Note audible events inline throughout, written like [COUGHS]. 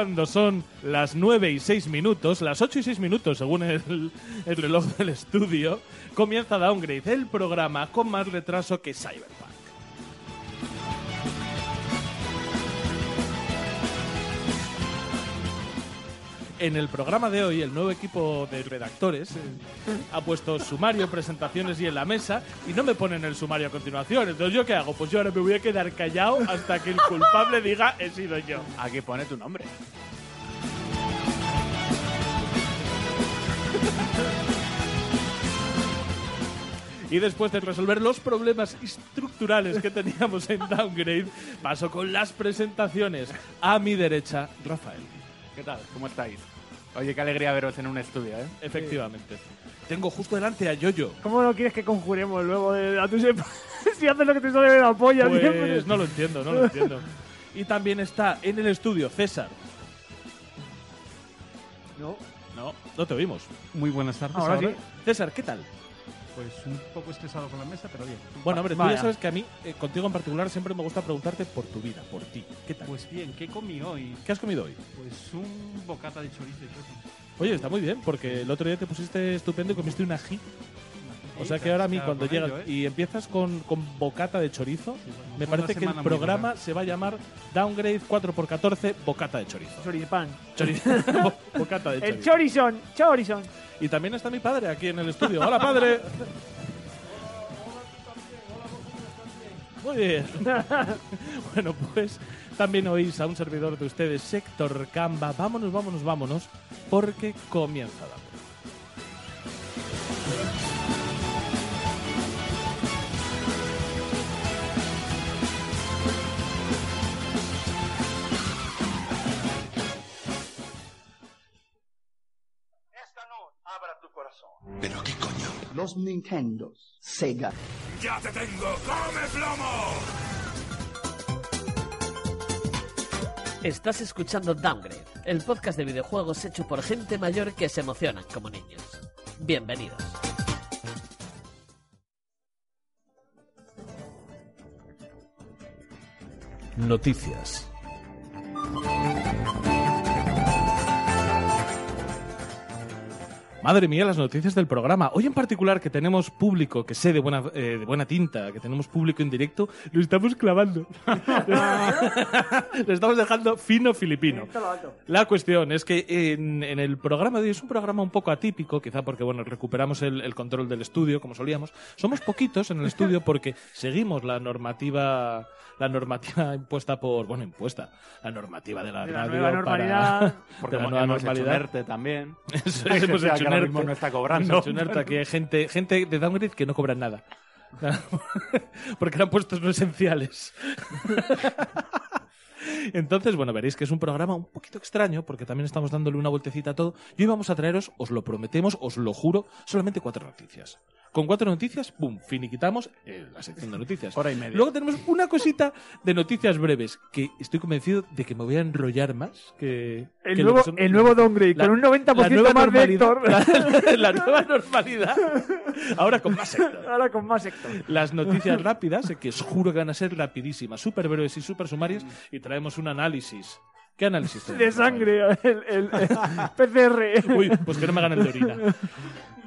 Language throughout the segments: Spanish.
cuando son las 9 y 6 minutos, las 8 y 6 minutos según el, el reloj del estudio, comienza Downgrade, el programa con más retraso que Cyberpunk. En el programa de hoy, el nuevo equipo de redactores eh, ha puesto sumario, presentaciones y en la mesa y no me ponen el sumario a continuación. Entonces, ¿yo qué hago? Pues yo ahora me voy a quedar callado hasta que el culpable diga he sido yo. Aquí pone tu nombre. Y después de resolver los problemas estructurales que teníamos en Downgrade, paso con las presentaciones. A mi derecha, Rafael. ¿Qué tal? ¿Cómo estáis? Oye, qué alegría veros en un estudio, ¿eh? Efectivamente. Tengo justo delante a Yoyo. ¿Cómo no quieres que conjuremos luego de a tu sepa- [LAUGHS] si haces lo que te sale de la polla siempre? Pues no lo entiendo, no lo entiendo. [LAUGHS] Y también está en el estudio César. No. No, no te oímos. Muy buenas tardes. Ahora sí. César, ¿qué tal? Pues un poco estresado con la mesa, pero bien. Bueno, hombre, tú Vaya. ya sabes que a mí, eh, contigo en particular, siempre me gusta preguntarte por tu vida, por ti. ¿Qué tal? Pues bien, ¿qué comí hoy? ¿Qué has comido hoy? Pues un bocata de chorizo y queso. Oye, está muy bien, porque el otro día te pusiste estupendo y comiste un ají. O sea que ahora a mí, cuando llegas ¿eh? y empiezas con, con bocata de chorizo, Sí, bueno, me parece que el programa se va a llamar Downgrade 4x14 Bocata de Chorizo. Choripán. Chorizo. [LAUGHS] [LAUGHS] bocata de El chorizo. chorizón, chorizón. Y también está mi padre aquí en el estudio. ¡Hola, padre! Muy bien. [LAUGHS] bueno, pues también oís a un servidor de ustedes, Sector Camba. Vámonos, vámonos, vámonos, porque comienza Downgrade. ¿Pero qué coño? Los Nintendos, Sega, ¡Ya te tengo! ¡Come plomo! Estás escuchando Downgrade, el podcast de videojuegos hecho por gente mayor que se emocionan como niños. Bienvenidos. Noticias. Madre mía, las noticias del programa. Hoy en particular que tenemos público, que sé de buena, eh, de buena tinta, que tenemos público en directo, lo estamos clavando. [LAUGHS] lo estamos dejando fino filipino. La cuestión es que en, en el programa de hoy es un programa un poco atípico, quizá porque bueno recuperamos el, el control del estudio como solíamos. Somos poquitos en el estudio porque seguimos la normativa la normativa [LAUGHS] impuesta por bueno impuesta la normativa de la De la radio nueva para- normalidad. [LAUGHS] Porque de la nueva hemos hecho normalidad. ERTE también. [LAUGHS] Eso es, hemos O sea, hecho que ahora un mismo ERTE. no está cobrando. Hemos hecho un ERTE, aquí hay gente, gente de Downgrade que no cobran nada. Porque eran puestos no esenciales. Entonces, bueno, veréis que es un programa un poquito extraño porque también estamos dándole una vueltecita a todo. Y hoy vamos a traeros, os lo prometemos, os lo juro, solamente cuatro noticias. Con cuatro noticias, ¡pum! Finiquitamos eh, la sección de noticias. Hora y media. Luego tenemos una cosita de noticias breves que estoy convencido de que me voy a enrollar más que... El que nuevo, son- el nuevo downgrade, la- con un la 90% nueva más de. Héctor. [LAUGHS] La, la nueva normalidad. Ahora con más Héctor. Ahora con más Héctor. Las noticias rápidas, eh, que os juro que van a ser rapidísimas, súper breves y súper sumarias, y traemos un análisis. ¿Qué análisis De sangre, el, el- el PCR. Uy, pues que no me ganen de orina.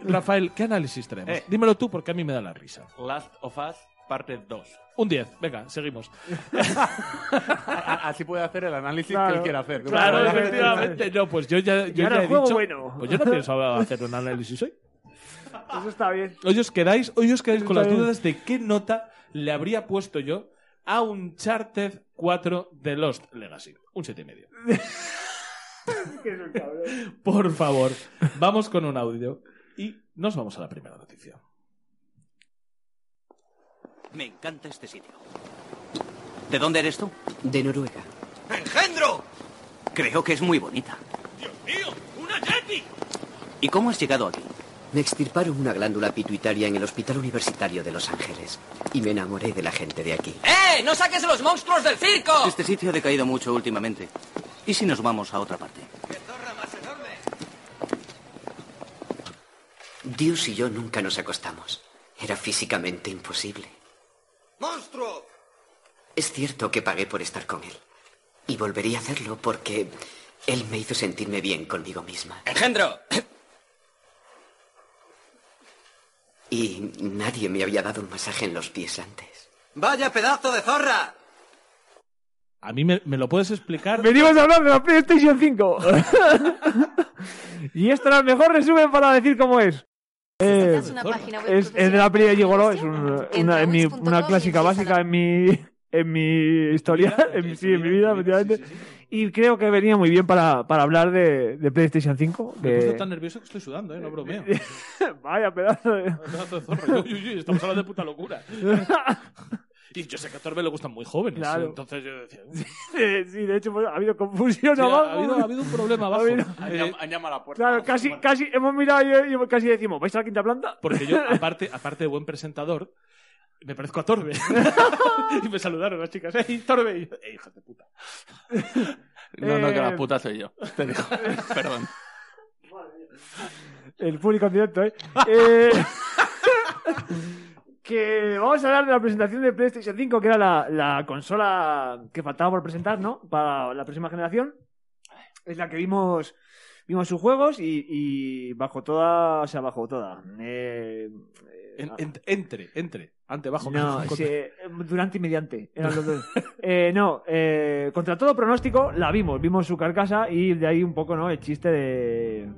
Rafael, ¿qué análisis traemos? Eh. Dímelo tú porque a mí me da la risa. Last of Us, parte 2. Un 10, venga, seguimos. [LAUGHS] Así puede hacer el análisis Claro. que él quiera hacer. Claro, Claro, efectivamente. No, pues yo ya, yo ya he dicho. bueno. Pues yo no pienso hacer un análisis hoy. Eso está bien. Hoy os quedáis, hoy os quedáis con las bien. dudas de qué nota le habría puesto yo a Uncharted 4 de Lost Legacy. Un 7,5. Que es un cabrón. Por favor, vamos con un audio y nos vamos a la primera noticia. Me encanta este sitio. ¿De dónde eres tú? De Noruega. ¡Engendro! Creo que es muy bonita. ¡Dios mío! ¡Una Yeti! ¿Y cómo has llegado aquí? Me extirparon una glándula pituitaria en el Hospital Universitario de Los Ángeles y me enamoré de la gente de aquí. ¡Eh! ¡No saques los monstruos del circo! Este sitio ha decaído mucho últimamente. ¿Y si nos vamos a otra parte? Dios y yo nunca nos acostamos. Era físicamente imposible. ¡Monstruo! Es cierto que pagué por estar con él. Y volvería a hacerlo porque Él me hizo sentirme bien conmigo misma. ¡Engendro! Y nadie me había dado un masaje en los pies antes. ¡Vaya pedazo de zorra! A mí me, me lo puedes explicar. Venimos a hablar de la PlayStation 5. [LAUGHS] y este era el mejor resumen para decir cómo es. Eh, Es una página web es, es de la peli de Gigolo, es un- una, en mi- una clásica básica en mi, [LAUGHS] en mi historia, en, mi- sí, en mi vida, efectivamente. Y creo que venía muy bien para, para hablar de, de PlayStation 5. Me he puesto que- tan nervioso que estoy sudando, ¿eh? No bromeo. [LAUGHS] Vaya pedazo de... Un pedazo de zorro. Uy, uy, uy, estamos hablando de puta locura. [LAUGHS] Y yo sé que a Torbe le gustan muy jóvenes. Claro. Entonces yo decía. [LAUGHS] Sí, de hecho pues, ha habido confusión Sí, ha, abajo. ha habido, ha habido un problema abajo. habido- Eh, Han llamado a la puerta. Claro, casi, casi hemos mirado y, y casi decimos, ¿vais a la quinta planta? porque yo, [LAUGHS] aparte, aparte de buen presentador, me parezco a Torbe. [LAUGHS] y me saludaron las chicas. ¡Ey, Torbe! Y yo, ¡Ey, hijos de puta! No, no, que la Eh, puta soy yo. Te digo. Perdón. El público en directo, ¿eh? Eh, que vamos a hablar de la presentación de PlayStation 5, que era la, la consola que faltaba por presentar, ¿no? Para la próxima generación. Es la que vimos vimos sus juegos y, y bajo toda, o sea, bajo toda. eh, En- en- entre, entre. Ante, bajo. no, [LAUGHS] contra. sí, eh, durante y mediante. Eran los dos. [LAUGHS] Eh, no, eh, contra todo pronóstico la vimos. Vimos su carcasa y de ahí un poco, ¿no? El chiste de.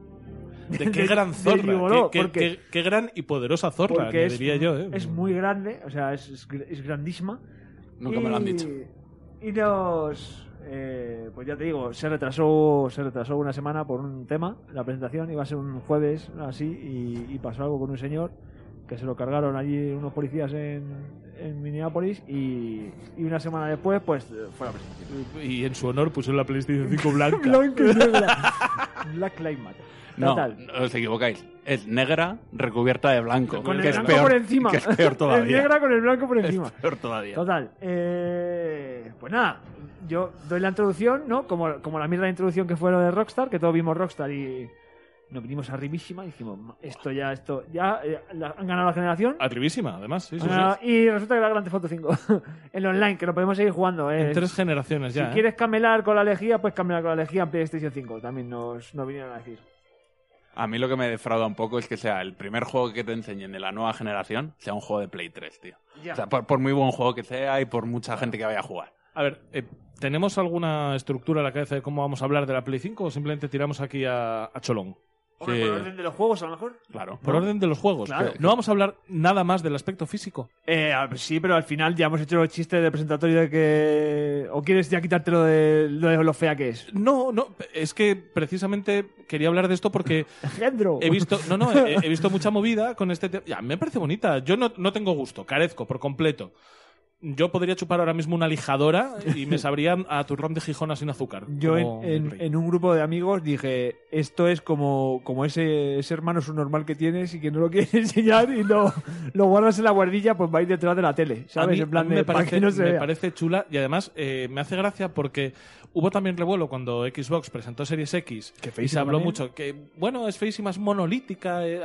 De qué [LAUGHS] gran zorra. Qué, qué- porque- qué- qué gran y poderosa zorra, diría yo. ¿eh? es muy grande, o sea, es, es, es grandísima. Nunca me lo han Y- dicho. Y nos. eh, pues ya te digo, se retrasó, se retrasó una semana por un tema. La presentación iba a ser un jueves, así, y, y pasó algo con un señor que se lo cargaron allí unos policías en, en Minneapolis y, y una semana después, pues fue la presentación. Y en su honor pusieron la PlayStation 5 blanca. Y. Black Lives Matter. No, Total. os equivocáis. Es negra recubierta de blanco. Con que el es blanco peor, por encima. Que es peor [LAUGHS] El todavía. negra con el blanco por encima. Es peor todavía. Total. eh, pues nada, yo doy la introducción, ¿no? Como, como la mierda de introducción que fue lo de Rockstar, que todos vimos Rockstar y nos vinimos arribísima y dijimos, "Ma, esto ya, esto, ya eh, la- han ganado la generación. Arribísima, además. Sí, sí, Han sí. y resulta que era Grand Theft Auto 5 [LAUGHS] en online, que lo podemos seguir jugando. eh. En tres generaciones si ya. ¿eh? quieres camelar con la lejía, pues camelar con la lejía en PlayStation 5. También nos, nos vinieron a decir. A mí lo que me defrauda un poco es que sea el primer juego que te enseñen de la nueva generación, sea un juego de Play 3, tío. Ya. O sea, por, por muy buen juego que sea y por mucha gente que vaya a jugar. A ver, eh, ¿tenemos alguna estructura en la cabeza de cómo vamos a hablar de la Play 5 o simplemente tiramos aquí a, a cholón? Hombre, por orden de los juegos, a lo mejor. Claro. Por orden de los juegos. Claro. No vamos a hablar nada más del aspecto físico. Eh, a sí, pero al final ya hemos hecho el chiste de presentatorio de que. ¿O quieres ya quitártelo de lo, de lo fea que es? No, no, es que precisamente quería hablar de esto porque [LAUGHS] Engendro. he visto, no, no, he, he visto mucha movida con este tema. Ya, me parece bonita. Yo no, no tengo gusto, carezco por completo. Yo podría chupar ahora mismo una lijadora y me sabrían a turrón de Gijona sin azúcar. Yo en, un grupo de amigos dije, esto es como, como ese, ese hermano subnormal que tienes y que no lo quieres [LAUGHS] enseñar y lo, lo guardas en la guardilla, pues va a ir detrás de la tele, A ¿sabes? mí- en plan a mí de, me para parece, no me parece chula y además eh, me hace gracia porque hubo también revuelo cuando Xbox presentó Series X y se habló también. mucho que bueno es feísima es monolítica eh,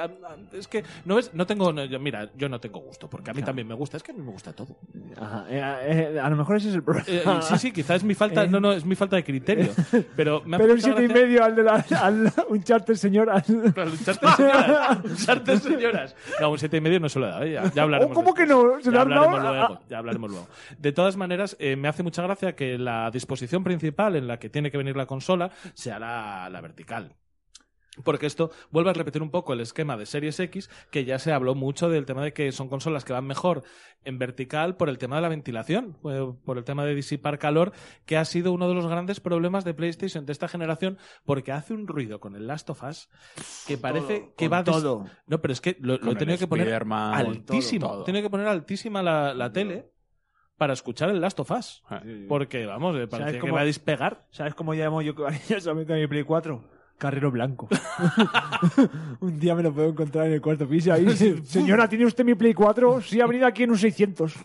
es que no es no tengo no, yo- mira yo no tengo gusto porque a mí también me gusta es que a mí me gusta todo Ajá, eh, eh, a lo mejor ese es el problema. Eh, sí sí quizás es mi falta [LAUGHS] Eh. no no es mi falta de criterio pero me Pero un siete y gracia- medio al de la, al [LAUGHS] Uncharted, señora. Pero Uncharted señoras [LAUGHS] Uncharted señoras no un siete y medio no se lo he dado ¿eh? ya, ya hablaremos Oh, ¿Cómo que no? ¿Se Ya hablaremos luego, Ah, ya hablaremos luego. De todas maneras, eh, me hace mucha gracia que la disposición principal en la que tiene que venir la consola sea la, la vertical. Porque esto vuelve a repetir un poco el esquema de Series X, que ya se habló mucho del tema de que son consolas que van mejor en vertical por el tema de la ventilación, eh, por el tema de disipar calor, que ha sido uno de los grandes problemas de PlayStation de esta generación, porque hace un ruido con el Last of Us que parece que con va des- todo. No, pero es que lo, he tenido que poner altísimo. todo, todo. Tiene que poner altísima la, la tele para escuchar el Last of Us. Porque, vamos, eh, parecía que va a despegar. ¿Sabes cómo llamo yo cariñosamente [LAUGHS] a mi Play 4? Carrero blanco. [LAUGHS] un día me lo puedo encontrar en el cuarto piso ahí. [LAUGHS] Señora, ¿tiene usted mi Play 4? Sí, ha venido aquí en un 600. [LAUGHS]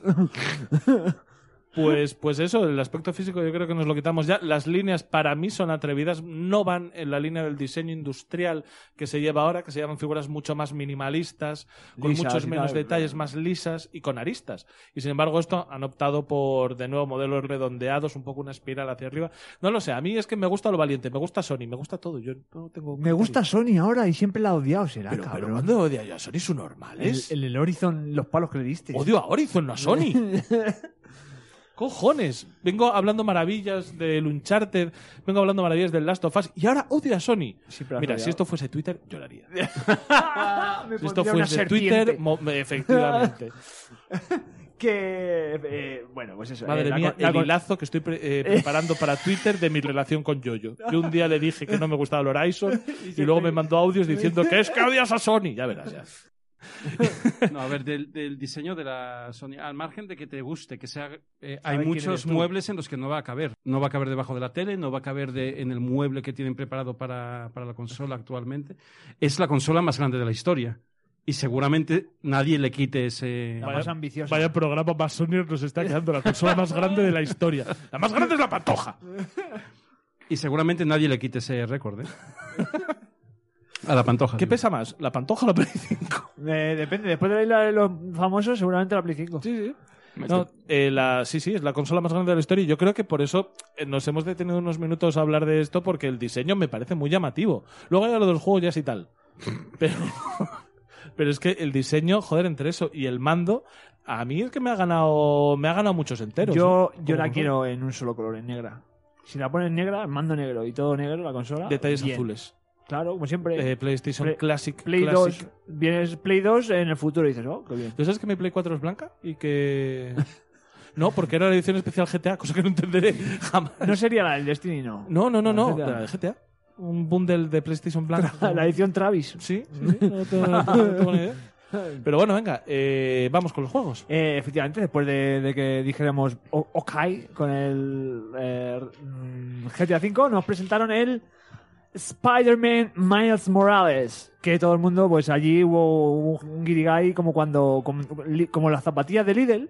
Pues, pues eso, el aspecto físico yo creo que nos lo quitamos ya. Las líneas para mí son atrevidas, no van en la línea del diseño industrial que se lleva ahora, que se llaman figuras mucho más minimalistas, con Lisas muchos menos tal, detalles, más lisas y con aristas. Y sin embargo esto han optado por, de nuevo, modelos redondeados, un poco una espiral hacia arriba. No lo sé, a mí es que me gusta lo valiente, me gusta Sony, me gusta todo. Yo no tengo Me gusta Sony ahora y siempre la ha odiado, será, Pero, pero cabrón. ¿cuándo odia yo a Sony? ¿Su el, normales? el, el Horizon, los palos que le diste. Odio a Horizon, no a Sony. [LAUGHS] Cojones, vengo hablando maravillas del Uncharted, vengo hablando maravillas del Last of Us y ahora odio a Sony. Mira, si esto fuese Twitter, lloraría. [LAUGHS] Me Si esto fuese Twitter, efectivamente. [LAUGHS] Que, eh, bueno, pues eso. eh, Madre la mía, la el hilazo que estoy pre- eh, preparando para Twitter de mi relación con Yoyo. Yo un día le dije que no me gustaba el Horizon [LAUGHS] y luego me mandó audios diciendo que es que odias a Sony. Ya verás, ya. [LAUGHS] No, a ver, del, del diseño de la Sony, al margen de que te guste, que sea, eh, hay muchos muebles en los que no va a caber. No va a caber debajo de la tele, no va a caber de- en el mueble que tienen preparado para, para la consola actualmente. Es la consola más grande de la historia. Y seguramente nadie le quite ese... la más ambiciosa. Vaya programa más Sony nos está quedando la consola más grande de la historia. La más grande es la pantoja. Y seguramente nadie le quite ese récord, ¿eh? [LAUGHS] A la pantoja. ¿Qué digo. pesa más, la pantoja o la Play 5? [LAUGHS] Eh, depende, después de la de los famosos, seguramente la Play 5. Sí, sí. No, eh, la, sí, sí, es la consola más grande de la historia y yo creo que por eso eh, nos hemos detenido unos minutos a hablar de esto porque el diseño me parece muy llamativo. Luego hay lo de los juegos ya sí tal. [LAUGHS] Pero, pero es que el diseño, joder, entre eso y el mando, a mí es que me ha ganado, me ha ganado muchos enteros. Yo, ¿eh? yo la quiero en un solo color, en negra. Si la pones negra, el mando negro y todo negro, la consola. Detalles bien. azules. Claro, como siempre. Eh, PlayStation Play- Classic. Play Classic. 2, vienes Play 2 en el futuro y dices, oh, qué bien. ¿Tú sabes que mi Play 4 es blanca? Y que... [LAUGHS] No, porque era la edición especial GTA, cosa que no entenderé [LAUGHS] jamás. No sería la del Destiny, no. No, no, no, La no. GTA. La de GTA. Un bundle de PlayStation blanca. La edición Travis. Sí, [LAUGHS] sí, sí, no tengo, no tengo ni idea. Pero bueno, venga, eh, vamos con los juegos. Eh, efectivamente, después de, de que dijéramos ok con el eh, mm, GTA V, nos presentaron el Spider-Man Miles Morales. Que todo el mundo, pues allí hubo un, guirigay como cuando. Como, como las zapatillas de Lidl.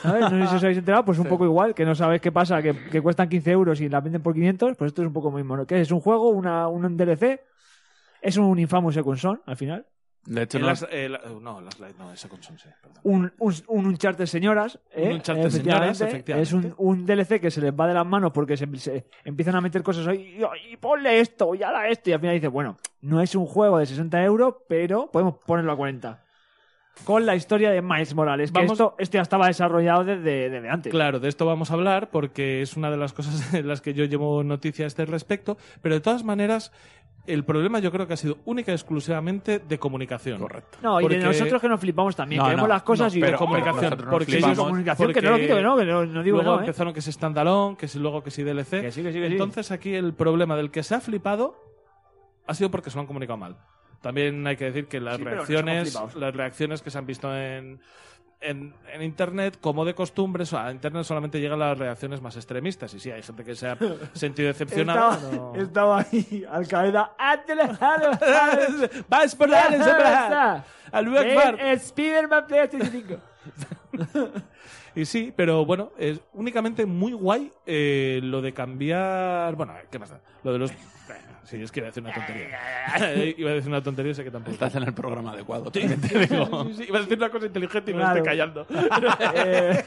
¿sabes? No sé si os habéis enterado, pues un [LAUGHS] poco igual, que no sabes qué pasa, que, que cuestan 15 euros y las venden por 500, pues esto es un poco mismo. ¿no? ¿Qué es? ¿Un juego? Una, ¿Un DLC? Es un Infamous Second Son, al final. De hecho, Eh, no, las- eh, la- no, las Light no, esa con Son, sí, perdón. un, un, un Uncharted señoras. ¿eh? Un Uncharted señoras, efectivamente. Es un, un DLC que se les va de las manos porque se, se empiezan a meter cosas ahí. Y, y ponle esto, y ahora esto. Y al final dice, bueno, no es un juego de 60 euros, pero podemos ponerlo a 40. Con la historia de Miles Morales. Que Vamos- esto, esto ya estaba desarrollado desde, desde antes. Claro, de esto vamos a hablar porque es una de las cosas [LAUGHS] en las que yo llevo noticias a este respecto, pero de todas maneras, el problema yo creo que ha sido única y exclusivamente de comunicación. correcto. No, y de Porque- nosotros que nos flipamos también. No, que vemos no, las cosas no, y pero- de comunicación, nos porque comunicación, que no lo quito, que no, que no, no digo luego no, ¿eh? empezaron que si standalone, que si luego que si DLC. Que sí, que sí, que sí. Entonces aquí el problema del que se ha flipado ha sido porque se lo han comunicado mal. También hay que decir que las pero reacciones, las reacciones que se han visto en, en, en internet, como de costumbre, a internet solamente llegan las reacciones más extremistas. Y sí, hay gente que se ha [LAUGHS] sentido decepcionada. Estaba, estaba ahí, Al Qaeda. [LAUGHS] ¡Vas por la Al Spider-Man PlayStation 5. [LAUGHS] Y sí, pero bueno, es únicamente muy guay eh, lo de cambiar. Bueno, ¿qué pasa? Lo de los. Sí, es que iba a decir una tontería. [LAUGHS] iba a decir una tontería, sé que tampoco. Estás en el programa adecuado. te digo. Sí, sí, iba a decir una cosa inteligente y me estoy callando. [LAUGHS] Eh,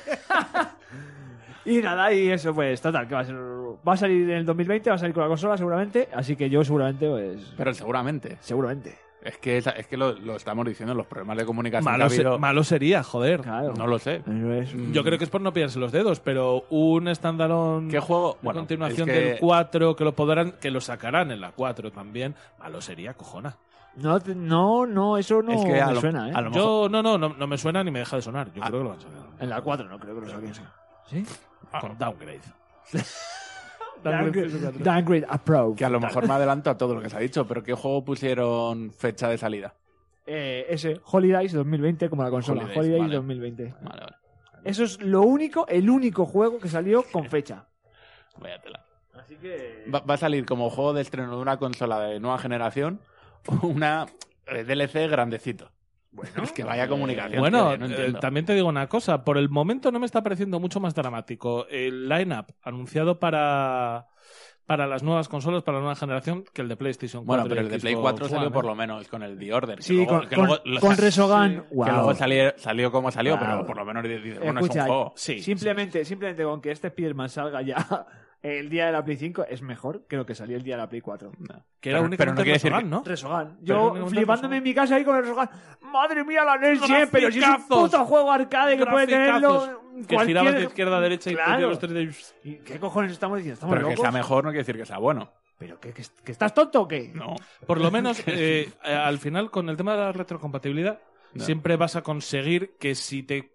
[LAUGHS] y nada, y eso pues, total, que va a ser. Va a salir en el 2020, va a salir con la consola seguramente, así que yo seguramente, pues. Pero seguramente. Seguramente. Es que, es, es que lo, lo estamos diciendo, los problemas de comunicación que malo, se- sería, joder. Claro. No lo sé. Eso es. Mm, Yo creo que es por no pillarse los dedos, pero un standalone ¿Qué juego? de Bueno, continuación es que- del 4 que lo podrán, que lo sacarán en la 4 también, malo sería, cojona. No, no, no, eso no Es que me lo- suena, ¿eh? a lo Yo, no, no, no, no me suena ni me deja de sonar. Yo Ah. creo que lo van a sacar. En la 4 no creo que lo saquen. ¿Sí? Con downgrade. [LAUGHS] Downgrade, downgrade approved. Que a lo mejor me adelanto a todo lo que se ha dicho, pero ¿qué juego pusieron fecha de salida? Eh, ese, Holidays 2020, como la consola. Holidays, Holidays, vale. 2020. Vale, vale. Eso es lo único, el único juego que salió con fecha. Vaya tela. Así que. Va, va a salir como juego de estreno de una consola de nueva generación [LAUGHS] una eh, DLC grandecito. Es que vaya comunicación. Bueno, no eh, también te digo una cosa. Por el momento no me está pareciendo mucho más dramático el line-up anunciado para, para las nuevas consolas, para la nueva generación, que el de PlayStation 4. Bueno, y pero el de Play Xbox 4 salió One, por ¿eh? lo menos con el The Order. que Sí, luego- con, que con- luego- con Resogan. Que wow. luego salió, salió como salió, Wow. pero por lo menos dices, bueno, es un juego. Sí, simplemente, simplemente con que este Spider-Man salga ya el día de la Play 5 es mejor que lo que salió el día de la Play 4. Que era Pero- únicamente pero no quiere decir Resogan, que- ¿no? Resogan. Yo flipándome en mi casa ahí con el Resogan. Madre mía, la NES pero si es un puto juego arcade que puede tenerlo Que cualquier... girabas de izquierda a derecha y Claro. los tres de... ¿Y ¿Qué cojones estamos diciendo? ¿Estamos Pero que sea mejor no quiere decir que sea bueno. ¿Pero qué, que, que estás tonto o qué? No. Por lo menos, [LAUGHS] eh, eh, al final, con el tema de la retrocompatibilidad, No. siempre vas a conseguir que si te,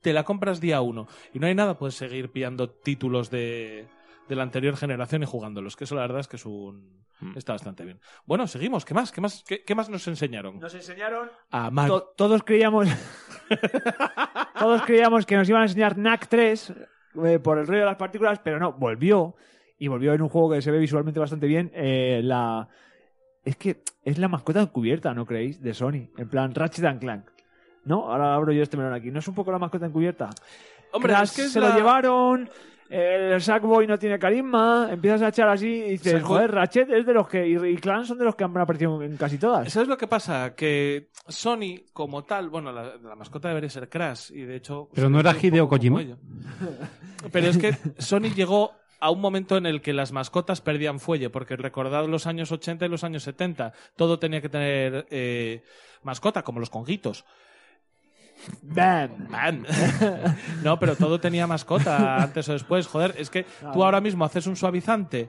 te la compras día uno y no hay nada, puedes seguir pillando títulos de, de la anterior generación y jugándolos. Que eso la verdad es que es un... Mm. está bastante bien. Bueno, seguimos. ¿Qué más? ¿Qué más, qué, qué más nos enseñaron? Nos enseñaron... A to- todos creíamos... [LAUGHS] todos creíamos que nos iban a enseñar NAC 3 eh, por el rollo de las partículas, pero no, volvió. Y volvió en un juego que se ve visualmente bastante bien. eh, la... Es que es la mascota encubierta, ¿no creéis? De Sony. En plan, Ratchet and Clank. ¿No? Ahora abro yo este melón aquí. ¿No es un poco la mascota encubierta? Hombre, Crash es que es se la- lo llevaron. El Sackboy no tiene carisma. Empiezas a echar así y dices, Sackboy- joder, Ratchet es de los que. Y, Clan son de los que han aparecido en casi todas. ¿Sabes lo que pasa? Que Sony, como tal, bueno, la, la mascota debería ser Crash, y de hecho... Pero no era Hideo Kojima. Pero es que Sony llegó a un momento en el que las mascotas perdían fuelle, porque recordad los años 80 y los años 70, todo tenía que tener eh, mascota, como los conguitos. [LAUGHS] No, pero todo tenía mascota antes o después. Joder, es que tú ahora mismo haces un suavizante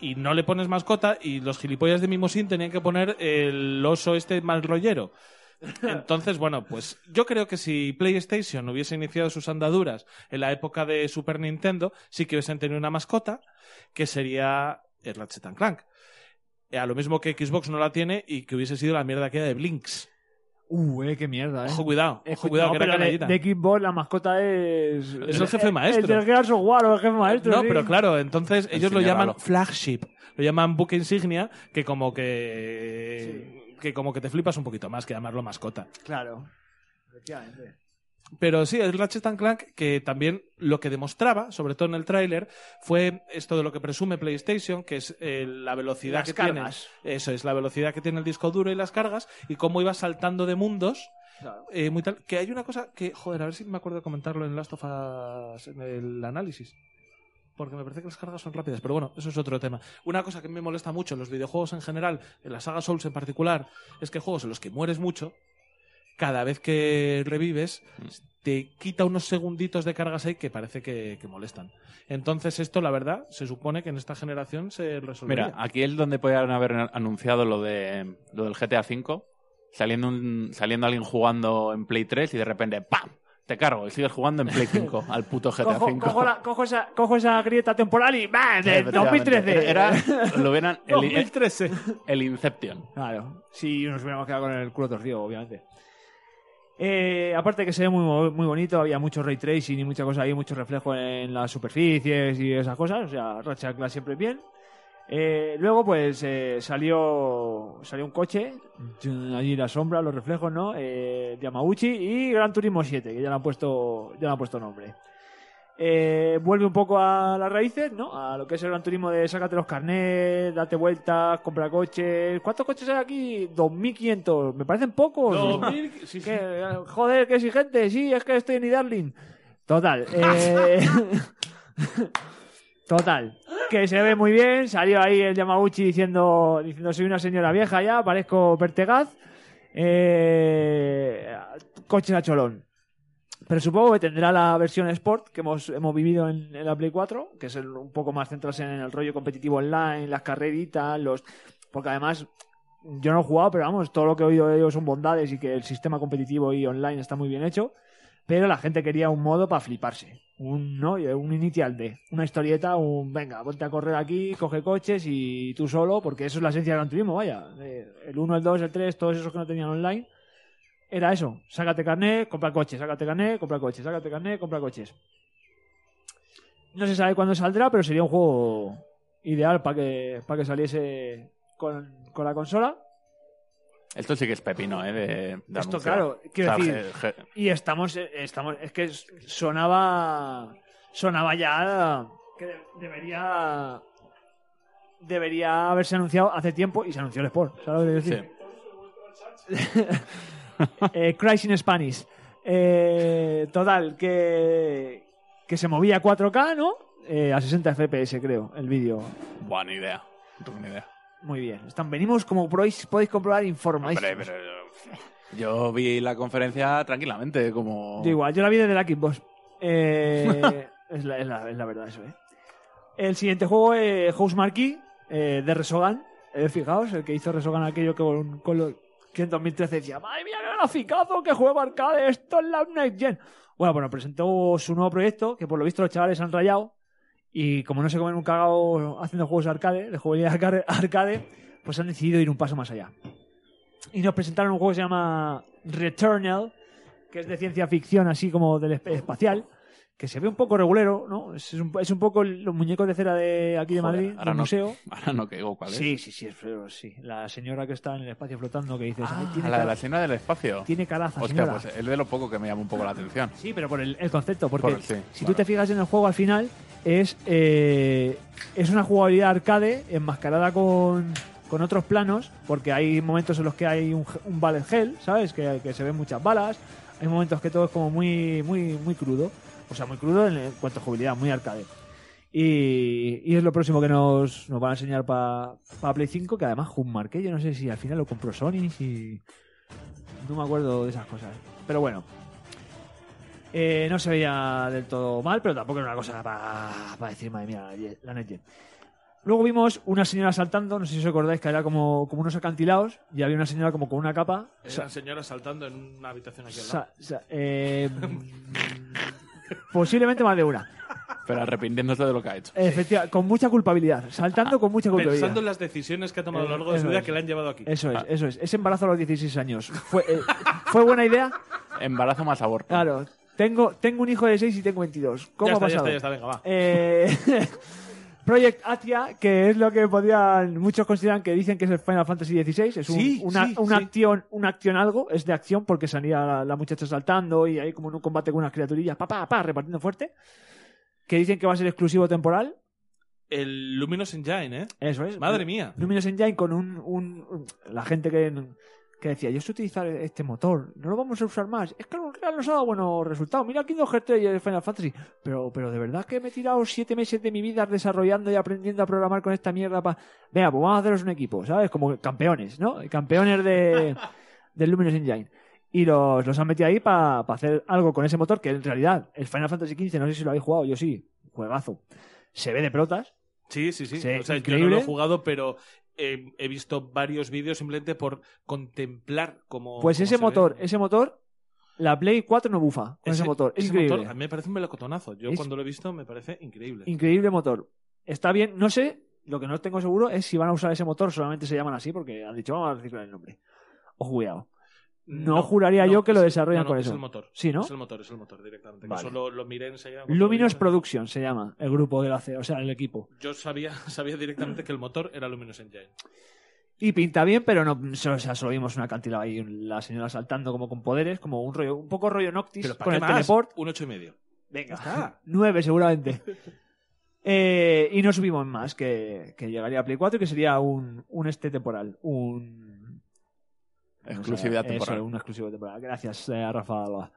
y no le pones mascota y los gilipollas de Mimosín tenían que poner el oso este mal rollero. Entonces, bueno, pues yo creo que si PlayStation hubiese iniciado sus andaduras en la época de Super Nintendo, sí que hubiesen tenido una mascota que sería el Ratchet Clank. A lo mismo que Xbox no la tiene y que hubiese sido la mierda aquella de Blinks. Uh, eh, qué mierda, eh. Ojo, cuidado, ojo, cuidado, no, que era pero de, canallita. de Xbox la mascota es. Es el jefe maestro. El del Gears of War o el jefe maestro. No, sí. pero claro, entonces ellos lo llaman flagship, lo llaman buque insignia, que como que que como que te flipas un poquito más que llamarlo mascota. Claro. Efectivamente. Pero sí, el Ratchet and Clank que también lo que demostraba, sobre todo en el tráiler, fue esto de lo que presume PlayStation, que es eh, la velocidad Las que cargas. tiene. Eso es la velocidad que tiene el disco duro y las cargas y cómo iba saltando de mundos. Claro. eh, muy tal, que hay una cosa que, joder, a ver si me acuerdo de comentarlo en Last of Us, en el análisis. Porque me parece que las cargas son rápidas, pero bueno, eso es otro tema. Una cosa que me molesta mucho en los videojuegos en general, en la saga Souls en particular, es que juegos en los que mueres mucho, cada vez que revives, te quita unos segunditos de cargas ahí que parece que, que molestan. Entonces, esto, la verdad, se supone que en esta generación se resolvería. Mira, aquí es donde podrían haber anunciado lo de lo del GTA V, saliendo un, saliendo alguien jugando en Play 3 y de repente ¡pam! Te cargo y sigues jugando en Play 5 [LAUGHS] al puto GTA Cojo, V. cojo, la- cojo esa, cojo esa grieta temporal y ¡bam! De Efectivamente. 2013. Era, lo hubieran, [LAUGHS] el, 2013. el Inception. Claro, si nos hubiéramos quedado con el culo torcido, obviamente. Eh, aparte que se ve muy, muy bonito, había mucho ray tracing y mucha cosa ahí, mucho reflejo en las superficies y esas cosas. O sea, Ratchet Clank siempre bien. Eh, luego, pues eh, salió salió un coche, allí la sombra, los reflejos, ¿no? Eh, Yamauchi y Gran Turismo 7, que ya le han puesto, ya le han puesto nombre. Eh, vuelve un poco a las raíces, ¿no? A lo que es el Gran Turismo de sácate los carnets, date vueltas, compra coches. ¿Cuántos coches hay aquí? 2.500. ¿Me parecen pocos? 2000, [LAUGHS] sí, sí. ¿Qué? Joder, qué exigente. Sí, es que estoy en Darling. Total. eh, [LAUGHS] Total. Que se ve muy bien. Salió ahí el Yamauchi diciendo, diciendo soy una señora vieja ya, parezco Pertegaz. Eh, coches a cholón. Pero supongo que tendrá la versión Sport que hemos, hemos vivido en, en la Play 4, que es un poco más centrarse en el rollo competitivo online, las carreritas, los... Porque además, yo no he jugado, pero vamos, todo lo que he oído de ellos son bondades y que el sistema competitivo y online está muy bien hecho. Pero la gente quería un modo para fliparse. Un, ¿no? un inicial D. Una historieta, un venga, ponte a correr aquí, coge coches y tú solo, porque eso es la esencia del Gran Turismo, vaya. El 1, el 2, el 3, todos esos que no tenían online. Era eso. Sácate carnet, compra coches, sácate carnet, compra coches, sácate carnet, compra coches. No se sabe cuándo saldrá, pero sería un juego ideal para que, para que saliese con, con la consola. Esto sí que es pepino, ¿eh? De, de Esto, anuncio. claro, quiero O sea, decir, je- je- y estamos, eh, estamos, es que sonaba, sonaba ya que de- debería, debería haberse anunciado hace tiempo y se anunció el Sport, ¿sabes lo que quiero decir? [LAUGHS] eh, Crash in Spanish. Eh, total, que, que se movía a 4K, ¿no? Eh, a 60 FPS, creo, el vídeo. Buena idea. No tengo ni idea. Muy bien. Están, venimos, como podéis, podéis comprobar, informadísimos. Hombre, pero yo vi la conferencia tranquilamente, como... Yo igual, yo la vi desde la Xbox. Eh, [LAUGHS] es, la, es, la, es la verdad eso, ¿eh? El siguiente juego es House Marquee, eh, de Resogan. Eh, fijaos, el que hizo Resogan aquello que con, con lo- que en 2013 decía, ¡Madre mía, qué graficazo, qué juego arcade! ¡Esto es la Next Gen! Bueno, bueno, presentó su nuevo proyecto, que por lo visto los chavales han rayado. Y como no se comen un cagao haciendo juegos arcade, de jugabilidad arcade- [LAUGHS] arcade, pues han decidido ir un paso más allá. Y nos presentaron un juego que se llama Returnal, que es de ciencia ficción, así como del esp- espacial, que se ve un poco regulero, ¿no? Es un, es un poco los muñecos de cera de aquí de Joder, Madrid, ahora del no- museo. [LAUGHS] Ahora no caigo cuál es. Sí, sí, sí, es feo, sí. La señora que está en el espacio flotando que dices, "Ay, Ah, tiene, la de la escena del espacio. tiene caraza, Hostia, señora. pues es de lo poco que me llama un poco la atención. Sí, pero por el, el concepto, porque Por- sí, si vale. tú te fijas en el juego al final, es, eh, es una jugabilidad arcade enmascarada con, con otros planos, porque hay momentos en los que hay un, un bullet hell, ¿sabes? Que, que se ven muchas balas, hay momentos que todo es como muy, muy, muy crudo, o sea, muy crudo en, cuanto a jugabilidad, muy arcade. Y, y es lo próximo que nos, nos van a enseñar para Play 5, que además que yo no sé si al final lo compró Sony, si... No me acuerdo de esas cosas. Pero bueno, eh, no se veía del todo mal, pero tampoco era una cosa para decir, madre mía, la Next Luego vimos una señora saltando, no sé si os acordáis que era como, como unos acantilados y había una señora como con una capa. Es una señora saltando en una habitación aquí al lado. Sa- sa- eh, [LAUGHS] posiblemente más de una. Pero arrepintiéndose de lo que ha hecho. Efectivamente, con mucha culpabilidad. Saltando con mucha culpabilidad. Pensando en las decisiones que ha tomado a lo largo de Eso su vida es. que le han llevado aquí. Eso es, eso es. Ese embarazo a los 16 años. ¿Fue, eh, ¿fue buena idea? Embarazo más aborto. Claro. Tengo, tengo un hijo de 6 y tengo 22. ¿Cómo ya ha está, ya pasado? está, ya está, venga, va. Eh, Project Atia, que es lo que podrían muchos consideran que dicen que es el Final Fantasy XVI, es un, Sí, una, sí, una sí. acción, una acción algo, es de acción porque salía la, la muchacha saltando y hay como en un combate con unas criaturillas, pa, pa, pa, repartiendo fuerte, que dicen que va a ser exclusivo temporal, El Luminous Engine, ¿eh? eso es. Madre mía. Luminous Engine con un, un- un- la gente que, que decía, yo sé utilizar este motor, no lo vamos a usar más. Es que Unreal nos ha dado buenos resultados. Mira Kingdom Hearts 3 y el Final Fantasy. Pero, pero de verdad que me he tirado siete meses de mi vida desarrollando y aprendiendo a programar con esta mierda para... Venga, pues vamos a haceros un equipo, ¿sabes? Como campeones, ¿no? Campeones de, [LAUGHS] del Luminous Engine. Y los, los han metido ahí para hacer algo con ese motor que en realidad el Final Fantasy XV, no sé si lo habéis jugado, yo sí, juegazo. Se ve de pelotas, Sí, sí, sí. Sí, o sea, yo no increíble. lo he jugado, pero eh, he visto varios vídeos simplemente por contemplar cómo. Pues cómo ese se motor, ve. ese motor, la Play 4 no bufa con ese, motor. Es ese increíble. motor a mí me parece un melocotonazo. Yo Es- cuando lo he visto me parece increíble. Increíble motor. Está bien, no sé, lo que no tengo seguro es si van a usar ese motor, solamente se llaman así porque han dicho vamos a reciclar el nombre. Ojo, cuidado. No, juraría yo que lo es- desarrollan no, con es eso. el motor. Sí, ¿no? Es el motor, es el motor directamente. Que Vale. Eso lo, lo miré enseguida. Luminous. Production se llama el grupo de la C, o sea, el equipo. Yo sabía, [LAUGHS] sabía directamente que el motor era Luminous Engine. Y pinta bien, pero no, solo, o sea, solo vimos una acantilado ahí, la señora saltando como con poderes, como un rollo, un poco rollo Noctis Pero ¿para con qué el más? teleport. Un ocho y medio. Venga, está. [LAUGHS] nueve seguramente. [LAUGHS] Eh, y no subimos más, que, que llegaría a Play 4 y que sería un, un este temporal, un... Exclusividad Eso, temporal. un exclusivo temporal. Gracias, eh, a Rafa Alba.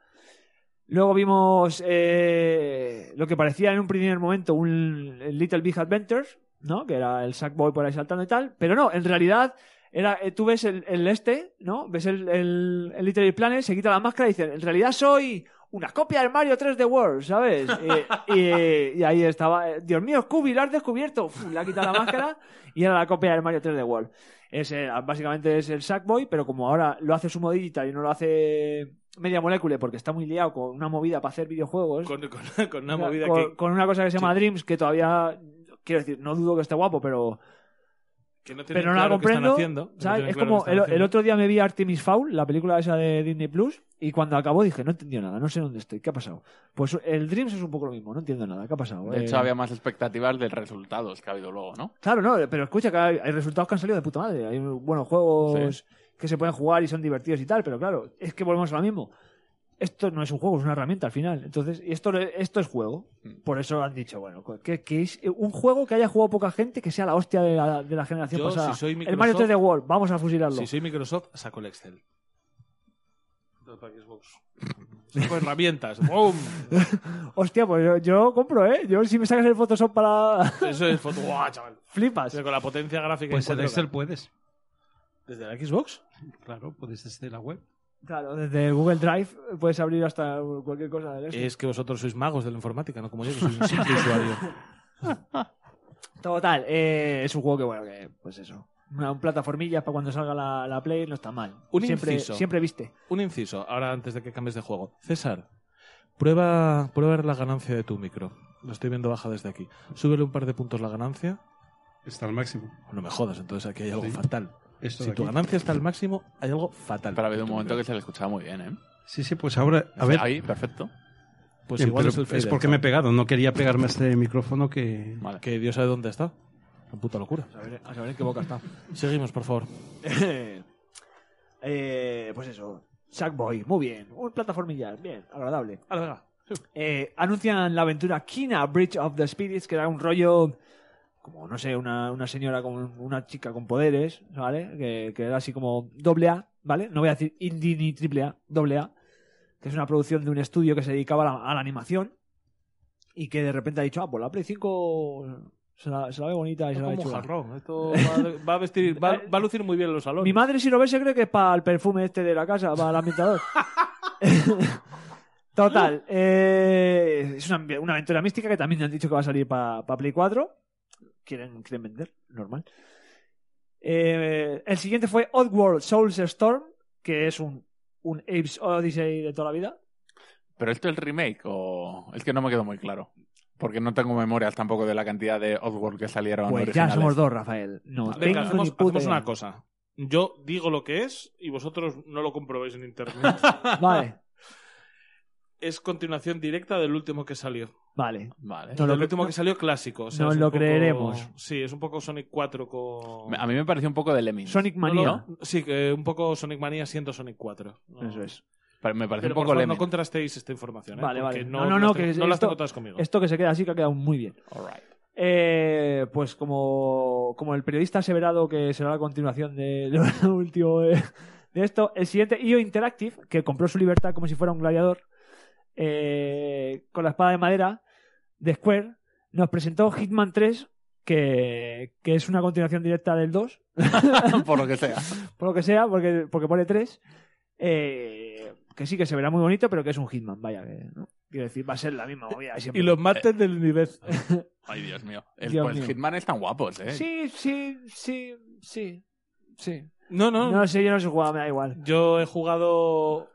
Luego vimos eh, lo que parecía en un primer momento un Little Big Adventures, ¿no? Que era el Sackboy por ahí saltando y tal. Pero no, en realidad era, eh, tú ves el, el este, ¿no? Ves el, el, el Little Big Planet, se quita la máscara y dice, en realidad soy una copia del Mario 3D World, ¿sabes? y, y- y ahí estaba, Dios mío, Scooby, lo has descubierto. Uf, le ha quitado la máscara y era la copia del Mario 3D World. Es, eh, básicamente es el Sackboy, pero como ahora lo hace Sumo Digital y no lo hace Media Molecule porque está muy liado con una movida para hacer videojuegos. Con, con- [LAUGHS] con una movida con, que, con una cosa que se llama Sí. Dreams que todavía, quiero decir, no dudo que esté guapo, pero, que no tienen pero no la claro están comprendo. haciendo. No ¿sabes? es claro como el, están el haciendo. otro día me vi Artemis Fowl, la película esa de Disney Plus, y cuando acabó dije, no he entendido nada, no sé dónde estoy, ¿qué ha pasado? Pues el Dreams es un poco lo mismo, no entiendo nada, ¿qué ha pasado? De Eh, hecho, había más expectativas de resultados que ha habido luego, ¿no? Claro, no, pero escucha que hay, hay resultados que han salido de puta madre. Hay buenos juegos que se pueden jugar y son divertidos y tal, pero claro, es que volvemos a lo mismo. Esto no es un juego, es una herramienta al final. Entonces, y esto, esto es juego. Mm. Por eso han dicho, bueno, que, que es un juego que haya jugado poca gente, que sea la hostia de la, de la generación Yo, pasada. si soy el Mario 3D World, vamos a fusilarlo. Si soy Microsoft, saco el Excel. Todo para Xbox. [LAUGHS] Saco herramientas. ¡Bum! [LAUGHS] Hostia, pues yo, yo compro, ¿eh? Yo si me sacas el Photoshop para... Eso es foto. ¡Guau, chaval! [LAUGHS] Flipas. Pero con la potencia gráfica. Pues en el 4K. Excel puedes. ¿Desde la Xbox? Claro, puedes desde la web. Claro, desde Google Drive puedes abrir hasta cualquier cosa del este. Es que vosotros sois magos de la informática, no como yo, que soy un [LAUGHS] simple usuario. Total, eh, es un juego que, bueno, que, pues eso. Una, un plataformilla para cuando salga la, la Play no está mal. Un siempre, inciso. siempre viste. Un inciso, ahora antes de que cambies de juego. César, prueba, prueba la ganancia de tu micro. Lo estoy viendo baja desde aquí. Súbele un par de puntos la ganancia. Está al máximo. No me jodas, entonces aquí hay algo Sí. fatal. Esto si de tu aquí. ganancia está al máximo, hay algo fatal. Pero ha habido un momento que se le escuchaba muy bien, ¿eh? Sí, sí, pues ahora, a ver. Ahí, perfecto. Pues Bien, igual pero es el es porque ¿no? me he pegado. No quería pegarme a este micrófono que. Vale. Que Dios sabe dónde está. Una puta locura. A ver, a saber en qué boca está. [LAUGHS] Seguimos, por favor. [LAUGHS] eh, pues eso. Sackboy, muy bien. Un plataformilla, bien, agradable. Ahora, venga. Eh, anuncian la aventura Kina Bridge of the Spirits, que era un rollo como, no sé, una, una señora con una chica con poderes, ¿vale? Que, que era así como doble A, ¿vale? No voy a decir indie ni triple A, doble A, que es una producción de un estudio que se dedicaba a la, a la animación y que de repente ha dicho, ah, pues la Play 5 se la, se la ve bonita y se la ve chula. jarrón. Esto va, va a vestir, [LAUGHS] va, va a lucir muy bien en los salones. Mi madre si lo ve se cree que es para el perfume este de la casa, para el ambientador. [LAUGHS] Total, eh, es una, una aventura mística que también han dicho que va a salir para Play 4. Quieren, quieren vender, normal. Eh, el siguiente fue Oddworld Souls Storm, que es un, un Apes Odyssey de toda la vida. ¿Pero esto es el remake o...? Es que no me quedó muy claro. Porque no tengo memorias tampoco de la cantidad de Oddworld que salieron Pues originales. ya somos dos, Rafael. No Venga, tengo hacemos, ni puta hacemos idea. una cosa. Yo digo lo que es y vosotros no lo comprobéis en internet. [LAUGHS] Vale, es continuación directa del último que salió. Vale. Vale. No lo cre- último que salió clásico. o sea, Nos lo poco- creeremos. Sí, es un poco Sonic 4 con... A mí me pareció un poco de Lemmings. Sonic No, Manía. no, sí, que un poco Sonic Manía siendo Sonic 4. No. Eso es. Pero me pareció Pero un por poco favor, no contrastéis esta información. ¿eh? Vale, Porque vale. No, No, no, no, tengo- que no las esto- tengo todas conmigo. Esto que se queda así que ha quedado muy bien. Alright. Eh, pues como, como el periodista ha aseverado que será la continuación de lo [LAUGHS] último de, de esto, el siguiente IO Interactive, que compró su libertad como si fuera un gladiador, eh, con la espada de madera de Square, nos presentó Hitman 3, que, que es una continuación directa del 2, [LAUGHS] Por lo que sea. [LAUGHS] por lo que sea, porque, porque pone 3. eh, que sí que se verá muy bonito, pero que es un Hitman, vaya, que, ¿no? Quiero decir, va a ser la misma movida siempre. Y los martes del universo. [LAUGHS] Ay, Dios mío. El, Dios pues mío. Hitman están guapos, ¿eh? Sí, sí, sí, sí, sí. No, no, No sé, yo no sé jugar, me da igual. Yo he jugado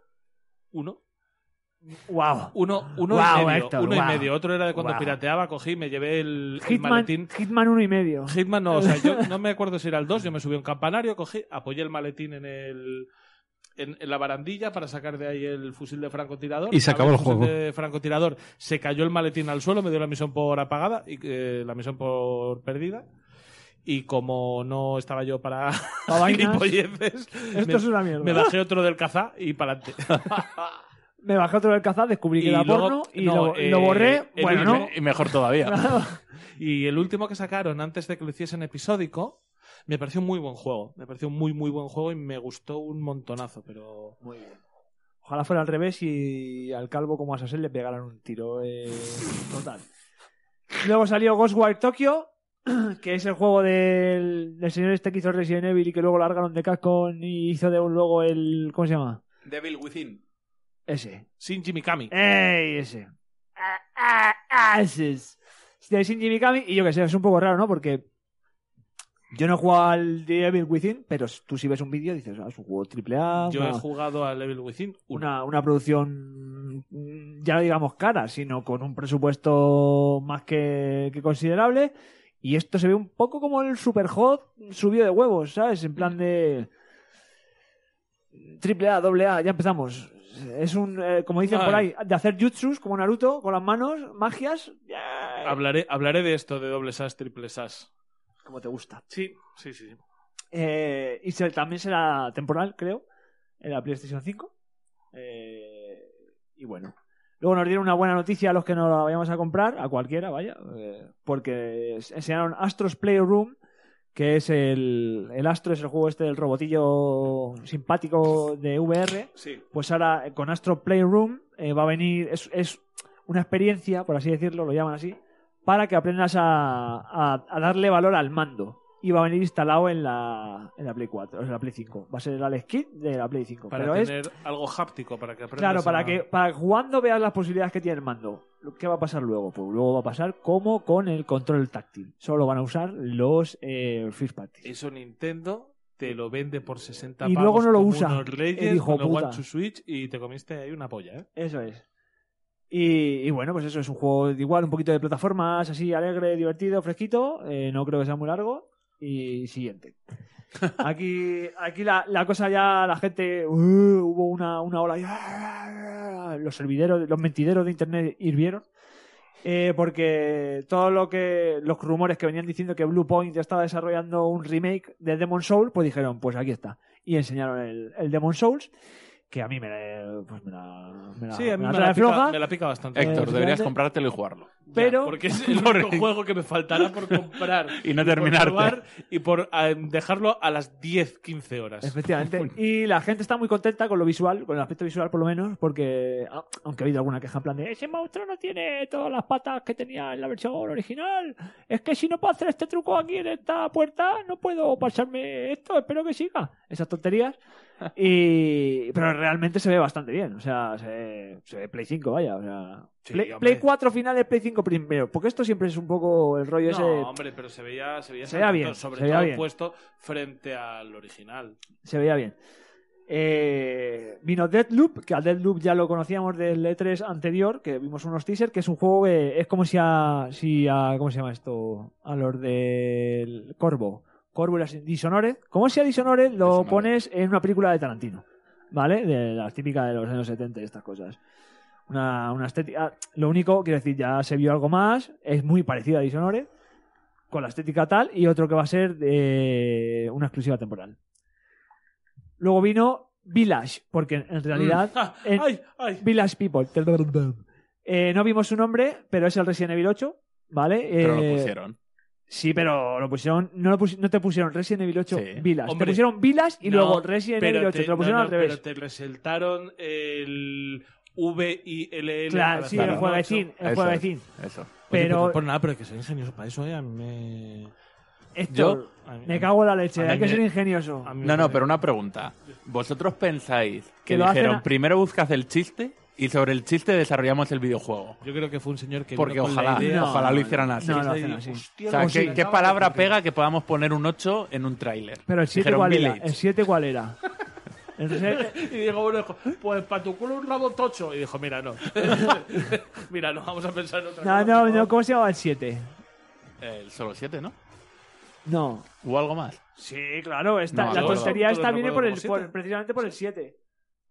uno. Wow. Uno, uno Guau, y medio. Héctor, uno y medio. Otro era de cuando pirateaba, cogí, me llevé el, el maletín. Hitman uno y medio. Hitman no, o sea, yo [LAUGHS] no me acuerdo si era el 2, yo me subí a un campanario, cogí, apoyé el maletín en el en, en la barandilla para sacar de ahí el fusil de francotirador. Y se acabó el fusil juego. de francotirador, se cayó el maletín al suelo, me dio la misión por apagada y eh, la misión por perdida. Y como no estaba yo para [LAUGHS] gilipolleces, Esto me, es una mierda. me bajé otro del cazá y para adelante. [LAUGHS] Me bajé otro del cazar, descubrí que era luego- porno y no, lo, eh, lo borré. el Bueno, y, no. me- y mejor todavía. [LAUGHS] Y el último que sacaron antes de que lo hiciesen episódico, me pareció muy buen juego. Me pareció un muy, muy buen juego y me gustó un montonazo, pero... Muy bien. Ojalá fuera al revés y al calvo como a Sasel le pegaran un tiro. eh, total. Luego salió Ghostwire Tokyo, [CLEARS THROAT] que es el juego del, del señor este que hizo Resident Evil y que luego largaron de Capcom y hizo de un luego el... ¿Cómo se llama? Devil Within. Ese. Shinji Mikami. ¡Ey! Ese. Ah, ah, ah, ese es. De Shinji Mikami, y yo que sé, es un poco raro, ¿no? Porque yo no he jugado al Evil Within, pero tú si ves un vídeo dices, ah, es un juego triple A, Yo una, he jugado a Level Within una, una producción, mm, ya no digamos cara, sino con un presupuesto más que, que considerable. Y esto se ve un poco como el Super Hot subió de huevos, ¿sabes? En plan de triple A, doble A, ya empezamos. Es un, eh, como dicen por ahí, de hacer jutsus como Naruto, con las manos, magias, Hablaré, hablaré de esto, de doble SAS, triple SAS. como te gusta. Sí, sí, sí. Eh, y se- también será temporal, creo, en la PlayStation 5. Eh, y bueno. Luego nos dieron una buena noticia a los que nos la vayamos a comprar, a cualquiera, vaya, eh, porque enseñaron Astro's Playroom, que es el, el Astro, es el juego este del robotillo simpático de VR. Sí. Pues ahora eh, con Astro Playroom eh, va a venir, es, es una experiencia, por así decirlo, lo llaman así, para que aprendas a, a- a darle valor al mando. Y va a venir instalado en la, en la Play 4, o en la Play 5. Va a ser el Alex Kit de la Play 5. Para pero es tener algo háptico, para que aprendas Claro, para a- que para jugando veas las posibilidades que tiene el mando. ¿Qué va a pasar luego? Pues luego va a pasar como con el control táctil. Solo van a usar los eh, First. Eso Nintendo te lo vende por 60 Y pavos luego no lo como usa, unos reyes con puta. To Switch y te comiste ahí una polla, ¿eh? Eso es. Y, y bueno, pues eso es un juego igual, un poquito de plataformas, así alegre, divertido, fresquito. Eh, no creo que sea muy largo. Y siguiente. Aquí, aquí la, la cosa ya, la gente, uh, hubo una, una ola, los servideros, los mentideros de internet hirvieron. Eh, porque todo lo que los rumores que venían diciendo que Blue Point estaba desarrollando un remake de Demon Soul, pues dijeron, pues aquí está. Y enseñaron el, el Demon Souls, que a mí me, la- pues me la, me la, Sí, a mí me la me trae la, pica, floja. me la pica bastante. Héctor, efectivamente. deberías comprártelo y jugarlo. Pero- porque es el único [LAUGHS] juego que me faltará por comprar [LAUGHS] Y no probar y por eh, dejarlo a las 10, 15 horas. Efectivamente. [LAUGHS] Y la gente está muy contenta con lo visual, con el aspecto visual por lo menos, porque a- aunque ha habido alguna queja en plan de ese monstruo no tiene todas las patas que tenía en la versión original. Es que si no puedo hacer este truco aquí en esta puerta, no puedo pasarme esto, espero que siga. Esas tonterías. Y... Pero realmente se ve bastante bien. O sea, se, se ve Play 5, vaya. O sea, Sí, Play. Play 4 finales, Play 5 primero. Porque esto siempre es un poco el rollo ese. No, hombre, pero se veía, se veía, Se veía bien, sobre se veía todo bien. puesto frente al original. se veía bien. Eh, vino Deadloop, que a Deadloop ya lo conocíamos del E3 anterior, que vimos unos teasers, que es un juego que es como si a, si a ¿cómo se llama esto? A los del Corvo. Corvo y las Dishonored. Como si a Dishonored lo Dishonored. pones en una película de Tarantino, ¿vale? De las típicas de los años 70 y estas cosas. Una, una estética... Lo único, quiero decir, ya se vio algo más, es muy parecido a Dishonored, con la estética tal, y otro que va a ser de una exclusiva temporal. Luego vino Village, porque en realidad. [LAUGHS] Ah, en- ¡Ay, ay! Village People. Eh, no vimos su nombre, pero es el Resident Evil 8, ¿vale? Pero lo Eh, pusieron. Sí, pero lo pusieron. No, lo pusi- no te pusieron Resident Evil 8 Sí. Village. Hombre, te pusieron Village y No, luego Resident pero Evil 8. Te, lo pusieron no, al revés. Pero te resaltaron el V I L L. Claro, sí, el jueguecín. El Eso jueguecín. es, Eso. Oye, Pero. por nada, pero hay que ser ingenioso para eso, ¿eh? A mí me... A mí- me cago en la leche. Hay que me- ser ingenioso. No, no, pero una pregunta. ¿Vosotros pensáis que dijeron a- primero buscad el chiste y sobre el chiste desarrollamos el videojuego? Yo creo que fue un señor que Porque vino con la ojalá, idea- ojalá lo hicieran así. No, lo Y hacen dijo, así. "Hostia, O sea, ¿qué, sí, qué palabra de cumplir". pega que podamos poner un 8 en un tráiler? Pero el 7 Dijeron cuál era? Village. El 7 cuál era? [LAUGHS] Y dijo, bueno, dijo, pues para tu culo un rabo tocho. Y dijo, mira, no. [LAUGHS] mira, no, vamos a pensar en otra No, cosa. no, no, favor". ¿cómo se llamaba el 7? El solo 7, ¿no? No. ¿Hubo algo más? Sí, claro, esta, No, la tontería esta viene por el, por- precisamente por el 7.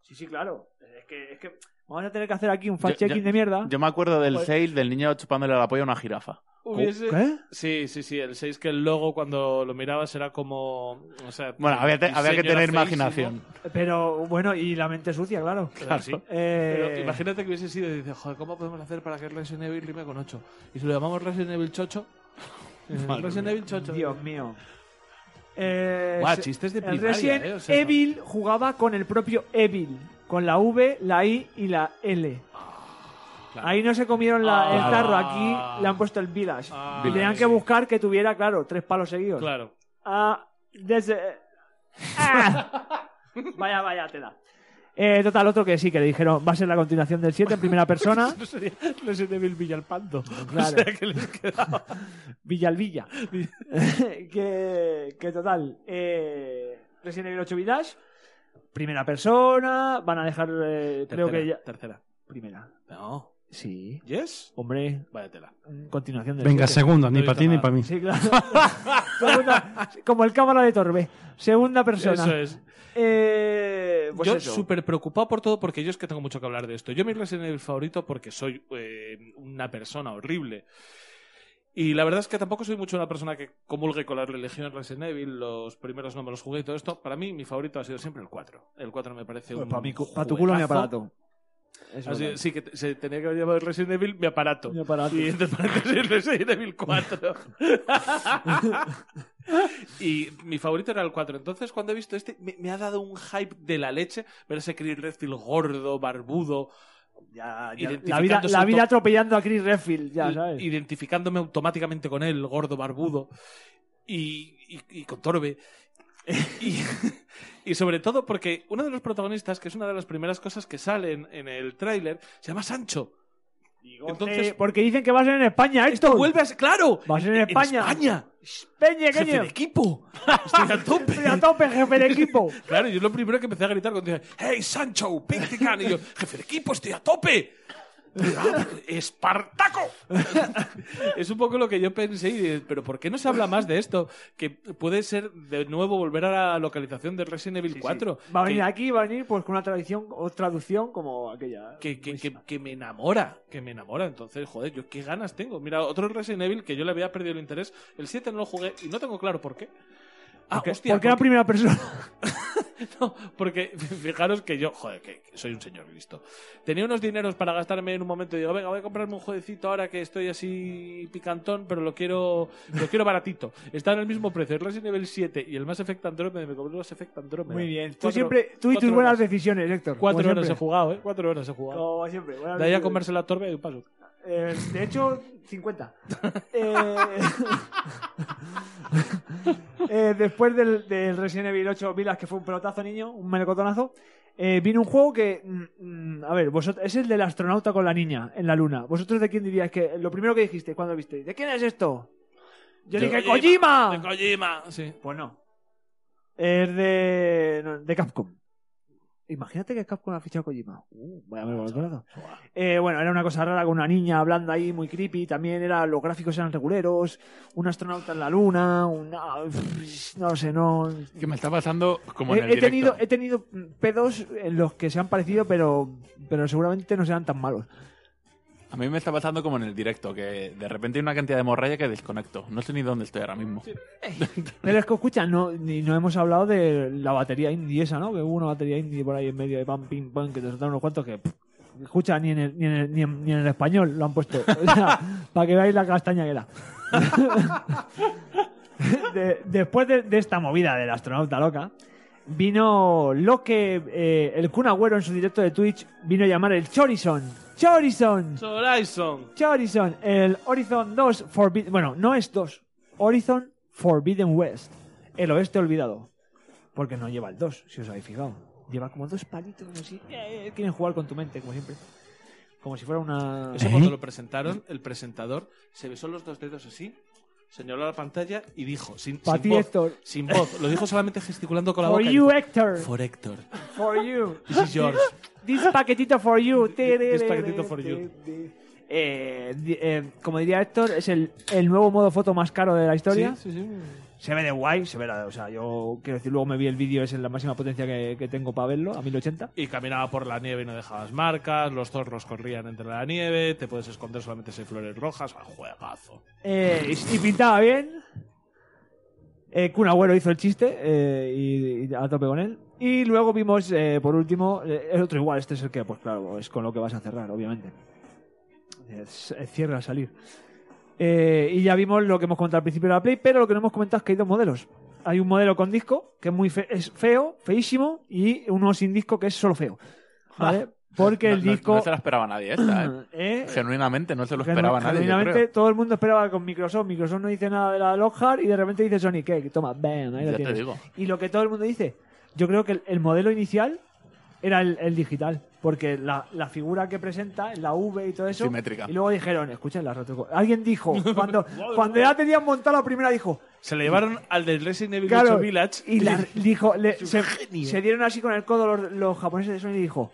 Sí, sí, claro. Es que, es que vamos a tener que hacer aquí un fact-checking de mierda. Yo me acuerdo del Pues- 6 del niño chupándole la polla a una jirafa. Hubiese- ¿Qué? Sí, sí, sí. El 6 que el logo cuando lo mirabas era como... O sea, Bueno, había, te- había que tener imaginación. Pero bueno, y la mente sucia, claro. Claro, sí. Eh, Pero imagínate que hubiese sido y dices, joder, ¿cómo podemos hacer para que Resident Evil rime con 8? Y si lo llamamos Resident Evil Chocho, [LAUGHS] eh, Resident. Evil Chocho. Dios mío. Eh, Buah, chistes de el primaria, Resident eh, o sea, Evil jugaba con el propio Evil, con la V, la I y la L. Claro. Ahí no se comieron la- el Ah. tarro, aquí le han puesto el Village. Ah, y tenían sí. que buscar que tuviera, claro, tres palos seguidos. Claro. Ah, desde... Ah. [LAUGHS] vaya, vaya tela. Eh, total, otro que sí, que le dijeron, va a ser la continuación del 7 en primera [LAUGHS] persona. No sería Resident Evil Villalpando. Claro. O sea, que les quedaba... [LAUGHS] Villalvilla. que, que total, eh, Resident Evil 8 Village, primera persona, van a dejar, eh, creo que ya... Tercera. Primera. No. Sí. ¿Yes? Hombre, Vaya tela. continuación del Venga, 7. segunda, ni para ti ni para mí. Sí, claro. [LAUGHS] Segunda- como el cámara de Torbe. Segunda persona. Eso es. Eh, pues yo súper preocupado por todo porque yo es que tengo mucho que hablar de esto. Yo mi Resident Evil favorito porque soy eh, una persona horrible. Y la verdad es que tampoco soy mucho una persona que comulgue con la religión Resident Evil. Los primeros no me los jugué y todo esto. Para mí, mi favorito ha sido siempre el 4. El 4 me parece Pues un. para, mi cu- pa' tu culo mi aparato. Así- sí, que se tenía que haber llamado Resident Evil mi aparato. Mi aparato. Y entre paréntesis Resident Evil 4. [LAUGHS] y mi favorito era el 4. Entonces, cuando he visto este, me, me ha dado un hype de la leche. Ver ese Chris Redfield gordo, barbudo. Ya, ya, la vida, la vida auto- atropellando a Chris Redfield, ya, i- ¿sabes? Identificándome automáticamente con él, gordo, barbudo. Y, y- y con Torbe. y, y sobre todo porque uno de los protagonistas, que es una de las primeras cosas que salen en el tráiler, se llama Sancho. Entonces, Eh, porque dicen que va a ser en España, esto esto. vuelve a ser. ¡Claro! Va a ser en España. España. Peña, Jefe coño. de equipo. [LAUGHS] Estoy a tope. Estoy a tope, jefe de equipo. [LAUGHS] Claro, yo lo primero que empecé a gritar cuando dije, ¡Hey, Sancho! ¡Pick the gun! Y yo, jefe de equipo, estoy a tope. "Ah, ¡Espartaco! [LAUGHS] es un poco lo que yo pensé, y dije, pero ¿por qué no se habla más de esto? Que puede ser de nuevo volver a la localización de Resident Evil 4. Va a venir que, aquí, va a venir pues con una tradición o traducción como aquella. que, que, que- que me enamora, que me enamora. Entonces, joder, yo qué ganas tengo. Mira, otro Resident Evil que yo le había perdido el interés. El 7 no lo jugué y no tengo claro por qué. Ah, Porque, hostia, porque era primera persona. [LAUGHS] [LAUGHS] No, porque [LAUGHS] fijaros que yo, joder, que, soy un señor listo. Tenía unos dineros para gastarme en un momento y digo, venga, voy a comprarme un jueguecito ahora que estoy así picantón, pero lo quiero lo quiero baratito. Está en el mismo precio, el Resident Evil 7 y el Mass Effect Andromeda, me compré el Mass Effect Andromeda. Muy bien. Tú siempre, tú y tus buenas horas. decisiones, Héctor. Cuatro horas he siempre. jugado, ¿eh? Cuatro horas he jugado. Como siempre. De ahí a comerse la torbe y un paso. Eh, de hecho, 50. Eh, [LAUGHS] eh, después del, del Resident Evil 8 Vilas, que fue un pelotazo niño, un melocotonazo, eh, vino un juego que. mm, mm, a ver, vosotros, es el del astronauta con la niña en la luna. ¿Vosotros de quién diríais que lo primero que dijiste cuando lo visteis? ¿De quién es esto? Yo, dije, De ¡Kojima! Kojima, sí. Pues no. Es de. no, de Capcom. Imagínate que Capcom ha fichado a Kojima. Uh, vaya melocotonazo. Eh, bueno, era una cosa rara con una niña hablando ahí muy creepy. También era, los gráficos eran reguleros. Un astronauta en la luna. Una, no sé, no. Que me está pasando como He, en el he tenido, he tenido pedos en los que se han parecido, pero, pero seguramente no sean tan malos. A mí me está pasando como en el directo, que de repente hay una cantidad de morralla que desconecto. No sé ni dónde estoy ahora mismo. [LAUGHS] Pero es que, escucha, no, ni, no hemos hablado de la batería indie esa, ¿no? Que hubo una batería indie por ahí en medio de pam, pim, pam, que te soltaron unos cuantos que. pff, escucha, ni en, el, ni, en el, ni, en, ni en el español lo han puesto. [LAUGHS] O sea, para que veáis la castaña que era. [LAUGHS] De- después de, de esta movida del astronauta loca, vino lo que eh, el Kun Agüero en su directo de Twitch vino a llamar el Chorizon. Chorizon. Horizon. Horizon, el Horizon 2 Forbidden... Bueno, no es 2. Horizon Forbidden West. El oeste olvidado. Porque no lleva el 2, si os habéis fijado. Lleva como dos palitos así. Eh, quieren jugar con tu mente, como siempre. Como si fuera una... Eso cuando lo presentaron, el presentador se besó los dos dedos así, señaló a la pantalla y dijo, sin, Pa' sin ti, voz, Héctor. sin voz, lo dijo solamente gesticulando con la For boca. y you, dijo, Héctor. For Héctor. For you. This is yours. This paquetito for you. This paquetito for you. Eh, eh, como diría Héctor, es el, el nuevo modo foto más caro de la historia. Sí, sí, sí. Se ve de guay, se ve la, o sea, yo quiero decir, luego me vi el vídeo, es en la máxima potencia que, que tengo para verlo, a 1080. Y caminaba por la nieve y no dejabas marcas, los zorros corrían entre la nieve, te puedes esconder solamente si hay flores rojas, ah, juegazo. Eh, y pintaba bien. Eh, Kun Agüero hizo el chiste eh, y, y a tope con él. Y luego vimos, eh, por último, eh, el otro igual, este es el que, pues claro, es con lo que vas a cerrar, obviamente. Es, es cierre al salir. Eh, y ya vimos lo que hemos comentado al principio de la Play, pero lo que no hemos comentado es que hay dos modelos. Hay un modelo con disco, que es muy fe- es feo, feísimo, y uno sin disco, que es solo feo. ¿Vale? Porque No- el disco... No, se la esperaba nadie esta, ¿eh? [CLEARS THROAT] ¿Eh? Genuinamente no se lo esperaba nadie. genuinamente, todo el mundo esperaba con Microsoft. Microsoft no dice nada de la Lockhart y de repente dice Sony, ¿qué? Toma, bam, ahí lo Ya te digo. Y lo que todo el mundo dice, yo creo que el, el modelo inicial era el, el digital, porque la, la figura que presenta, la V y todo eso. Simétrica. Y luego dijeron, escuchen la retro. Alguien dijo, [LAUGHS] cuando, cuando ya tenían montado la primera, dijo. Se le llevaron al del Resident Evil Claro, 8 Village y la- dijo, le- se, dieron así con el codo los, los japoneses de Sony y dijo,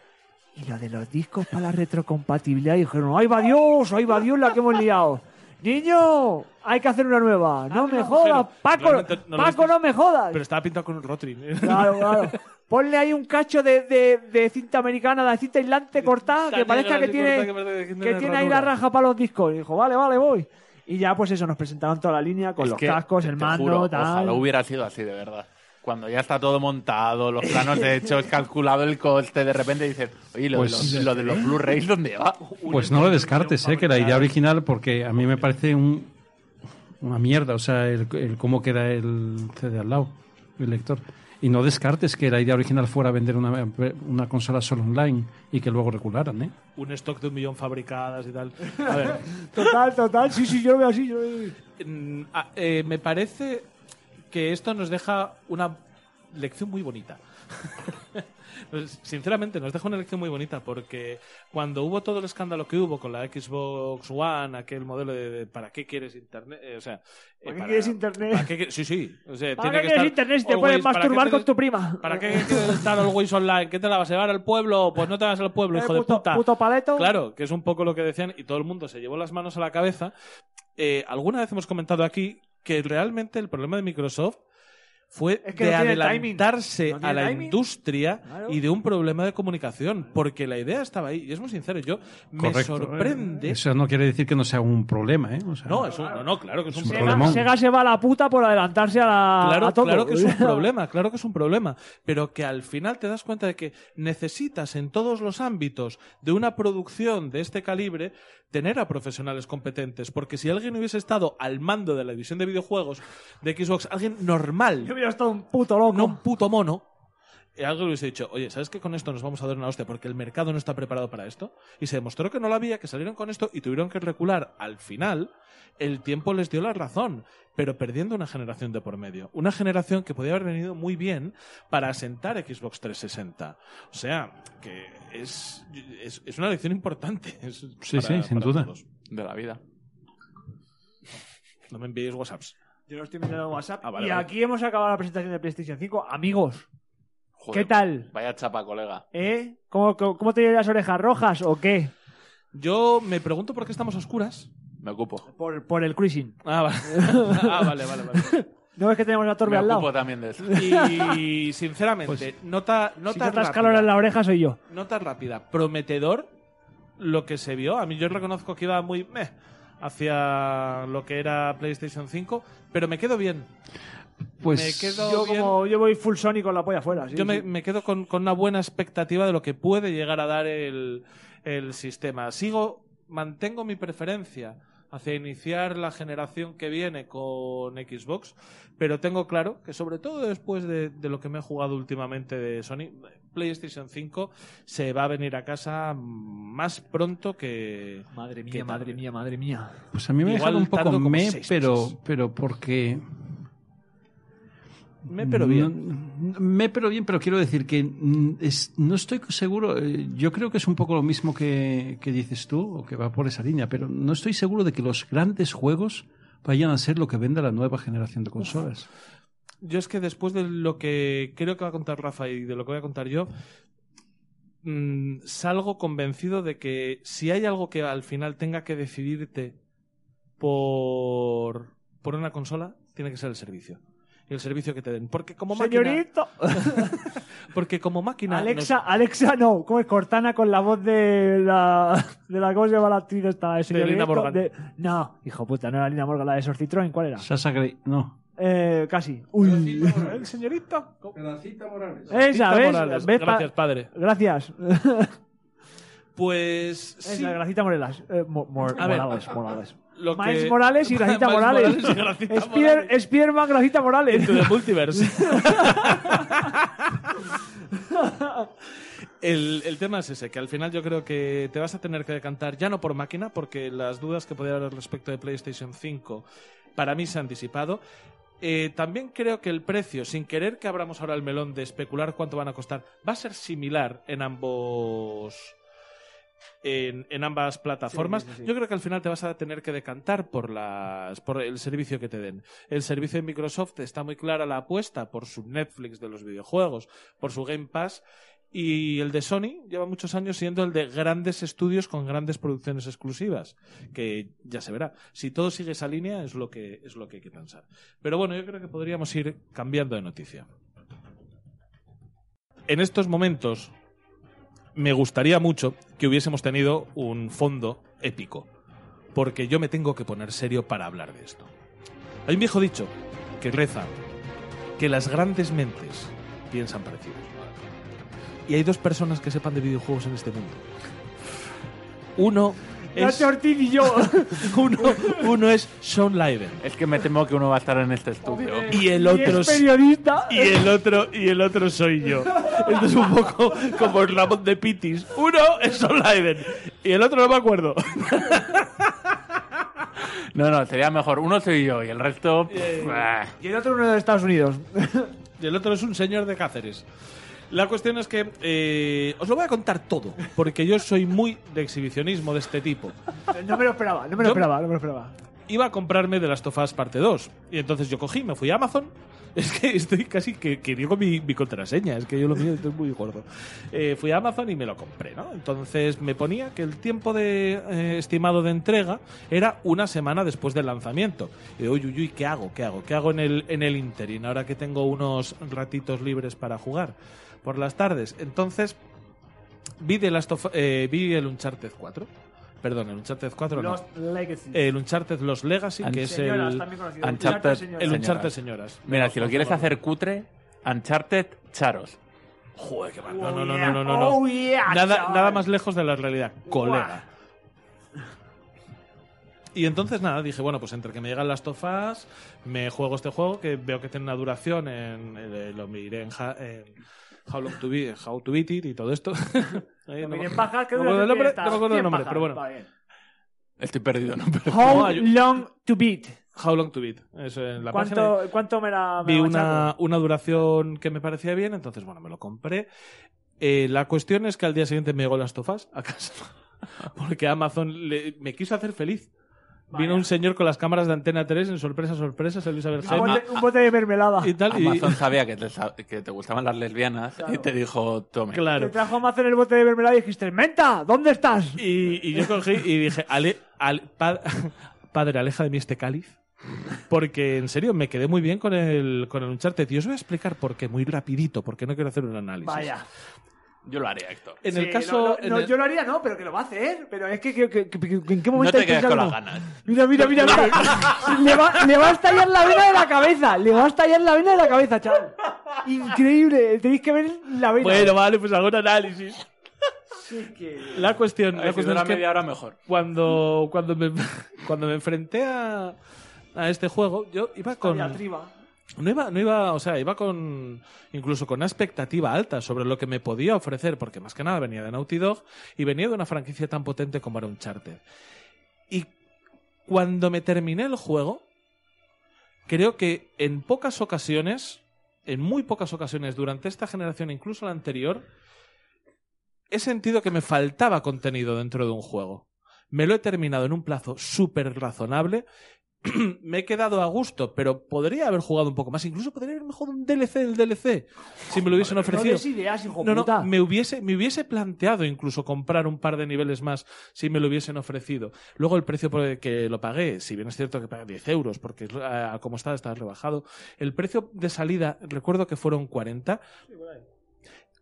y lo de los discos para la retrocompatibilidad, y dijeron, ¡ay va Dios! ¡ay va Dios la que hemos liado! Niño, hay que hacer una nueva. No me jodas, Paco, no Paco, no me jodas. Pero estaba pintado con un Rotring. [LAUGHS] Claro, claro. Ponle ahí un cacho de, de- de cinta americana, de cinta aislante cortada, que parezca que tiene, que tiene ahí la raja para los discos. Y dijo, vale, vale, voy. Y ya, pues eso, nos presentaron toda la línea con Es los que, cascos, te- el te mando, juro, tal. Ojalá hubiera sido así, de verdad. Cuando ya está todo montado, los planos de hecho, es [LAUGHS] calculado el coste, de repente dices, oye, lo, Pues- de, los, lo de los Blu-rays, ¿dónde va? Pues no lo descartes, ¿eh? que la idea original, porque a mí me parece un, una mierda, o sea, el, el cómo queda el CD al lado, el lector. Y no descartes que la idea original fuera vender una, una consola solo online y que luego regularan, ¿eh? Un stock de un millón fabricadas y tal. [LAUGHS] A ver, Total, total, sí, sí, yo lo veo así. yo lo veo así. mm, ah, eh, me parece que esto nos deja una lección muy bonita. [LAUGHS] Pues, Sinceramente, nos deja una lección muy bonita porque cuando hubo todo el escándalo que hubo con la Xbox One, aquel modelo de, de ¿para qué quieres internet? Eh, o sea, eh, ¿Para qué quieres internet? ¿para qué sí, sí. O sea, ¿Para tiene qué que quieres estar internet si te always- puedes ¿para qué masturbar con tu prima? ¿Para qué quieres estar always online? ¿Qué te la vas a llevar al pueblo? Pues no te vas al pueblo, Eh, hijo de puta. puto paleto. Claro, que es un poco lo que decían y todo el mundo se llevó las manos a la cabeza. Alguna vez hemos comentado aquí que realmente el problema de Microsoft fue Es que de no adelantarse No a la timing. industria Claro. y de un problema de comunicación, porque la idea estaba ahí. Y es muy sincero, yo me Correcto. sorprende. Eso no quiere decir que no sea un problema, ¿eh? O sea, No, es un- no, no, claro que es un problema. Sega se va a la puta por adelantarse a, la, Claro, a todo. claro que es un [LAUGHS] problema, claro que es un problema, pero que al final te das cuenta de que necesitas en todos los ámbitos de una producción de este calibre tener a profesionales competentes, porque si alguien hubiese estado al mando de la división de videojuegos de Xbox, alguien normal, Yo hubiera estado un puto loco. no un puto mono, eh, alguien hubiese dicho, oye, ¿sabes que con esto nos vamos a dar una hostia porque el mercado no está preparado para esto? Y se demostró que no lo había, que salieron con esto y tuvieron que recular al final. El tiempo les dio la razón, pero perdiendo una generación de por medio. Una generación que podía haber venido muy bien para asentar Xbox 360. O sea, que es, es, es una lección importante. [LAUGHS] Es Sí, para- sí, sin para duda. todos. De la vida. No me enviéis WhatsApps. Yo lo estoy mirando en WhatsApp. Ah, vale, y vale. aquí hemos acabado la presentación de PlayStation 5. Amigos, Joder, ¿qué tal? Vaya chapa, colega. ¿Eh? ¿Cómo, cómo, cómo te llevan las orejas rojas o qué? Yo me pregunto por qué estamos a oscuras. Me ocupo. Por, por el cruising. Ah, vale. [LAUGHS] ah, vale, vale, vale. ¿No ves que tenemos la torre Me al lado? ocupo también de eso. Y sinceramente, nota, Si nota notas rápida, calor en la oreja soy yo. nota rápida, prometedor lo que se vio. A mí yo reconozco que iba muy meh hacia lo que era PlayStation 5, pero me quedo bien. Pues me quedo Yo, bien. como, yo voy full Sony con la polla afuera. sí, yo me, quedo con, con una buena expectativa de lo que puede llegar a dar el, el sistema. Sigo, mantengo mi preferencia hacia iniciar la generación que viene con Xbox, pero tengo claro que sobre todo después de, de lo que me he jugado últimamente de Sony, PlayStation 5 se va a venir a casa más pronto que... Madre mía, madre mía, madre mía. Pues a mí me ha Igual dejado un poco me, pero, pero porque... Me pero bien. No- me pero bien, pero quiero decir que mm, es- no estoy seguro. eh, Yo creo que es un poco lo mismo que, que dices tú, o que va por esa línea, pero no estoy seguro de que los grandes juegos vayan a ser lo que venda la nueva generación de consolas. Yo es que después de lo que creo que va a contar Rafa y de lo que voy a contar yo, mm, salgo convencido de que si hay algo que al final tenga que decidirte por, por una consola, tiene que ser el servicio. Y el servicio que te den. Porque como máquina. Señorito. [LAUGHS] Porque como máquina. Alexa, Alexa no. ¿Cómo es Cortana con la voz de la. de la ¿Cómo se llama la actriz esta? De Lina Morgan. de- No, hijo puta, no era Lina Morgan, la de Sorcitroen, ¿cuál era? Sasha Grey, no. Eh, casi. Uy. El señorito. Esa, Cita ¿ves? Morales. ¿Ves pa- Gracias, padre. Gracias. Pues. Sí. Esa, Gracita Morelas. Eh, Mo- Mor- A ver. Morales, Lo que- Morales y Gracita Spider- [LAUGHS] Morales. Spiderman, Gracita Morales. Into the multiverse. [LAUGHS] el, el tema es ese, que al final yo creo que te vas a tener que decantar ya no por máquina, porque las dudas que podía haber respecto de PlayStation 5 para mí se han disipado. Eh, también creo que el precio, sin querer que abramos ahora el melón de especular cuánto van a costar, va a ser similar en ambos en, en ambas plataformas. Sí, sí, sí. Yo creo que al final te vas a tener que decantar por las por el servicio que te den. El servicio de Microsoft está muy clara la apuesta por su Netflix de los videojuegos, por su Game Pass. Y el de Sony lleva muchos años siendo el de grandes estudios con grandes producciones exclusivas, que ya se verá. Si todo sigue esa línea es lo que es lo que hay que pensar. Pero bueno, yo creo que podríamos ir cambiando de noticia. En estos momentos me gustaría mucho que hubiésemos tenido un fondo épico. porque yo me tengo que poner serio para hablar de esto. Hay un viejo dicho que reza que las grandes mentes piensan parecidos. Y hay dos personas que sepan de videojuegos en este mundo. Uno es, Ortiz y yo. [LAUGHS] uno, uno es Sean Leiden. Es que me temo que uno va a estar en este estudio. Y el Y otro es periodista. y el otro y el otro soy yo. Esto es un poco como el Ramón de Pitis. Uno es Leiden y el otro no me acuerdo. No, no, sería mejor. Uno soy yo y el resto. pff, ah. Y el otro uno de Estados Unidos. [LAUGHS] Y el otro es un señor de Cáceres. La cuestión es que eh, os lo voy a contar todo, porque yo soy muy de exhibicionismo de este tipo. No me lo esperaba, no me lo Yo- esperaba, no me lo esperaba. Iba a comprarme de las Us parte 2. Y entonces yo cogí, me fui a Amazon. Es que estoy casi que, que digo mi, mi contraseña, es que yo lo mío estoy muy gordo. Eh, fui a Amazon y me lo compré, ¿no? Entonces me ponía que el tiempo de, eh, estimado de entrega era una semana después del lanzamiento. Y digo, uy, uy, uy, ¿qué hago? ¿Qué hago? ¿Qué hago en el, en el interín ahora que tengo unos ratitos libres para jugar por las tardes? Entonces vi, de Last eh, vi el Uncharted 4. Perdón, el Uncharted 4 no. Lost Legacy. El Uncharted Los Legacy, que es Señoras, el, también conocido. Uncharted- señoras. el Señoras. Uncharted Señoras. Mira, si lo quieres hacer cutre, Uncharted Charos. Joder, qué mal. Oh, No, no, no, yeah. no, no, no. Oh, yeah, nada, nada más lejos de la realidad. Colega. Y entonces nada, dije, bueno, pues entre que me llegan las tofas, me juego este juego que veo que tiene una duración en, en- lo miré en How Long to Be, How to Beat It y todo esto. [LAUGHS] Ahí, no, me- en pajas, ¿qué no me acuerdo del nombre, no me acuerdo Cien nombre, pero bueno. Estoy perdido, ¿no? Pero- How long to beat. How Long to Beat. Eso en la página. ¿Cuánto, ¿Cuánto me la me vi una, una duración que me parecía bien, entonces bueno, me lo compré. Eh, la cuestión es que al día siguiente me llegó las tofas a casa. [LAUGHS] Porque Amazon le- me quiso hacer feliz. Vino un señor con las cámaras de antena 3 en sorpresa, sorpresa, se lo hizo a ver Un bote, un bote de mermelada. y tal. y- Amazon sabía que te, que te gustaban las lesbianas y te dijo, tome. Te claro. trajo Amazon el bote de mermelada y dijiste, ¡Menta! ¿Dónde estás? Y, y yo cogí y dije, Ale, ale- pa- [LAUGHS] padre, aleja de mí este cáliz. Porque en serio me quedé muy bien con el, con el Uncharted. Y os voy a explicar por qué, muy rapidito, porque no quiero hacer un análisis. Vaya. Yo lo haría, Héctor. En Sí, el caso. no, no, en no, el- yo lo haría, no, pero que lo va a hacer. Pero es que, que- que- que- que- ¿en qué No momento te hay quedes que con las ganas. Mira, mira, mira, mira. [LAUGHS] le, va, le va a estallar la vena de la cabeza. Le va a estallar la vena de la cabeza, chaval. Increíble. Tenéis que ver la vena. Bueno, vale, pues hago un análisis. Sí, que- La cuestión, la cuestión es que media hora mejor. cuando, cuando, me, [LAUGHS] cuando me enfrenté a, a este juego, yo iba con. diatriba. No iba, no iba, o sea, iba con incluso con una expectativa alta sobre lo que me podía ofrecer, porque más que nada venía de Naughty Dog y venía de una franquicia tan potente como era Uncharted. Y cuando me terminé el juego, creo que en pocas ocasiones, en muy pocas ocasiones durante esta generación, incluso la anterior, he sentido que me faltaba contenido dentro de un juego. Me lo he terminado en un plazo súper razonable. [CLEARS THROAT] me he quedado a gusto, pero podría haber jugado un poco más. Incluso podría haberme jugado un DLC del DLC, si me lo hubiesen No ofrecido. des ideas, hijo No, no, puta. me hubiese, me hubiese planteado incluso comprar un par de niveles más si me lo hubiesen ofrecido. Luego el precio por el que lo pagué, si bien es cierto que pagué 10 euros, porque como está, está rebajado, el precio de salida, recuerdo que fueron 40,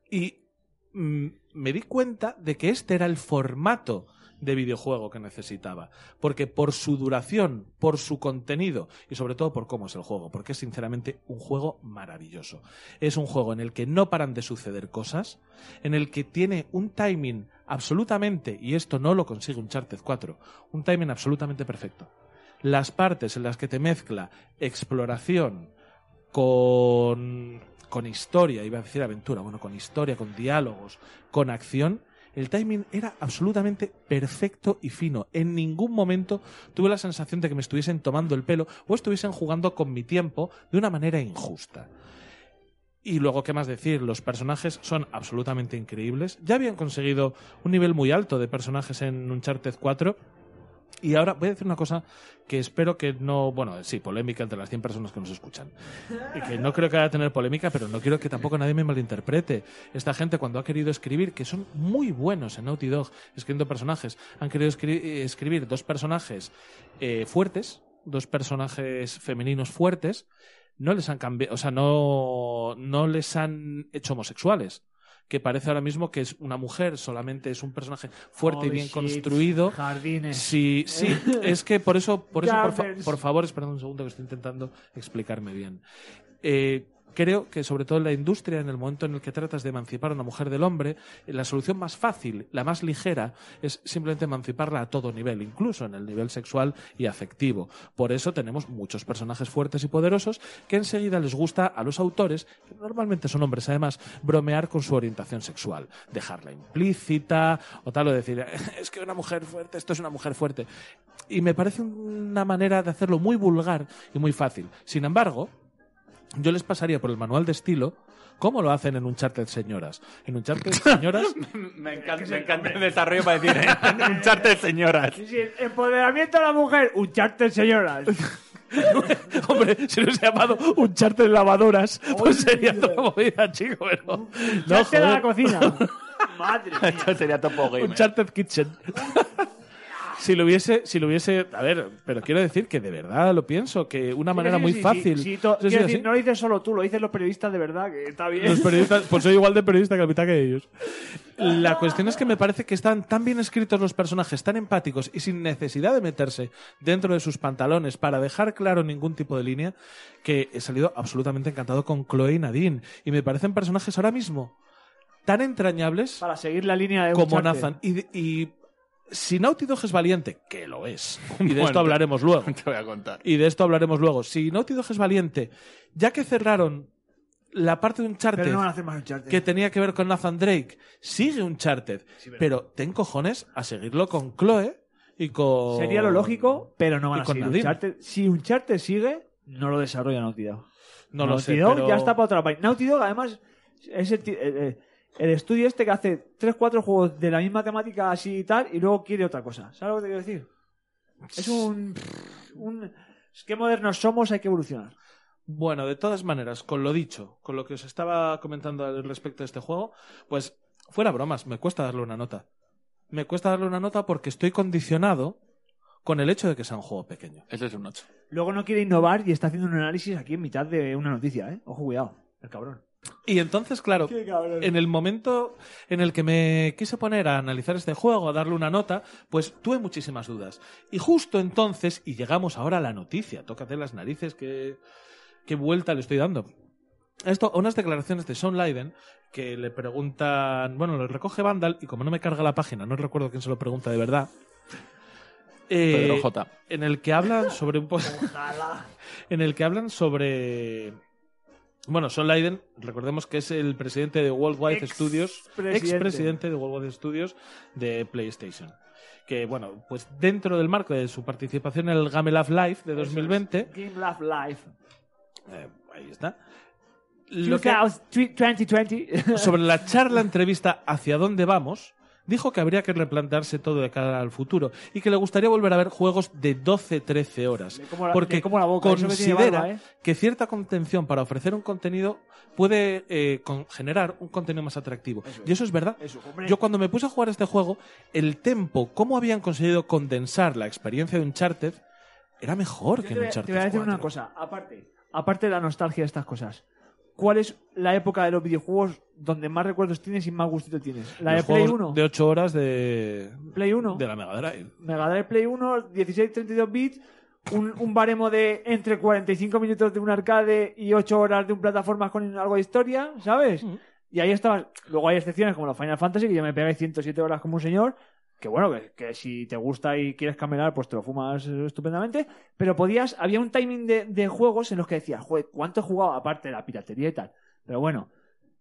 y mm, me di cuenta de que este era el formato de videojuego que necesitaba. Porque por su duración, por su contenido y sobre todo por cómo es el juego, porque es sinceramente un juego maravilloso. Es un juego en el que no paran de suceder cosas, en el que tiene un timing absolutamente, y esto no lo consigue un Uncharted 4, un timing absolutamente perfecto. Las partes en las que te mezcla exploración con, con historia, iba a decir aventura, bueno, con historia, con diálogos, con acción, el timing era absolutamente perfecto y fino. En ningún momento tuve la sensación de que me estuviesen tomando el pelo o estuviesen jugando con mi tiempo de una manera injusta. Y luego, ¿qué más decir? Los personajes son absolutamente increíbles. Ya habían conseguido un nivel muy alto de personajes en Uncharted 4. Y ahora voy a decir una cosa que espero que no, bueno, sí, polémica entre las 100 personas que nos escuchan. Y que no creo que vaya a tener polémica, pero no quiero que tampoco nadie me malinterprete. Esta gente cuando ha querido escribir, que son muy buenos en Naughty Dog escribiendo personajes, han querido eh, escribir dos personajes eh, fuertes, dos personajes femeninos fuertes, no les han cambiado, o sea, no, no les han hecho homosexuales que parece ahora mismo que es una mujer, solamente es un personaje fuerte y bien shit, construido. Jardines. Sí, sí, [LAUGHS] es que por eso, por eso, por, fa- por favor, esperad un segundo que estoy intentando explicarme bien. Eh, creo que sobre todo en la industria, en el momento en el que tratas de emancipar a una mujer del hombre, eh, la solución más fácil, la más ligera, es simplemente emanciparla a todo nivel, incluso en el nivel sexual y afectivo. Por eso tenemos muchos personajes fuertes y poderosos que enseguida les gusta a los autores, que normalmente son hombres además, bromear con su orientación sexual, dejarla implícita o tal, o decir, [LAUGHS] es que una mujer fuerte, esto es una mujer fuerte. Y me parece una manera de hacerlo muy vulgar y muy fácil. Sin embargo, yo les pasaría por el manual de estilo cómo lo hacen en Uncharted señoras. En Uncharted [LAUGHS] señoras [LAUGHS] Me encanta, me encanta el desarrollo para decir, [LAUGHS] ¿eh? un charte de señoras. Sí, sí, empoderamiento de la mujer, un charter, señoras. Hombre, si no se ha llamado Uncharted lavadoras, pues sería toda movida, chico, pero... No, Charter de la cocina. Madre mía. Esto sería Topo Gamer. Uncharted Kitchen. Si lo hubiese, si lo hubiese, a ver, pero quiero decir que de verdad lo pienso, que una manera Sí, muy sí, fácil. to- quiero así. decir, no lo dices solo tú, lo dicen los periodistas de verdad, que está bien. Los periodistas, pues soy igual de periodista que la mitad que ellos. [LAUGHS] La cuestión es que me parece que están tan bien escritos los personajes, tan empáticos y sin necesidad de meterse dentro de sus pantalones para dejar claro ningún tipo de línea, que he salido absolutamente encantado con Chloe y Nadine. Y me parecen personajes ahora mismo tan entrañables Para seguir la línea de como. Nathan. Y, y si Naughty Dog es valiente, que lo es, y de [LAUGHS] Bueno, esto hablaremos luego. [LAUGHS] Te voy a contar. Y de esto hablaremos luego. Si Naughty Dog es valiente, ya que cerraron la parte de Uncharted Pero no van a hacer más Uncharted. que tenía que ver con Nathan Drake, sigue Uncharted, pero ten cojones a seguirlo con Chloe y con... Sería lo lógico, pero no van a con seguir. Uncharted. Si Uncharted sigue, no lo desarrolla Naughty Dog. No lo Naughty sé, Dog pero- ya está para otra vaina. Naughty Dog, además, es el, eh, eh, el estudio este que hace 3-4 juegos de la misma temática así y tal, y luego quiere otra cosa. ¿Sabes lo que te quiero decir? Es un... un es que modernos somos, hay que evolucionar. Bueno, de todas maneras, con lo dicho, con lo que os estaba comentando al respecto de este juego, pues fuera bromas, me cuesta darle una nota. Me cuesta darle una nota porque estoy condicionado con el hecho de que sea un juego pequeño. Eso es un 8. Luego no quiere innovar y está haciendo un análisis aquí en mitad de una noticia, ¿eh? Ojo, cuidado. El cabrón. Y entonces, claro, en el momento en el que me quise poner a analizar este juego, a darle una nota, pues tuve muchísimas dudas. Y justo entonces, y llegamos ahora a la noticia, tócate las narices, que qué vuelta le estoy dando. Esto, a unas declaraciones de Sean Leiden que le preguntan, bueno, lo recoge Vandal y como no me carga la página, no recuerdo quién se lo pregunta de verdad. eh, Pedro J. En el que hablan sobre un [LAUGHS] en el que hablan sobre bueno, Sean Leiden, recordemos que es el presidente de Worldwide Studios, Expresidente. ex-presidente de Worldwide Studios de PlayStation. Que bueno, pues dentro del marco de su participación en el Game Love Live de 2020, Game Love Live. eh, ahí está. Lo que- 2020. sobre la charla entrevista Hacia dónde vamos, dijo que habría que replantearse todo de cara al futuro y que le gustaría volver a ver juegos de 12-13 horas. La- porque boca, considera barba, ¿eh? que cierta contención para ofrecer un contenido puede eh, con- generar un contenido más atractivo. y eso es verdad. Eso. Yo cuando me puse a jugar este juego, el tempo, cómo habían conseguido condensar la experiencia de Uncharted, era mejor que en a- Uncharted te voy a decir 4. una cosa, aparte, aparte de la nostalgia de estas cosas. ¿Cuál es la época de los videojuegos donde más recuerdos tienes y más gustito tienes? ¿La Los de Play juegos 1? de 8 horas de, Play 1. de la Mega Drive. Mega Drive Play 1, 16-32 bits, un, un baremo de entre 45 minutos de un arcade y 8 horas de un plataforma con algo de historia, ¿sabes? Y ahí estabas. Luego hay excepciones como los Final Fantasy, que yo me pegáis 107 horas como un señor. Que bueno, que, que si te gusta y quieres camelar, pues te lo fumas estupendamente. Pero podías, había un timing de, de juegos en los que decías, joder, ¿cuánto he jugado aparte de la piratería y tal? Pero bueno,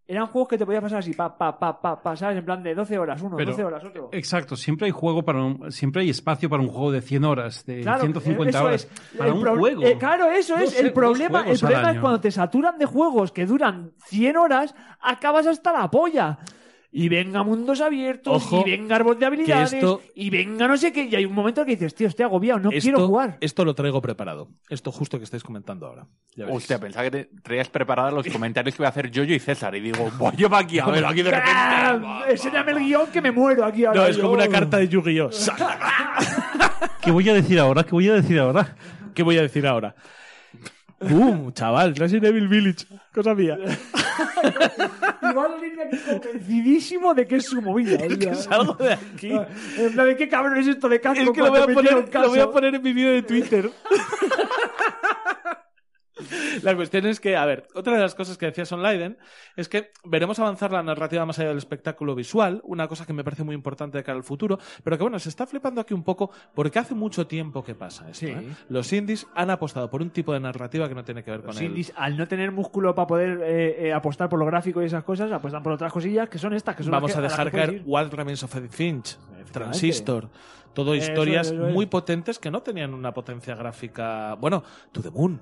eran juegos que te podías pasar así, pa, pa, pa, pa, pa, ¿sabes? En plan de 12 horas uno, Pero- 12 horas otro. Exacto, siempre hay juego para un- siempre hay espacio para un juego de 100 horas, de Claro, 150 eso horas. es. Para un juego. eh, claro, eso No es. sé, el problema, el problema es cuando te saturan de juegos que duran 100 horas, acabas hasta la polla. Y venga mundos abiertos, Ojo, y venga árbol de habilidades, esto- y venga no sé qué. Y hay un momento que dices, tío, estoy agobiado, no esto, quiero jugar. Esto lo traigo preparado. Esto justo que estáis comentando ahora. Hostia, pensaba que te traías preparados los comentarios que iba a hacer Yoyo y César. Y digo, voy yo para aquí, a [LAUGHS] ver, aquí de repente. ¡Ah! Enséñame el guion que me muero aquí ahora. No, es yo. como una carta de Yu-Gi-Oh! [LAUGHS] ¿Qué voy a decir ahora? ¿Qué voy a decir ahora? ¿Qué voy a decir ahora? ¡Boom! Chaval, Resident Evil Village. Cosa mía. Y va a salir de aquí convencidísimo de que es su movida. [LAUGHS] o sea. Salgo de aquí. En plan, ¿qué cabrón es esto de casco? Es que lo voy, a poner, lo voy a poner en mi vídeo de Twitter. [LAUGHS] [LAUGHS] La cuestión es que, a ver, otra de las cosas que decía Son Leiden es que veremos avanzar la narrativa más allá del espectáculo visual, una cosa que me parece muy importante de cara al futuro, pero que bueno, se está flipando aquí un poco porque hace mucho tiempo que pasa esto. Sí. ¿eh? Los indies han apostado por un tipo de narrativa que no tiene que ver con Los el- indies, al no tener músculo para poder eh, eh, apostar por lo gráfico y esas cosas, apostan por otras cosillas que son estas. que son las Vamos que- a dejar caer. What Remains of Edith Finch, Transistor, todo historias eso muy potentes que no tenían una potencia gráfica. Bueno, To the Moon.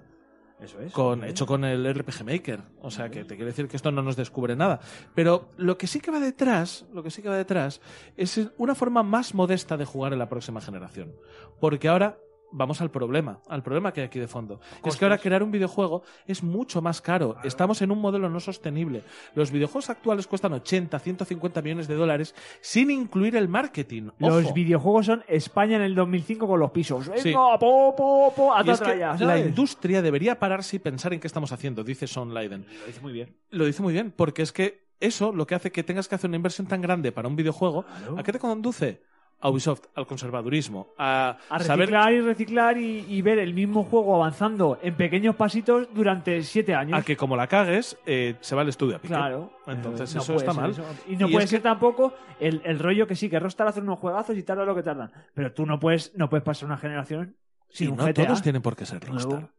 Eso es. con, hecho con el RPG Maker. O sea, que te quiero decir que esto no nos descubre nada. Pero lo que sí que va detrás, lo que sí que va detrás, es una forma más modesta de jugar en la próxima generación. Porque ahora vamos al problema, al problema que hay aquí de fondo. Es que ahora crear un videojuego es mucho más caro. Estamos en un modelo no sostenible. Los videojuegos actuales cuestan 80, 150 millones de dólares sin incluir el marketing. Los Ojo. videojuegos son España en el 2005 con los pisos. Venga, po, po, po, a es que la industria debería pararse y pensar en qué estamos haciendo, dice Son Leiden. Lo dice muy bien. Lo dice muy bien, porque es que eso lo que hace que tengas que hacer una inversión tan grande para un videojuego, ¿a qué te conduce? A Ubisoft, al conservadurismo, a, A saber reciclar y reciclar y, y ver el mismo juego avanzando en pequeños pasitos durante siete años. a que como la cagues, eh, se va el estudio a pique. Claro. Entonces No eso está mal. eso. Y no Y puede ser que- tampoco el, el rollo que sí, que Rockstar hace unos juegazos y tarda lo que tardan. Pero tú no puedes, no puedes pasar una generación sin y un no GTA. todos tienen por qué ser. Rockstar.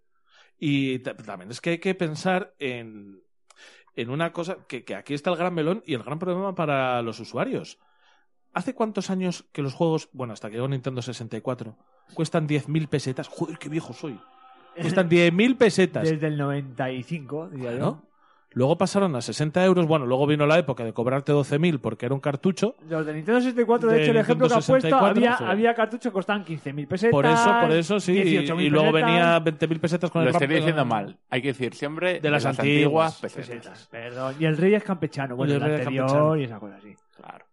Y ta- también es que hay que pensar en, en una cosa, que, que aquí está el gran melón y el gran problema para los usuarios. ¿Hace cuántos años que los juegos, bueno, hasta que llegó Nintendo 64, cuestan 10.000 pesetas? Joder, qué viejo soy. Cuestan [LAUGHS] 10.000 pesetas. Desde el 95, diría yo. ¿no? Luego pasaron a 60 euros. Bueno, luego vino la época de cobrarte 12.000 porque era un cartucho. Los de Nintendo 64, de, De hecho, el ejemplo que has puesto, 64, había, sí. había cartuchos que costaban 15.000 pesetas. Por eso, por eso sí. Y, 18.000 y luego pesetas. venía 20.000 pesetas con Lo el estoy diciendo mal. Hay que decir siempre De las antiguas pesetas. Perdón. Y el rey es campechano. Bueno, Y el, el rey es anterior campechano. y esa cosa así. Claro.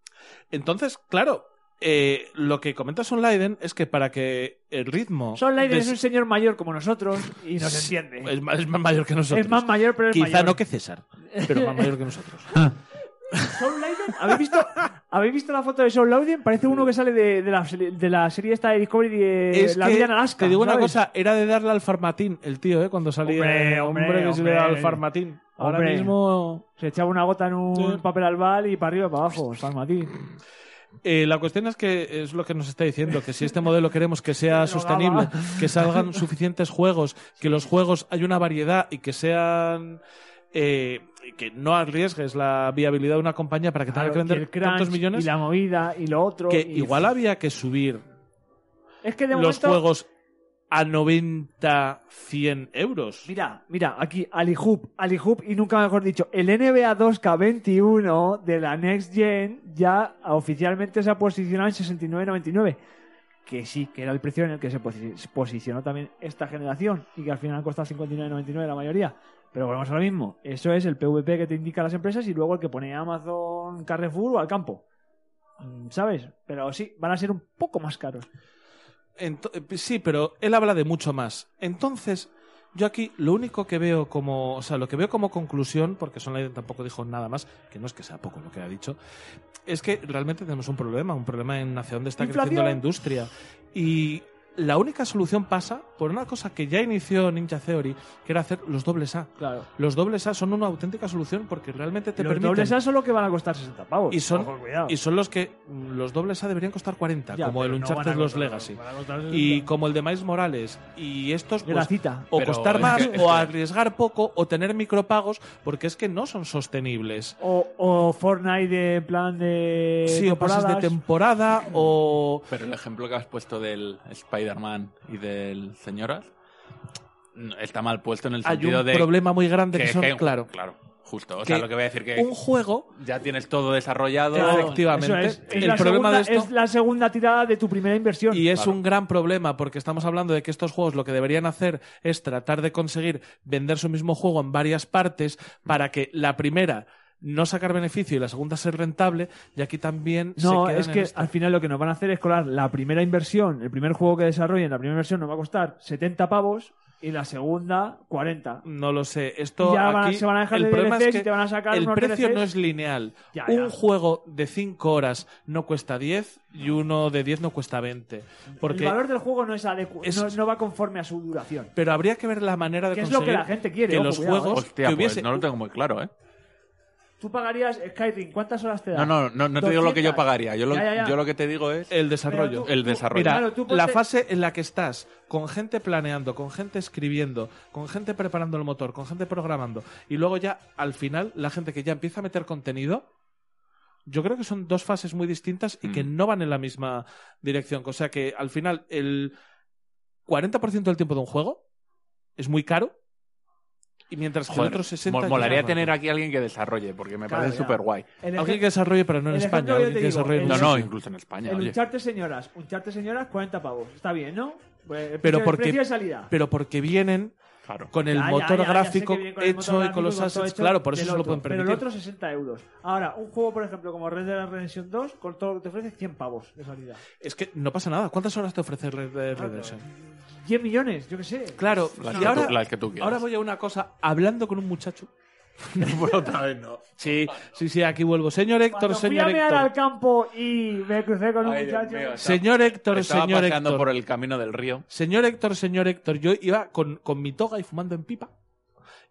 Entonces, claro, eh, lo que comenta Son Leiden es que para que el ritmo. Son Leiden de- es un señor mayor como nosotros y nos entiende. es más, es más mayor que nosotros. Es más mayor, pero es Quizá mayor. no que César, pero más mayor que nosotros. Soul Leiden, ¿habéis visto, ¿habéis visto la foto de Soul Leiden? Parece uno que sale de, de, la, seri- de la serie esta de Discovery de es La que, vida en Alaska. Te digo una cosa, era de darle al farmatín el tío, ¿eh? Cuando salía. Hombre, hombre, que se le da al farmatín. Ahora Hombre. mismo. Se echaba una gota en un Sí. papel albal y para arriba y para abajo. Farmatín. Eh, la cuestión es que es lo que nos está diciendo, que si este modelo queremos que sea sostenible, que salgan suficientes juegos, que los juegos hay una variedad y que sean eh, que no arriesgues la viabilidad de una compañía para que tenga Claro, que vender tantos millones, Y la movida y lo otro. que y- igual había que subir Es que de los momento... juegos a 90, 100 euros. Mira, mira, aquí Alihoop, Alihoop y nunca mejor dicho, el NBA 2K21 de la Next Gen ya oficialmente se ha posicionado en 69.99. Que sí, que era el precio en el que se posi- posicionó también esta generación y que al final ha costado 59.99 la mayoría. Pero volvemos a lo mismo. Eso es el PVP que te indican las empresas y luego el que pone Amazon, Carrefour o al campo. Mm, ¿Sabes? Pero sí, van a ser un poco más caros. Ento- eh, sí, pero él habla de mucho más. Entonces, yo aquí lo único que veo como, o sea, lo que veo como conclusión, porque Son Leiden tampoco dijo nada más, que no es que sea poco lo que ha dicho, es que realmente tenemos un problema, un problema en hacia dónde está Inflación. creciendo la industria. Y la única solución pasa por una cosa que ya inició Ninja Theory, que era hacer los dobles A. Claro. Los dobles A son una auténtica solución porque realmente te Los permiten... dobles A son los que van a costar 60 pavos. y son, Ojo, y son los que mm, los dobles A deberían costar 40, Ya, como el no Uncharted a Los costar- Legacy. Y 60. como el de Miles Morales. Y estos, pues, Gracita. o Pero costar más, que- o que- arriesgar poco, o tener micropagos, porque es que no son sostenibles. O, o Fortnite de plan de. Sí, o pases de temporada, o... Pero el ejemplo que has puesto del Spider-Man y del Señoras está mal puesto en el Hay sentido un de. problema muy grande que, que- son, que- claro, Claro, justo. O que sea, lo que voy a decir que un juego... ya tienes todo desarrollado. Claro, Efectivamente. eso es. Es El la problema segunda, de esto- es la segunda tirada de tu primera inversión. Y es Claro. un gran problema porque estamos hablando de que estos juegos lo que deberían hacer es tratar de conseguir vender su mismo juego en varias partes para que la primera no sacar beneficio y la segunda ser rentable, y aquí también No, se es que al final lo que nos van a hacer es colar la primera inversión, el primer juego que desarrollen, la primera inversión nos va a costar 70 pavos y la segunda 40. No lo sé. Esto ya van aquí, se van a dejar el de problema DLCs es que y te van a sacar el precio DLCs. no es lineal. Ya, un juego de 5 horas no cuesta 10 y uno de 10 no cuesta 20. Porque, el valor del juego no es no, no va conforme a su duración. Pero habría que ver la manera de Que es lo que conseguir la gente quiere, que ojo, los cuidado, juegos Hostia, que pues hubiese no lo tengo muy claro, ¿eh? Tú pagarías Skyrim, ¿cuántas horas te da? No, no, no, no te digo lo que yo 200. pagaría. Yo lo, Ya, ya, ya. yo lo que te digo es el desarrollo. Tú- el desarrollo. Mira, Claro, tú ponte- la fase en la que estás con gente planeando, con gente escribiendo, con gente preparando el motor, con gente programando y luego ya al final la gente que ya empieza a meter contenido, yo creo que son dos fases muy distintas y que Mm. no van en la misma dirección. O sea que al final el 40% del tiempo de un juego es muy caro y mientras que el Joder, otro 60 mol- es molaría tener aquí a alguien que desarrolle, porque me Claro, parece súper guay. Alguien que desarrolle, pero no en España. Alguien que digo, desarrolle en No, no, incluso en España. el oye. Uncharted señoras, Uncharted señoras 40 pavos. Está bien, ¿no? Pues Pero porque- de salida. Pero porque vienen Claro. con el Ya, ya, motor ya, gráfico con el motor hecho y con gráfico los assets, claro, por eso del se lo otro. pueden permitir. Pero el otro 60 euros. Ahora, un juego, por ejemplo, como Red Dead Redemption 2, con todo lo que te ofrece, 100 pavos de salida. Es que no pasa nada. ¿Cuántas horas te ofrece Red Dead Redemption? 10 millones, yo qué sé. Claro, Las y que ahora, tú- las que tú quieras. ahora voy a una cosa. Hablando con un muchacho. [LAUGHS] Por otra vez no. Sí, sí, sí, aquí vuelvo. Señor Héctor, Cuando fui señor a mear al Héctor. campo y me crucé con un Ay, Dios muchacho. mío, estaba- Señor Héctor, Estaba señor paseando Héctor. por el camino del río. Señor Héctor, señor Héctor. Yo iba con, con mi toga y fumando en pipa.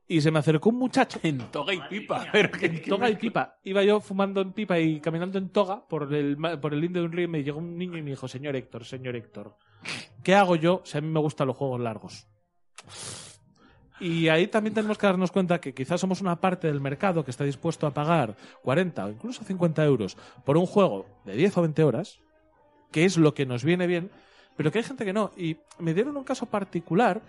Y se me acercó un muchacho. En toga y pipa. Pero que- En toga y pipa. Iba yo fumando en pipa y caminando en toga por el, ma- por el lindo de un río y me llegó un niño y me dijo, señor Héctor, señor Héctor, ¿qué hago yo si a mí me gustan los juegos largos? Y ahí también tenemos que darnos cuenta que quizás somos una parte del mercado que está dispuesto a pagar 40 o incluso 50 euros por un juego de 10 o 20 horas, que es lo que nos viene bien, pero que hay gente que no. Y me dieron un caso particular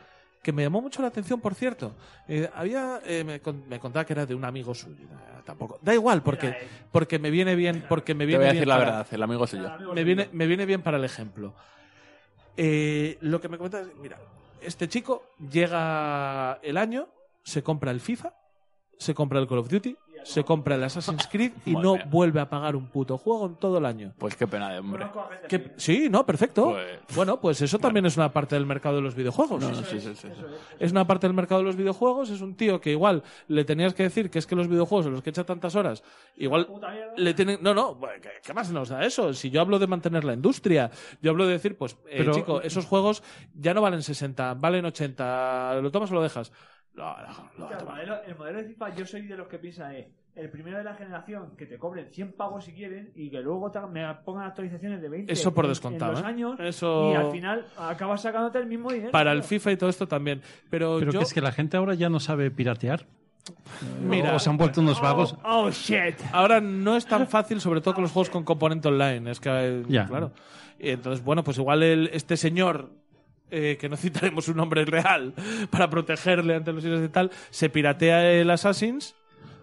que me llamó mucho la atención, por cierto. Eh, había, eh, me, con- me contaba que era de un amigo suyo. eh, Tampoco. Da igual, porque, porque me viene bien, porque me Te viene voy a bien decir la para- verdad, el amigo soy yo. me viene, me viene bien para el ejemplo. Eh, lo que me cuenta es, mira, este chico llega el año, se compra el FIFA, se compra el Call of Duty, se compra el Assassin's Creed y Madre no mía. vuelve a pagar un puto juego en todo el año. Pues qué pena de hombre. Que- sí, no, perfecto. Pues- bueno, pues eso también es una parte del mercado de los videojuegos. No, no, sí, sí, sí. Es una parte del mercado de los videojuegos, es un tío que igual le tenías que decir que es que los videojuegos en los que echa tantas horas, igual le tienen... No, no, ¿qué, qué más nos da eso? Si yo hablo de mantener la industria, yo hablo de decir, pues, eh, Pero- chico, esos juegos ya no valen 60, valen 80, ¿lo tomas o lo dejas? No, no, no, El modelo, el modelo de FIFA, yo soy de los que piensa eh, el primero de la generación que te cobren 100 pavos si quieren y que luego te- me pongan actualizaciones de 20 Eso por descontado, en dos ¿eh? años Eso- y al final acabas sacándote el mismo dinero. Para el. FIFA y todo esto también. Pero, Pero yo... que es que la gente ahora ya no sabe piratear. Mira, o se han vuelto unos vagos. Oh, shit. Ahora no es tan fácil, sobre todo con los juegos con componente online. Es que, Ya. claro. Y entonces, bueno, pues igual el- este señor, eh, que no [LAUGHS] citaremos su nombre real, para protegerle ante los y tal, se piratea el Assassin's,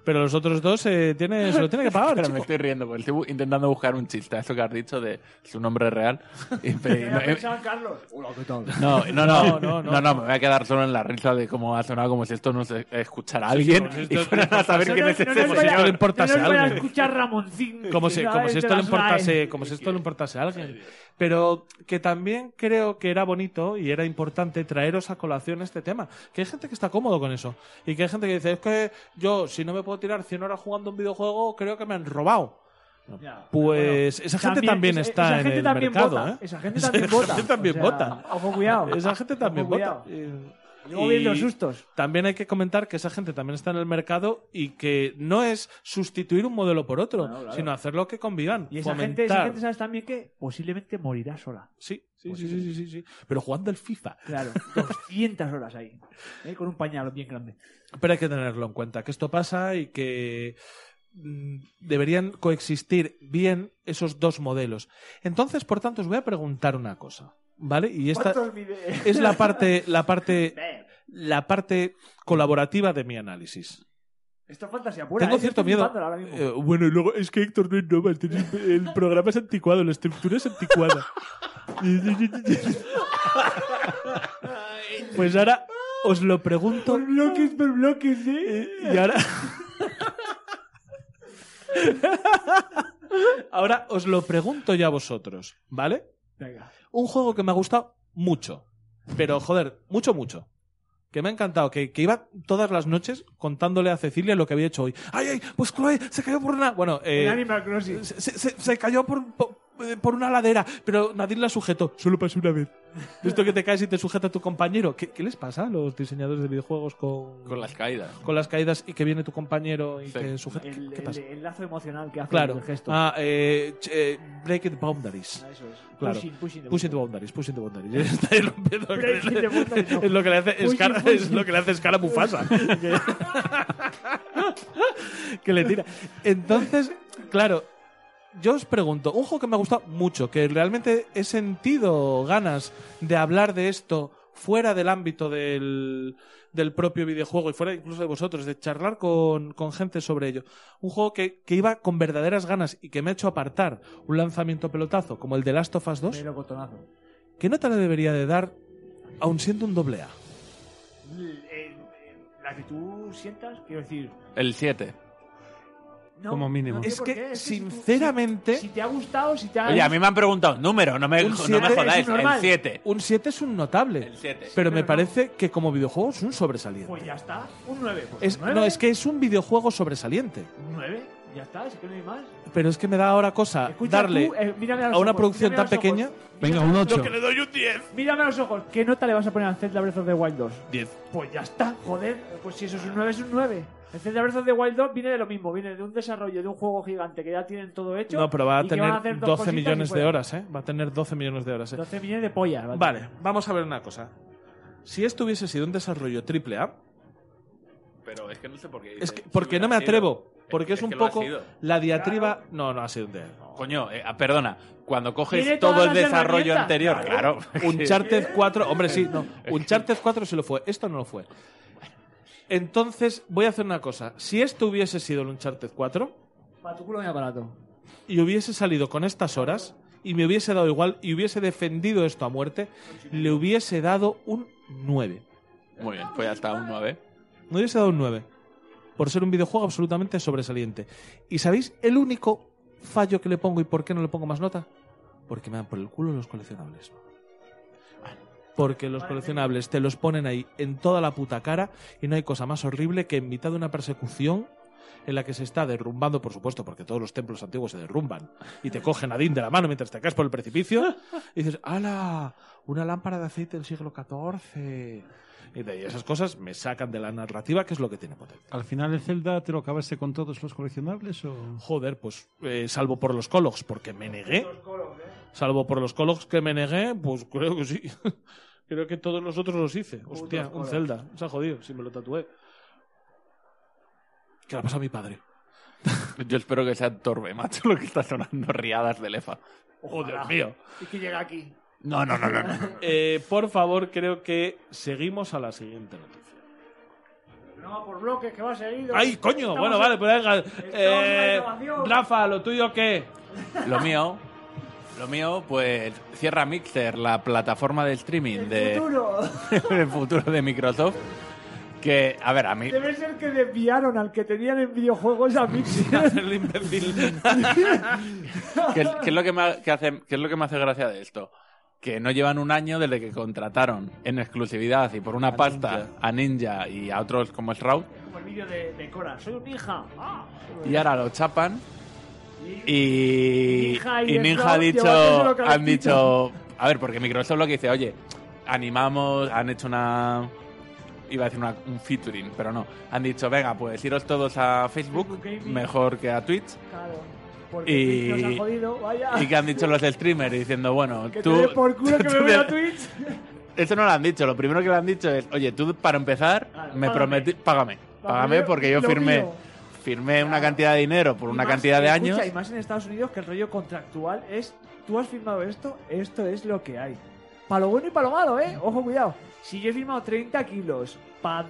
pero los otros dos eh, tiene, se lo tiene que pagar. Pero chico. me estoy riendo, porque estoy intentando buscar un chiste a eso que has dicho de su nombre real. Y- y no, eh, Carlos. Hola, ¿qué tal? no, no, no, No, no, no, no. no, me voy a quedar solo en la risa de cómo ha sonado como si esto no se escuchara a alguien como si y fueran a saber No quién es no ese señor. le importase no a alguien. escuchar Ramoncín. Como si, como, si esto le importase, como si esto le importase a alguien. Pero que también creo que era bonito y era importante traeros a colación este tema. Que hay gente que está cómodo con eso. Y que hay gente que dice, es que yo, si no me puedo tirar 100 horas jugando un videojuego, creo que me han robado. Ya, Pues esa gente también esa- está esa en gente el también mercado, vota, ¿eh? Esa gente Esa también gente vota. también o sea, vota. Ojo, cuidado. Esa gente también vota. cuidado. Luego viendo sustos. También hay que comentar que esa gente también está en el mercado y que no es sustituir un modelo por otro, Claro, claro. sino hacerlo que convivan. Y esa fomentar. gente, esa gente sabes también que posiblemente morirá sola. Sí, sí, sí, sí. sí, sí, sí, sí. Pero jugando el FIFA. Claro, 200 horas ahí. ¿eh? Con un pañal bien grande. Pero hay que tenerlo en cuenta, que esto pasa y que mm, deberían coexistir bien esos dos modelos. Entonces, por tanto, os voy a preguntar una cosa, ¿vale? Y esta es la parte, la parte, [LAUGHS] la parte colaborativa de mi análisis. Esto es fantasía pura. Tengo ¿eh? Cierto miedo. flipando ahora mismo. Eh, bueno, y luego es que Héctor no es normal, el programa es anticuado, la estructura es anticuada. [LAUGHS] pues ahora os lo pregunto Por bloques, por bloques, ¿eh? y ahora [LAUGHS] Ahora os lo pregunto ya a vosotros, ¿vale? Venga. Un juego que me ha gustado mucho. Pero, joder, mucho, mucho. Que me ha encantado, que, que iba todas las noches contándole a Cecilia lo que había hecho hoy. ¡Ay, ay! Pues Chloe se cayó por una. Bueno, eh, En Animal Crossing. se, se- se cayó por, por, por una ladera, pero Nadine la sujetó. Solo pasó una vez. Esto que te caes y te sujeta tu compañero. ¿Qué, qué les pasa a los diseñadores de videojuegos con, Con las caídas. con las caídas y que viene tu compañero y Sí. que sujeta? El, ¿Qué el- pasa? el lazo emocional que hace Claro. el gesto. Ah, eh, eh, break the boundaries. Ah, Eso es. Claro. Pushing, pushing the Pushing the boundaries, pushing the boundaries. [LAUGHS] Está ahí rompiendo- boundaries. Es lo que le hace pushing. es lo que le hace Scar a Mufasa. [LAUGHS] [LAUGHS] que le tira. Entonces, claro, yo os pregunto, un juego que me ha gustado mucho, que realmente he sentido ganas de hablar de esto fuera del ámbito del, del propio videojuego y fuera incluso de vosotros, de charlar con, con gente sobre ello. Un juego que, que iba con verdaderas ganas y que me ha hecho apartar un lanzamiento pelotazo como el de Last of Us 2. Pero botonazo. ¿Qué nota le debería de dar, aun siendo un doble A? El- el- la que tú sientas, quiero decir. El 7. No, Como mínimo. no sé Es que, qué, si tú- sinceramente, si, si te ha gustado, si te ha. Oye, a mí me han preguntado número, no me, Un [LAUGHS] no me es jodáis. El normal. 7. un 7 es un notable. El 7. Pero me Pero no. parece que como videojuego es un sobresaliente. Pues ya está. Un 9. Pues Es- un 9. no, es que es un videojuego sobresaliente. Un 9. Ya está, es que no hay más. Pero es que me da ahora cosa Escucha darle tú, eh, a a una ojos, producción tan a pequeña. Venga, un 8. le doy un 10. Mírame a los ojos. ¿Qué nota le vas a poner al Zelda Breath of the Wild 2? 10. Pues ya está, joder. Pues si eso es un 9, es un 9. El Zelda Breath of the Wild 2 viene de lo mismo. Viene de un desarrollo de un juego gigante que ya tienen todo hecho. No, pero va a tener dos 12 cositas y millones de horas, ¿eh? Va a tener 12 millones de horas, ¿eh? 12 millones de pollas. va a Vale, vamos a ver una cosa. Si esto hubiese sido un desarrollo triple A, Pero es que no sé por qué. es que, porque si no me atrevo. Porque es, un poco la diatriba. No, no ha sido un de. Coño, eh, ah, perdona. Cuando coges todo el desarrollo anterior, claro. Uncharted [LAUGHS] 4, hombre, sí, no. [LAUGHS] Uncharted 4 sí lo fue, esto no lo fue. Entonces, voy a hacer una cosa. Si esto hubiese sido el Uncharted 4 Para tu culo mi aparato. y hubiese salido con estas horas y me hubiese dado igual y hubiese defendido esto a muerte, le hubiese dado un 9. Muy bien, pues ya está, un 9. Me hubiese dado un 9. Por ser un videojuego absolutamente sobresaliente. ¿Y sabéis el único fallo que le pongo y por qué no le pongo más nota? Porque me dan por el culo los coleccionables. Porque los coleccionables te los ponen ahí en toda la puta cara y no hay cosa más horrible que en mitad de una persecución en la que se está derrumbando, por supuesto, porque todos los templos antiguos se derrumban y te cogen a Din de la mano mientras te caes por el precipicio y dices, ¡hala! Una lámpara de aceite del siglo XIV. Y de ahí esas cosas me sacan de la narrativa, que es lo que tiene potencia. ¿Al final el Zelda te lo acabaste con todos los coleccionables o...? Joder, pues eh, salvo por los Cologs, porque me negué. Salvo por los Cologs que me negué, pues creo que sí. [LAUGHS] creo que todos los otros los hice. Hostia, un. Zelda. Se ha jodido, si me lo tatué. ¿Qué le ha pasado a mi padre? [LAUGHS] Yo espero que sea Torbe, macho, lo que está sonando riadas de lefa. Dios mío. Y que llega aquí. No, no, no, no. no. [LAUGHS] Eh, por favor, creo que seguimos a la siguiente noticia. No va por bloques, que va seguido. ¡Ay, coño! Estamos bueno, en- vale, pues venga. Eh. Rafa, ¿lo tuyo qué? Lo mío, lo mío, pues cierra Mixer, la plataforma de streaming de Futuro. [LAUGHS] el futuro de Microsoft. Que, a ver, a mí. Debe ser que desviaron al que tenían en videojuegos a Mixer. [LAUGHS] El imbécil. ¿Qué, qué es lo que me, que hace, qué es lo que me hace gracia de esto? Que no llevan un año desde que contrataron en exclusividad y por una A pasta Ninja. a Ninja y a otros como Shroud. Como el vídeo de, de Cora. Soy un hija. Ah. Y ahora lo chapan y, Ninja y y The Ninja ha dicho, han dicho, a ver, porque Microsoft lo que dice, oye, animamos, han hecho una, iba a decir una- un featuring, pero no, han dicho, venga, pues iros todos a Facebook, Facebook mejor que a Twitch, Claro. Porque Y- Twitch nos ha jodido. Vaya. y que han dicho los streamers diciendo, bueno, Que tú, te por culo que me [LAUGHS] voy a Twitch. Eso no lo han dicho, lo primero que le han dicho es, oye, tú para empezar, Claro, me prometí, págame, págame porque yo firmé, mío. firmé una cantidad de dinero por Y una más- cantidad de escucha, años. Y más en Estados Unidos que el rollo contractual es, tú has firmado esto, esto es lo que hay. Para lo bueno y para lo malo, ¿eh? Ojo, cuidado. Si yo he firmado 30 kilos para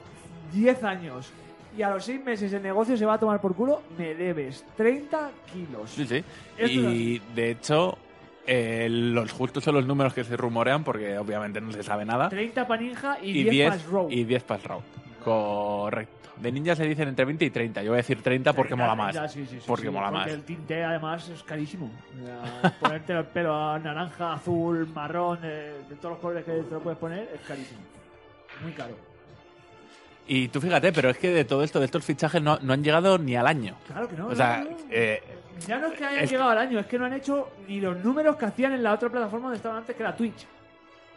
10 años y a los 6 meses el negocio se va a tomar por culo, me debes 30 kilos. Sí, sí. Esto Y de hecho, eh, los justos son los números que se rumorean porque obviamente no se sabe nada. 30 para Ninja y, Y 10 para 10 Row. y 10 para el Raw. Correcto. De ninja se dicen entre 20 y 30. Yo voy a decir 30 porque mola más. Sí, sí, sí, porque mola porque más. el tinte además es carísimo. [LAUGHS] Ponerte el pelo a naranja, azul, marrón, eh, de todos los colores que te lo puedes poner, es carísimo. Muy caro. Y tú fíjate, pero es que de todo esto, de estos fichajes, no, no han llegado ni al año. Claro que no. O sea, no, no. eh, ya no es que hayan es- llegado al año, es que no han hecho ni los números que hacían en la otra plataforma donde estaban antes, que era Twitch.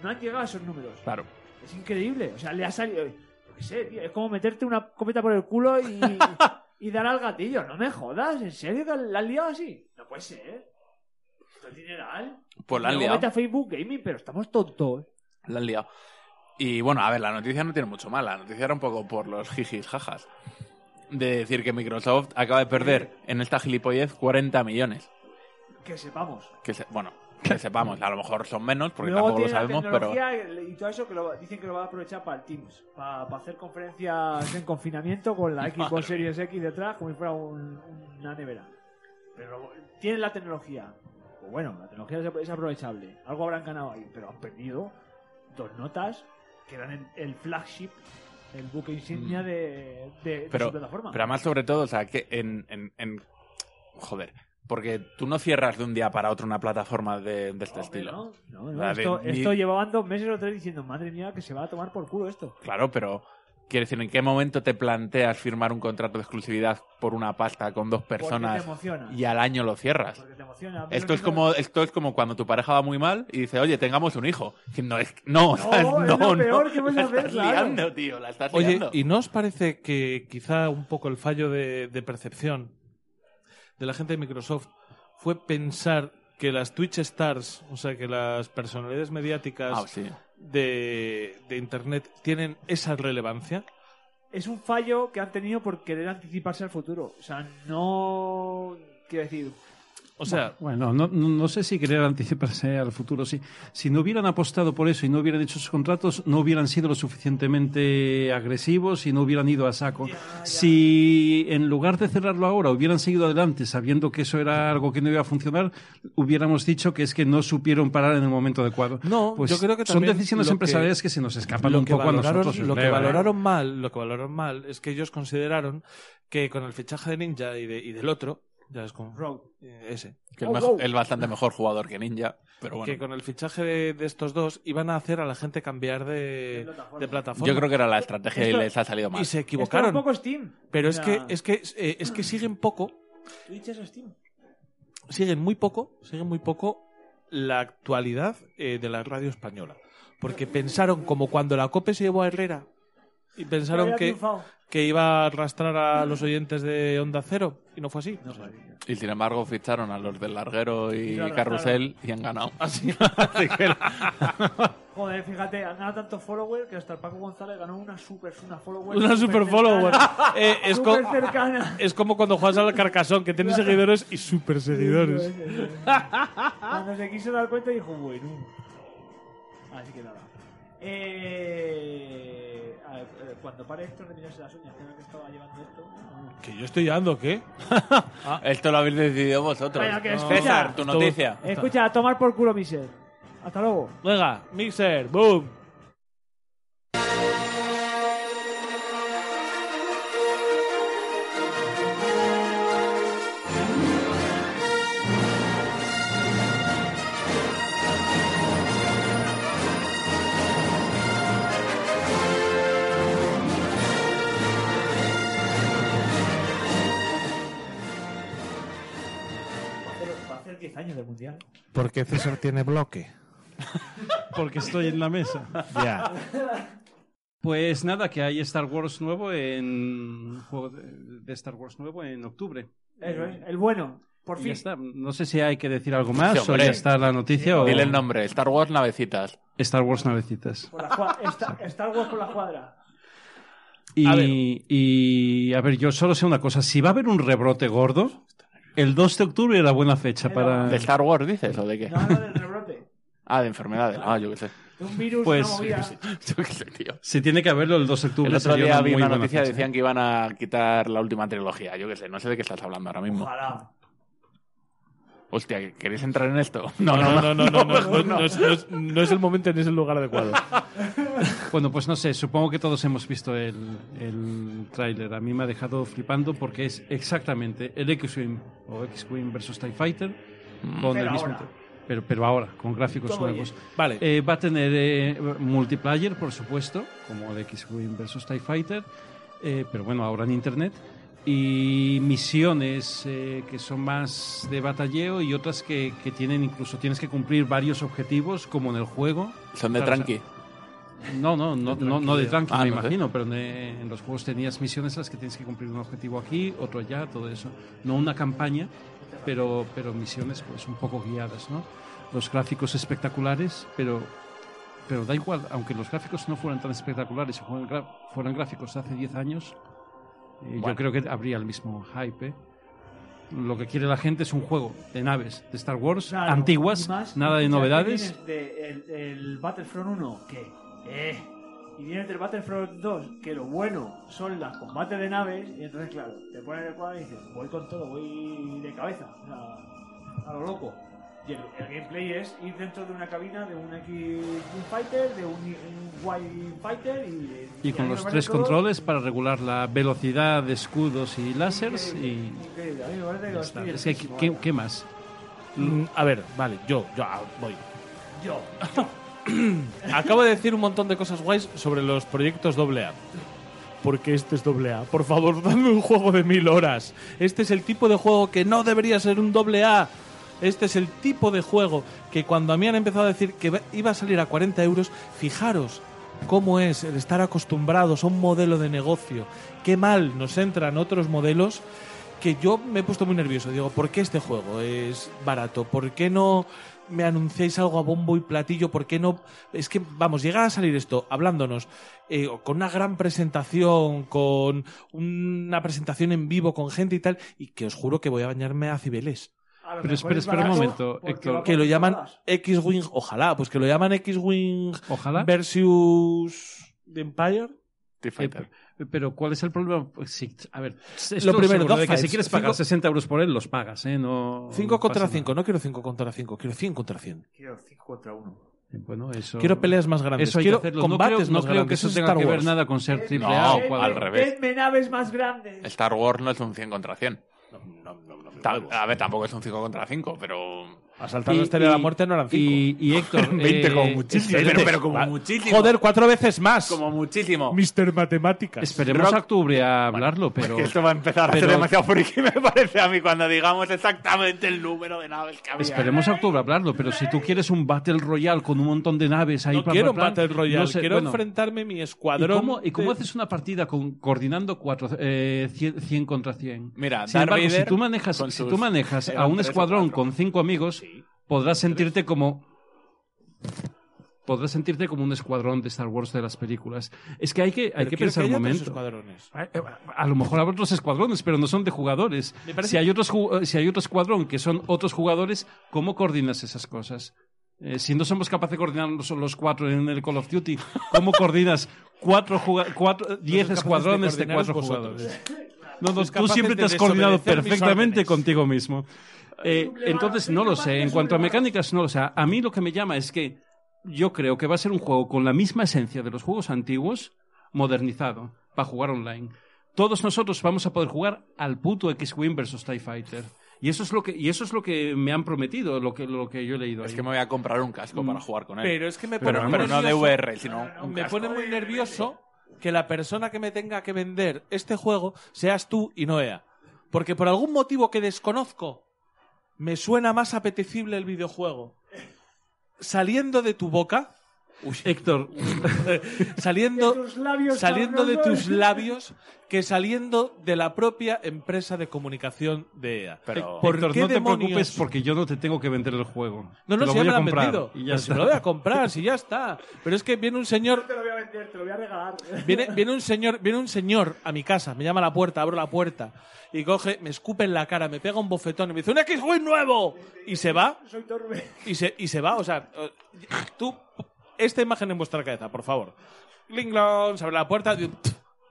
No han llegado a esos números. claro. Es increíble. O sea, le ha salido. Yo qué sé, tío. Es como meterte una copeta por el culo y, [LAUGHS] y dar al gatillo. No me jodas. ¿En serio que la has liado así? No puede ser. Esto es dineral. Pues la han liado. a Facebook Gaming, pero estamos tontos. La han liado. Y bueno, a ver, la noticia no tiene mucho mal. La noticia era un poco por los jijis jajas. De decir que Microsoft acaba de perder en esta gilipollez 40 millones. Que sepamos. Que se- bueno, que sepamos, a lo mejor son menos, porque Luego tampoco lo tiene la sabemos, pero. tecnología y todo eso que lo- dicen que lo va a aprovechar para el Teams. Para, hacer conferencias en confinamiento con la [LAUGHS] Xbox Series X detrás como si fuera un- una nevera. Pero tienen la tecnología. Pues bueno, la tecnología es- es aprovechable. Algo habrán ganado ahí, pero han perdido dos notas que eran el, el flagship, el buque insignia de, de- de Mm. su plataforma. pero además, sobre todo, o sea, que en, en, en- Joder, porque tú no cierras de un día para otro una plataforma de, de este estilo. no, no, esto, esto llevaban dos meses o tres diciendo, madre mía, que se va a tomar por culo esto. Claro, pero quiero decir, ¿en qué momento te planteas firmar un contrato de exclusividad por una pasta con dos personas y al año lo cierras? Porque te emociona. A mí Esto lo es como esto es como cuando tu pareja va muy mal y dice, oye, tengamos un hijo. Que No, es, no, ¿sabes? es no, lo no, peor que hacer, estás claro. liando, tío, la estás Oye, liando. ¿y no os parece que quizá un poco el fallo de, de percepción de la gente de Microsoft fue pensar que las Twitch Stars, o sea, que las personalidades mediáticas Ah, sí. De, de Internet tienen esa relevancia? es un fallo que han tenido por querer anticiparse al futuro. O sea, no. Quiero decir. O sea, Bueno, no, sé si querer anticiparse al futuro. Sí. Si no hubieran apostado por eso y no hubieran hecho sus contratos, no hubieran sido lo suficientemente agresivos y no hubieran ido a saco. Si en lugar de cerrarlo ahora hubieran seguido adelante sabiendo que eso era algo que no iba a funcionar, hubiéramos dicho que es que no supieron parar en el momento adecuado. No, Pues yo creo que son decisiones que- empresariales que, se nos escapan un poco a nosotros. lo que ¿eh? valoraron mal, lo que valoraron mal es que ellos consideraron que con el fichaje de Ninja y, de- y del otro, ya es con Rogue. eh, ese, Que es Oh, es bastante mejor jugador que Ninja, pero bueno. que con el fichaje de, de estos dos iban a hacer a la gente cambiar de, De plataforma. de plataforma. Yo creo que era la estrategia Esto- y les ha salido mal. y se equivocaron. un poco Steam. Pero es que es que eh, es que siguen poco, Twitch es Steam. siguen muy poco, siguen muy poco la actualidad eh, de la radio española, porque pensaron como cuando la Cope se llevó a Herrera y pensaron que triunfado. que iba a arrastrar a los oyentes de Onda Cero y no fue así. Y sin embargo ficharon a los del Larguero y Carrusel y han ganado. [LAUGHS] Así, [LAUGHS] Joder, fíjate, han ganado tantos followers que hasta el Paco González ganó una super, una follower. Una super follower. [LAUGHS] Eh, es, co- Súper cercana. es como cuando juegas al Carcasón, que tienes seguidores y super seguidores. Cuando se quiso dar cuenta dijo, bueno. Así que nada. Eh, a ver, eh, cuando pare esto de mirarse las uñas, el que estaba llevando esto. ¿Que yo estoy llevando qué? [LAUGHS] Esto lo habéis decidido vosotros. Bueno, que escucha. César, tu noticia. Escucha, a tomar por culo, Miser. Hasta luego. Venga, Mixer, boom. Mundial. Porque César tiene bloque. Porque estoy en la mesa. Ya. Pues nada, que hay Star Wars nuevo en juego de, Star Wars nuevo en octubre. Eso es, el bueno. Por fin. ya está. No sé si hay que decir algo más Sí, o ya está la noticia o Dile el nombre, Star Wars Navecitas. Star Wars navecitas. Por la Star, Star Wars por la cuadra. A y a ver, yo solo sé una cosa. Si va a haber un rebrote gordo, el 2 de octubre era buena fecha para... ¿De Star Wars dices o de qué? No, no, del rebrote. [LAUGHS] Ah, de enfermedades. Ah, yo qué sé. De un virus, Pues- una movida. [LAUGHS] Yo qué sé, tío. Si tiene que haberlo el 2 de octubre. El otro sería día vi muy una buena noticia, fecha. decían que iban a quitar la última trilogía. Yo qué sé, no sé de qué estás hablando ahora mismo. Ojalá. Hostia, ¿queréis entrar en esto? No, no, no, no, no, [LAUGHS] no, no, es, no es- no es el momento ni es el lugar adecuado. [LAUGHS] Bueno, pues no sé, supongo que todos hemos visto el, el tráiler. A mí me ha dejado flipando porque es exactamente el X-Wing o X-Wing versus TIE Fighter con Pero el mismo... ahora. Pero, pero ahora, con gráficos nuevos. Vale. Eh, va a tener eh, multiplayer, por supuesto, como el X-Wing versus TIE Fighter, eh, pero bueno, ahora en Internet. Y misiones eh, que son más de batalleo y otras que, que tienen incluso tienes que cumplir varios objetivos, como en el juego. Son de Claro, o sea, tranqui. no, no, no, no, no de tranqui, Ah, me no sé. imagino, pero de- en los juegos tenías misiones en las que tienes que cumplir un objetivo aquí, otro allá, todo eso. No una campaña, pero, pero misiones pues un poco guiadas, ¿no? Los gráficos espectaculares, pero, pero da igual, aunque los gráficos no fueran tan espectaculares, fueran, fueran gráficos de hace 10 años, yo creo que habría el mismo hype. ¿eh? Lo que quiere la gente es un juego de naves de Star Wars Claro, antiguas, más, nada de novedades. de el, el Battlefront 1, que. Eh, y vienes del Battlefront 2, que lo bueno son las combates de naves, y entonces, claro, te pones el cuadro y dices, voy con todo, voy de cabeza, o sea, a lo loco. Y el, el gameplay es ir dentro de una cabina de un X Fighter, de un, un Y Fighter y. Y con los tres todo controles para regular la velocidad de escudos y láseres y. A Es que. ¿qué, qué más? Mm, A ver, vale, yo, yo ah, voy. Yo. [COUGHS] Acabo de decir un montón de cosas guays sobre los proyectos AA. Porque este es AA. Por favor, [LAUGHS] dame un juego de mil horas. Este es el tipo de juego que no debería ser un AA. Este es el tipo de juego que cuando a mí han empezado a decir que iba a salir a 40 euros, fijaros cómo es el estar acostumbrados a un modelo de negocio. Qué mal nos entran otros modelos que yo me he puesto muy nervioso. Digo, ¿por qué este juego es barato? ¿Por qué no me anunciáis algo a bombo y platillo? ¿Por qué no? Es que, vamos, llega a salir esto hablándonos eh, con una gran presentación, con una presentación en vivo con gente y tal, y que os juro que voy a bañarme a Cibeles. A lo Pero mejor espera, es espera un barato momento, porque Héctor. va Que lo llaman. X-Wing, ojalá, pues que lo llaman X-Wing Ojalá. versus The Empire. TIE Fighter. Eh, Pero ¿cuál es el problema? Pues sí, a ver, estoy Lo primero, seguro de que si quieres pagar cinco- 60 euros por él, los pagas, ¿eh? No, 5 no contra pasa 5, no quiero 5 contra 5, quiero 100 contra 100. Quiero 5 contra 1. nada. Bueno, eso... Quiero peleas más grandes, Eso hay quiero que hacerlo. No combates creo, no más creo que grandes, eso es tenga Star que ver Wars. nada con ser triple No, A o al cuadro. revés. Denme naves más grandes. Star Wars no es un 100 contra 100. No, no, no, A ver, tampoco es un 5 contra 5, pero... Asaltar Y- la estrella de la y- muerte no eran 5. Y, y Héctor... [LAUGHS] 20 eh, como muchísimo. Pero, pero como muchísimo. Joder, cuatro veces más. Como muchísimo. Mister Matemáticas. Esperemos Rock- a octubre a hablarlo, pero... Que esto va a empezar a ser pero- demasiado friki, [LAUGHS] me parece a mí, cuando digamos exactamente el número de naves que había. Esperemos a octubre a hablarlo, pero si tú quieres un Battle Royale con un montón de naves ahí... No plan, quiero un plan, Battle Royale, no sé, quiero bueno, enfrentarme mi ¿Y escuadrón. cómo, ¿Y cómo de- haces una partida con, coordinando cuatro, eh, 100, 100 contra 100? Mira, Sin Darth embargo, si tú manejas, si sus- tú manejas a un escuadrón con cinco amigos, podrás sentirte como podrás sentirte como un escuadrón de Star Wars de las películas. Es que hay que, hay que pensar un haya otros momento. escuadrones. A, eh, a lo mejor habrá otros escuadrones, pero no son de jugadores. Si hay, otros, eh, si hay otro escuadrón que son otros jugadores, ¿cómo coordinas esas cosas? Eh, si no somos capaces de coordinar los, los cuatro en el Call of Duty, ¿cómo coordinas cuatro, cuatro, diez escuadrones de, cuatro vosotros. jugadores? No, no, tú siempre te has coordinado perfectamente contigo mismo. Eh, entonces, no lo sé. En cuanto a mecánicas, no lo sé. A mí lo que me llama es que yo creo que va a ser un juego con la misma esencia de los juegos antiguos, modernizado, para jugar online. Todos nosotros vamos a poder jugar al puto X-Wing versus TIE Fighter. Y eso es lo que, y eso es lo que me han prometido, lo que, lo que yo he leído. Es ahí. que me voy a comprar un casco para jugar con él. Pero es que me pone pero, muy pero no de. VR, sino un Me casco. pone muy nervioso que la persona que me tenga que vender este juego seas tú y no EA. Porque por algún motivo que desconozco, me suena más apetecible el videojuego. Saliendo de tu boca, Héctor, [LAUGHS] saliendo, De tus labios saliendo de tus labios, que saliendo de la propia empresa de comunicación de EA. Pero- ¿Por Héctor, qué no te demonios? preocupes porque yo no te tengo que vender el juego. No, Te no, lo si ya me lo han vendido. y ya Pero si me lo voy a comprar, si ya está. Pero es que viene un señor te lo voy a vender, te lo voy a regalar. Viene, viene un señor, viene un señor a mi casa, me llama a la puerta, abro la puerta y coge, me escupe en la cara, me pega un bofetón y me dice ¡Un X-Wing nuevo! Y se va, Soy torbe. y se, y se va, o sea, tú, esta imagen en vuestra cabeza, por favor. Linglong, se abre la puerta y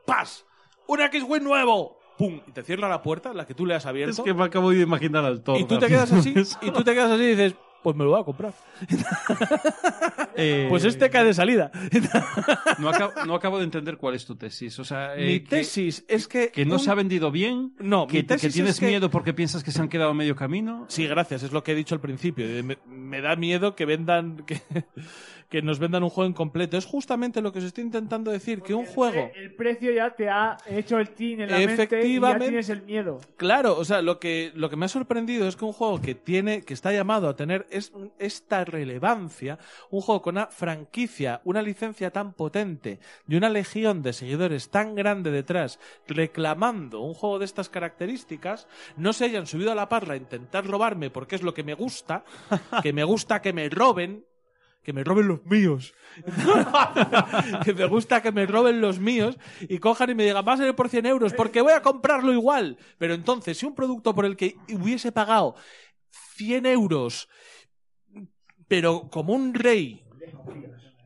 ¡paf! ¡Un X-Wing nuevo! ¡pum! y te cierra la puerta, la que tú le has abierto. Es que me acabo de imaginar al toro. y tú te quedas así, y tú te quedas así y dices, pues me lo voy a comprar. [LAUGHS] Eh, Pues este cae de salida. [LAUGHS] No acabo, no acabo de entender cuál es tu tesis. O sea, eh, Mi que- tesis es que. Que no un- se ha vendido bien. No, que, mi tesis que tienes es que- miedo porque piensas que se han quedado a medio camino. Sí, gracias, es lo que he dicho al principio. Me, me da miedo que vendan. Que, que nos vendan un juego incompleto. Es justamente lo que os estoy intentando decir, que un juego. El precio ya te ha hecho el tin en la mente y ya Efectivamente. tienes el miedo. Claro, o sea, lo que, lo que me ha sorprendido es que un juego que tiene, que está llamado a tener es- esta relevancia, un juego con una franquicia, una licencia tan potente y una legión de seguidores tan grande detrás, reclamando un juego de estas características, no se hayan subido a la parla a intentar robarme porque es lo que me gusta, [LAUGHS] que me gusta que me roben, que me roben los míos. [LAUGHS] que me gusta que me roben los míos y cojan y me digan, va a salir por 100 euros porque voy a comprarlo igual. Pero entonces, si un producto por el que hubiese pagado 100 euros, pero como un rey,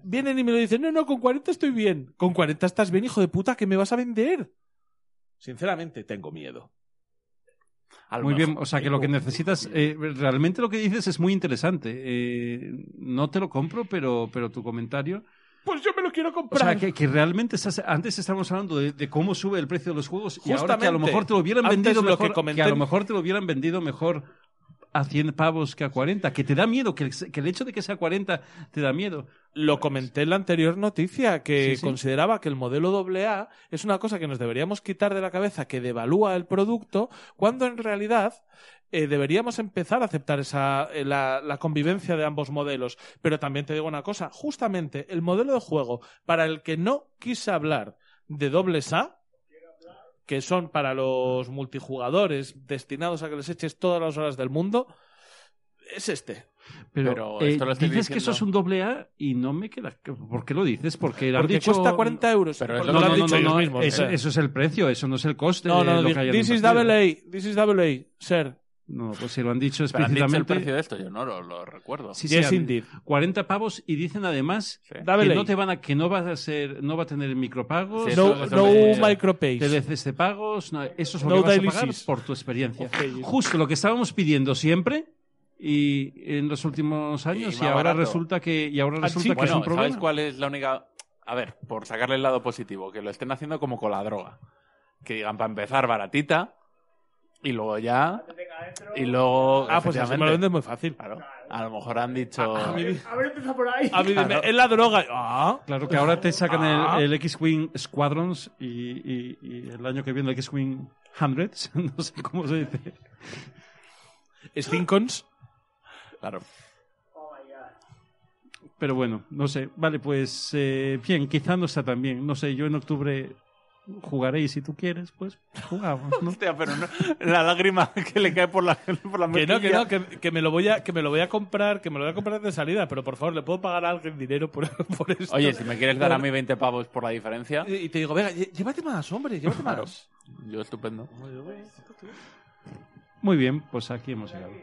vienen y me lo dicen, no, no, con 40 estoy bien. Con 40 estás bien, hijo de puta, ¿qué me vas a vender? Sinceramente, tengo miedo. Muy bien, o sea que lo que necesitas, eh, realmente lo que dices es muy interesante. Eh, no te lo compro, pero, pero tu comentario. Pues yo me lo quiero O comprar. sea, que, que realmente estás, antes estábamos hablando de, de cómo sube el precio de los juegos y ahora que a lo mejor te lo hubieran vendido lo que mejor, comenté- que a lo mejor te lo hubieran vendido mejor a 100 pavos que a 40, que te da miedo, que el, que el hecho de que sea 40 te da miedo. Lo comenté en la anterior noticia, que Sí, sí. consideraba que el modelo AA es una cosa que nos deberíamos quitar de la cabeza, que devalúa el producto, cuando en realidad eh, deberíamos empezar a aceptar esa, eh, la, la convivencia de ambos modelos. Pero también te digo una cosa, justamente el modelo de juego para el que no quise hablar de dobles A, que son para los multijugadores destinados a que les eches todas las horas del mundo, es este. Pero, Pero eh, esto lo estoy dices que eso es un doble A y no me queda. ¿Por qué lo dices? Porque, lo han Porque dicho... cuesta 40 euros. Pero es Porque lo lo que- han no, dicho no, ellos no, mismos. eso, eso es el precio, eso no es el coste No, no, lo no, que hayan this is invertido. double A, this is double A, sir. No, pues si lo han dicho Pero han dicho el explícitamente. precio de esto, yo no lo, lo recuerdo. Sí, Yes, sí, indeed. 40 pavos y dicen además Sí. que Double no te van a que no va a ser no va a tener micropagos, Sí, No, eso- eso no me- micropays. DLCs de pagos, no, eso es lo No que vas a pagar por tu experiencia. Ok. Justo lo que estábamos pidiendo siempre y en los últimos años y, más ahora barato. resulta que y ahora Ah, resulta sí, que es Bueno, un problema. ¿sabes cuál es la única...? A ver, por sacarle el lado positivo, que lo estén haciendo como con la droga. Que digan, para empezar, baratita, y luego ya... Y luego... Ah, pues así me lo vendes muy fácil. Claro. A lo mejor han dicho... A mí, A ver, empieza por ahí. a mí Claro. dime, es la droga. Ah, Claro que ahora te sacan Ah. el, el X-Wing Squadrons y, y- y el año que viene el X-Wing Hundreds, [LAUGHS] no sé cómo se dice. Stinkons. Claro. Pero bueno, no sé. Vale, pues eh, bien, quizá no está tan bien. No sé, yo en octubre jugaré y si tú quieres, pues jugamos. ¿no? [LAUGHS] Hostia, pero no, la lágrima [LAUGHS] que le cae por la, por la Que no, que mejilla. no, que, que me lo voy a, que me lo voy a comprar, que me lo voy a comprar de salida, pero por favor, ¿le puedo pagar a alguien dinero por, [LAUGHS] por esto? Oye, si me quieres dar a mí 20 pavos por la diferencia, Y y te digo, venga, llévate más, hombre, llévate más. yo estupendo. Muy bien, pues aquí hemos llegado.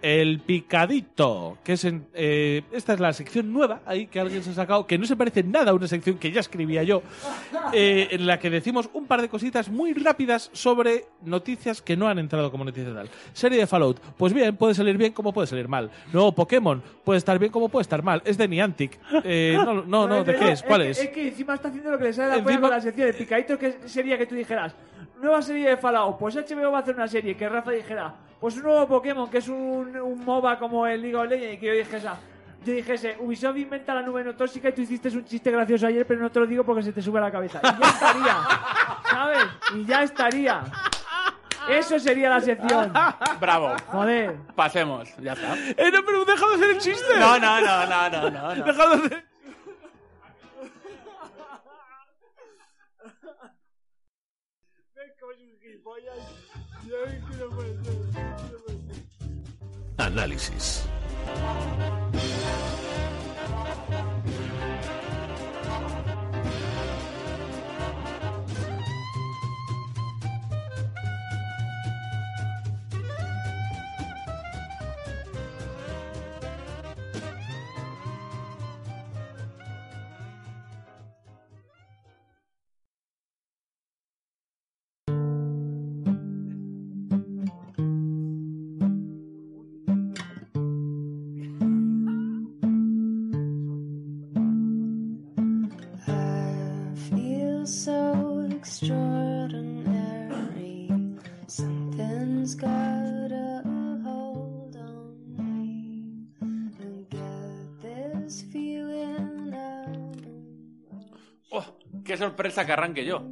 El picadito, que es en, eh, esta es la sección nueva ahí que alguien se ha sacado, que no se parece nada a una sección que ya escribía yo, eh, en la que decimos un par de cositas muy rápidas sobre noticias que no han entrado como noticias tal. Serie de Fallout, pues bien, puede salir bien como puede salir mal. Nuevo Pokémon, puede estar bien como puede estar mal. Es de Niantic. Eh, no, no, no, ¿de qué es? ¿Cuál que- es? Es que encima está haciendo lo que le sale de la Encima- con la sección. El picadito que sería que tú dijeras, nueva serie de Fallout, pues HBO va a hacer una serie. Que Rafa dijera, pues un nuevo Pokémon, que es un, un MOBA como el League of Legends. Y que yo dijese, yo dijese, Ubisoft inventa la nube no tóxica y tú hiciste un chiste gracioso ayer, pero no te lo digo porque se te sube a la cabeza. Y ya estaría, ¿sabes? Y ya estaría. Eso sería la sección. Bravo. Joder. Pasemos, ya está. ¡Eh, no, pero deja de hacer el chiste! No, no, no, no, no, no. no. Deja de hacer... [LAUGHS] Análisis. Sorpresa que arranque yo!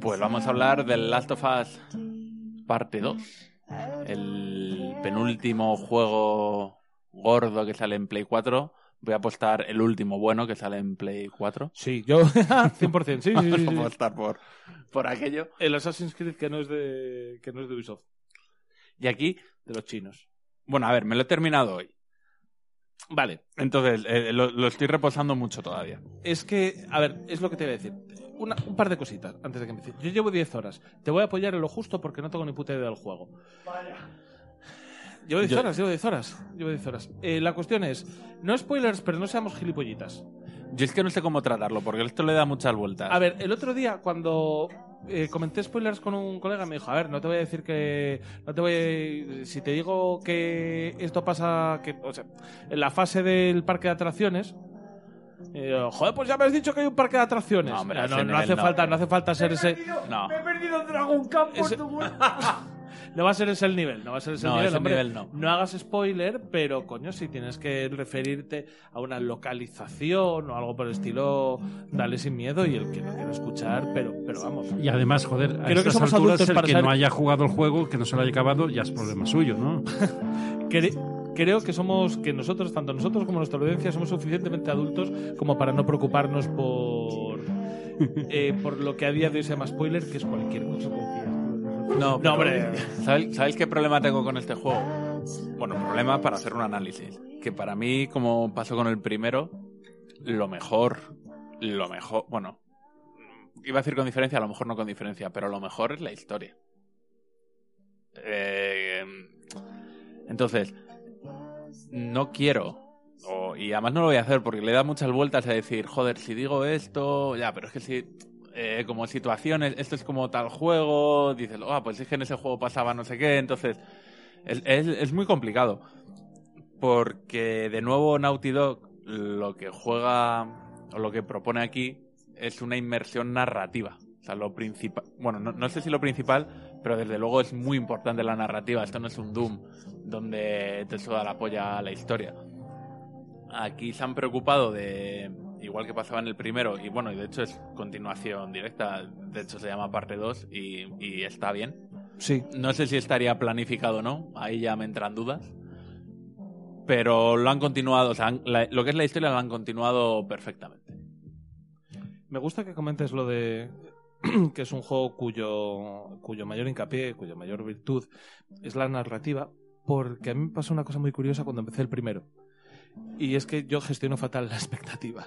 Pues vamos a hablar del Last of Us parte 2. El penúltimo juego gordo que sale en Play 4. Voy a apostar el último bueno que sale en Play 4. Sí, yo [LAUGHS] 100%, sí, sí, sí, sí. Voy a apostar por, por aquello. El Assassin's Creed que no es de que no es de Ubisoft, Y aquí, de los chinos. bueno, a ver, me lo he terminado hoy. Vale, Entonces, eh, lo, lo estoy reposando mucho todavía. es que, a ver, es lo que te voy a decir. Una- un par de cositas antes de que empieces. Yo llevo 10 horas. Te voy a apoyar en lo justo porque no tengo ni puta idea del juego. Llevo 10 Yo- horas, llevo 10 horas. Llevo 10 horas. Eh, la cuestión es, no spoilers, pero no seamos gilipollitas. Yo es que no sé cómo tratarlo, porque esto le da muchas vueltas. A ver, el otro día cuando eh, comenté spoilers con un colega me dijo, a ver, no te voy a decir que... No te voy a- Si te digo que esto pasa... que o sea, en la fase del parque de atracciones... eh, joder, pues ya me has dicho que hay un parque de atracciones. No, hombre, no, no, hace no. falta, no hace falta ser ese. No. Me he perdido Dragon Camp por Ese- tu [LAUGHS] No va a ser ese el nivel, no va a ser ese No, el nivel, ese hombre. nivel no. hagas spoiler, pero coño, si tienes que referirte a una localización o algo por el estilo, dale sin miedo y el que no quiera escuchar, pero, pero vamos. Y además, joder, a Creo que estas somos alturas adultos el para que saber- no haya jugado el juego, que no se lo haya acabado, ya es problema suyo, ¿no? [LAUGHS] Cre- creo que somos, que nosotros, tanto nosotros como nuestra audiencia, somos suficientemente adultos como para no preocuparnos por, eh, por lo que a día de hoy se llama spoiler, que es cualquier cosa. No, No, hombre. ¿sabéis, sabéis qué problema tengo con este juego? Bueno, problema para hacer un análisis. Que para mí, como pasó con el primero, lo mejor, lo mejor, bueno, iba a decir con diferencia, a lo mejor no con diferencia, pero lo mejor es la historia. Eh, entonces, no quiero, o- y además no lo voy a hacer porque le da muchas vueltas a decir, joder, si digo esto, ya, pero es que si, eh, como situaciones, esto es como tal juego, dices, ah, pues es que en ese juego pasaba no sé qué, entonces es, es, muy complicado. Porque de nuevo Naughty Dog lo que juega, o lo que propone aquí, es una inmersión narrativa. O sea, lo principal, bueno, no, no sé si lo principal, pero desde luego es muy importante la narrativa. Esto no es un Doom donde te suda la polla la historia. Aquí se han preocupado de, igual que pasaba en el primero, y bueno, y de hecho es continuación directa, de hecho se llama parte 2 y, y está bien. Sí. No sé si estaría planificado o no, ahí ya me entran dudas. Pero lo han continuado, o sea, han- la- lo que es la historia lo han continuado perfectamente. Me gusta que comentes lo de [CLEARS THROAT] que es un juego cuyo, cuyo mayor hincapié, cuya mayor virtud es la narrativa, porque a mí me pasó una cosa muy curiosa cuando empecé el primero. Y es que yo gestiono fatal la expectativa.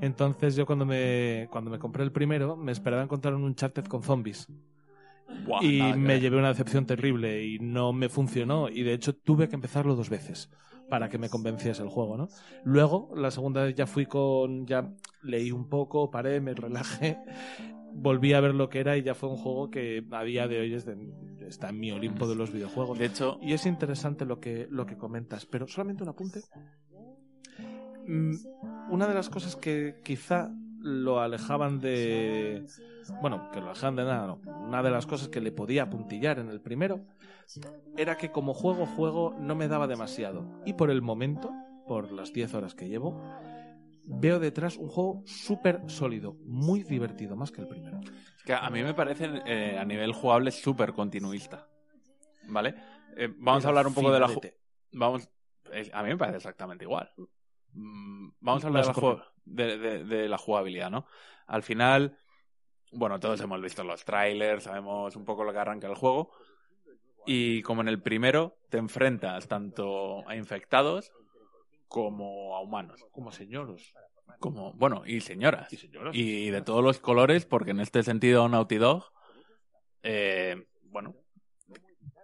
Entonces yo cuando me, cuando me compré el primero me esperaba encontrar un Uncharted con zombies. Buah, y nada me llevé una decepción terrible y no me funcionó. Y de hecho tuve que empezarlo dos veces para que me convenciese el juego, ¿no? Luego, la segunda vez ya fui con... ya leí un poco, paré, me relajé, volví a ver lo que era y ya fue un juego que a día de hoy es de- está en mi Olimpo de los videojuegos. De hecho, Y es interesante lo que, lo que comentas, pero solamente un apunte. Mm, Una de las cosas que quizá lo alejaban de... Bueno, que lo alejaban de nada, no. Una de las cosas que le podía apuntillar en el primero era que como juego, juego no me daba demasiado. Y por el momento, por las 10 horas que llevo, veo detrás un juego súper sólido, muy divertido, más que el primero. Es que a mí me parece eh, a nivel jugable súper continuista. ¿Vale? Eh, vamos a hablar un poco de la... Vamos... a mí me parece exactamente igual. Mm, Vamos a hablar de la, Vas por ju- de, de- de la jugabilidad, ¿no? Al final, bueno, todos hemos visto los trailers, sabemos un poco lo que arranca el juego. Y como en el primero, te enfrentas tanto a infectados como a humanos. Como señoros. Como, bueno, y señoras. Y señoras. Y de todos los colores, porque en este sentido Naughty Dog, eh, bueno,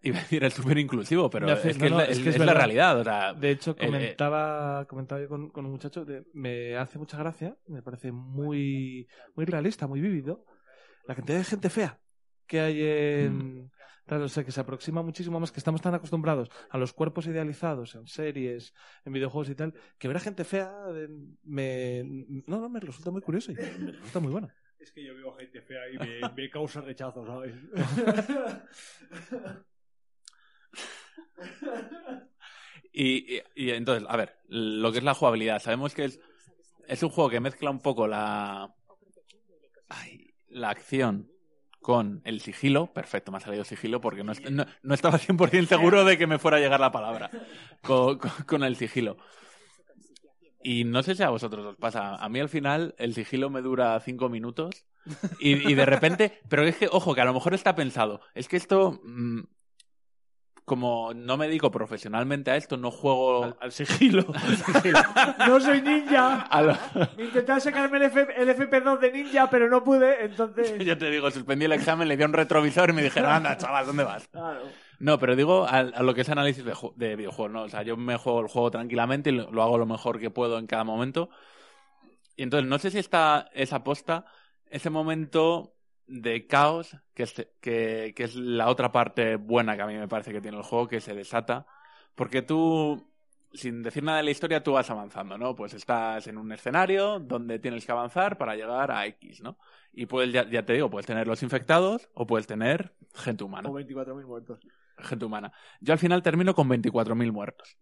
[LAUGHS] iba a decir es súper inclusivo, pero es que, no, no, es, la- es que es es la verdad. realidad. O sea, De hecho, eh, eh, comentaba, comentaba yo con, con un muchacho, de- me hace mucha gracia, me parece muy, muy realista, muy vívido, la cantidad de gente fea que hay en... Claro, o sea, que se aproxima muchísimo más, que estamos tan acostumbrados a los cuerpos idealizados en series, en videojuegos y tal, que ver a gente fea me... No, no, me resulta muy curioso y me resulta muy bueno. Es que yo veo gente fea y me, me causa rechazo, ¿sabes? [LAUGHS] Y, entonces, a ver, lo que es la jugabilidad. Sabemos que es, es un juego que mezcla un poco la, la acción con el sigilo. Perfecto, me ha salido sigilo porque no, no, no estaba 100% seguro de que me fuera a llegar la palabra. Con, con- el sigilo. Y no sé si a vosotros os pasa. A mí al final el sigilo me dura cinco minutos y, y de repente... Pero es que, ojo, que a lo mejor está pensado. Es que esto... mm, como no me dedico profesionalmente a esto, no juego... Al sigilo. [LAUGHS] [LAUGHS] No soy ninja. Lo- Intenté sacarme el, F- el FP2 de ninja, pero no pude, entonces... [LAUGHS] Yo te digo, suspendí el examen, le di un retrovisor y me dijeron, anda, chaval, ¿dónde vas? Claro. No, pero digo a, a lo que es análisis de, de videojuegos, ¿no? O sea, yo me juego el juego tranquilamente y lo, lo hago lo mejor que puedo en cada momento. Y entonces, no sé si está esa posta, ese momento de caos, que es, que, que es la otra parte buena que a mí me parece que tiene el juego, que se desata. Porque tú, sin decir nada de la historia, tú vas avanzando, ¿no? Pues estás en un escenario donde tienes que avanzar para llegar a X, ¿no? Y puedes, ya, ya te digo, puedes tener los infectados o puedes tener gente humana O 24.000 muertos. gente humana. Yo al final termino con 24.000 muertos.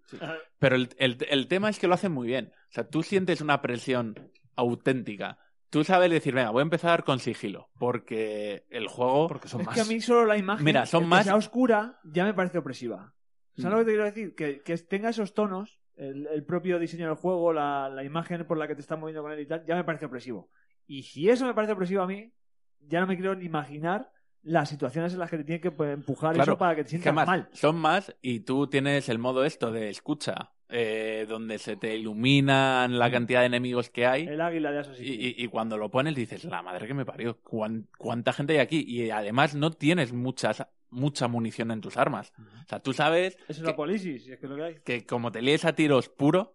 Pero el, el- el tema es que lo hacen muy bien. O sea, tú sientes una presión auténtica. Tú sabes decir, venga, voy a empezar con sigilo. Porque el juego. Porque son Es más. que a mí solo la imagen, Mira, son más- sea oscura, ya me parece opresiva. ¿Sabes Mm. lo que te quiero decir? Que, que tenga esos tonos, el, el propio diseño del juego, la, la imagen por la que te estás moviendo con él y tal, ya me parece opresivo. Y si eso me parece opresivo a mí, ya no me quiero ni imaginar las situaciones en las que te tienen que pues, empujar Claro, eso para que te que sientas además mal. Son más y tú tienes el modo esto de escucha, eh, donde se te iluminan la cantidad de enemigos que hay. El águila de Y, y- y cuando lo pones dices, la madre que me parió, ¿cuán- ¿cuánta gente hay aquí? Y además no tienes muchas, mucha munición en tus armas. O sea, tú sabes es la polisis, si es que lo que hay. que como te líes a tiros puro,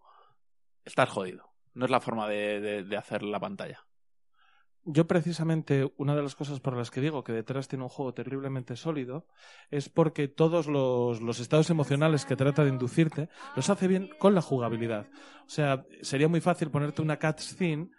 estás jodido. No es la forma de, de- de hacer la pantalla. Yo precisamente una de las cosas por las que digo que detrás tiene un juego terriblemente sólido es porque todos los, los estados emocionales que trata de inducirte los hace bien con la jugabilidad. O sea, sería muy fácil ponerte una cutscene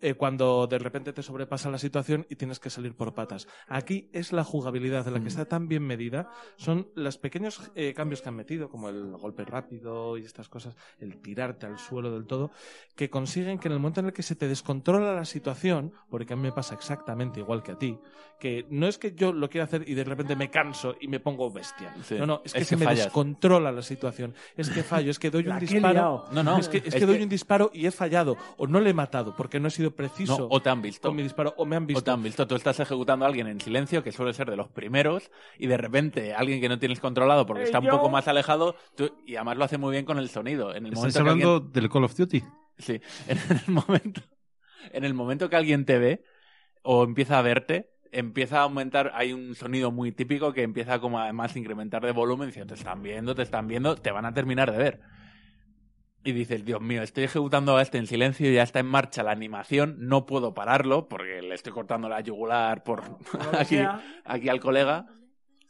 eh, cuando de repente te sobrepasa la situación y tienes que salir por patas. Aquí es la jugabilidad la que está tan bien medida, son los pequeños eh, cambios que han metido, como el golpe rápido y estas cosas, el tirarte al suelo del todo, que consiguen que en el momento en el que se te descontrola la situación, porque a mí me pasa exactamente igual que a ti, que no es que yo lo quiera hacer y de repente me canso y me pongo bestia. Sí. No, no, es que Es se que me fallas. descontrola la situación. Es que fallo, es que doy [LAUGHS] un disparo. No, no, es que, es es que doy que- un disparo y he fallado. O no le he matado porque no he sido preciso No, o te han visto. con mi disparo, o me han O visto. te han visto, tú estás ejecutando a alguien en silencio, que suele ser de los primeros, y de repente alguien que no tienes controlado porque Eh, está un yo- poco más alejado, tú- y además lo hace muy bien con el sonido. En el ¿Estáis momento que hablando alguien- del Call of Duty? Sí, [LAUGHS] en el momento, en el momento que alguien te ve o empieza a verte, empieza a aumentar, hay un sonido muy típico que empieza como además a incrementar de volumen, dice, te están viendo, te están viendo, te van a terminar de ver. Y dices, Dios mío, estoy ejecutando a este en silencio, ya está en marcha la animación, no puedo pararlo porque le estoy cortando la yugular por [LAUGHS] aquí, aquí al colega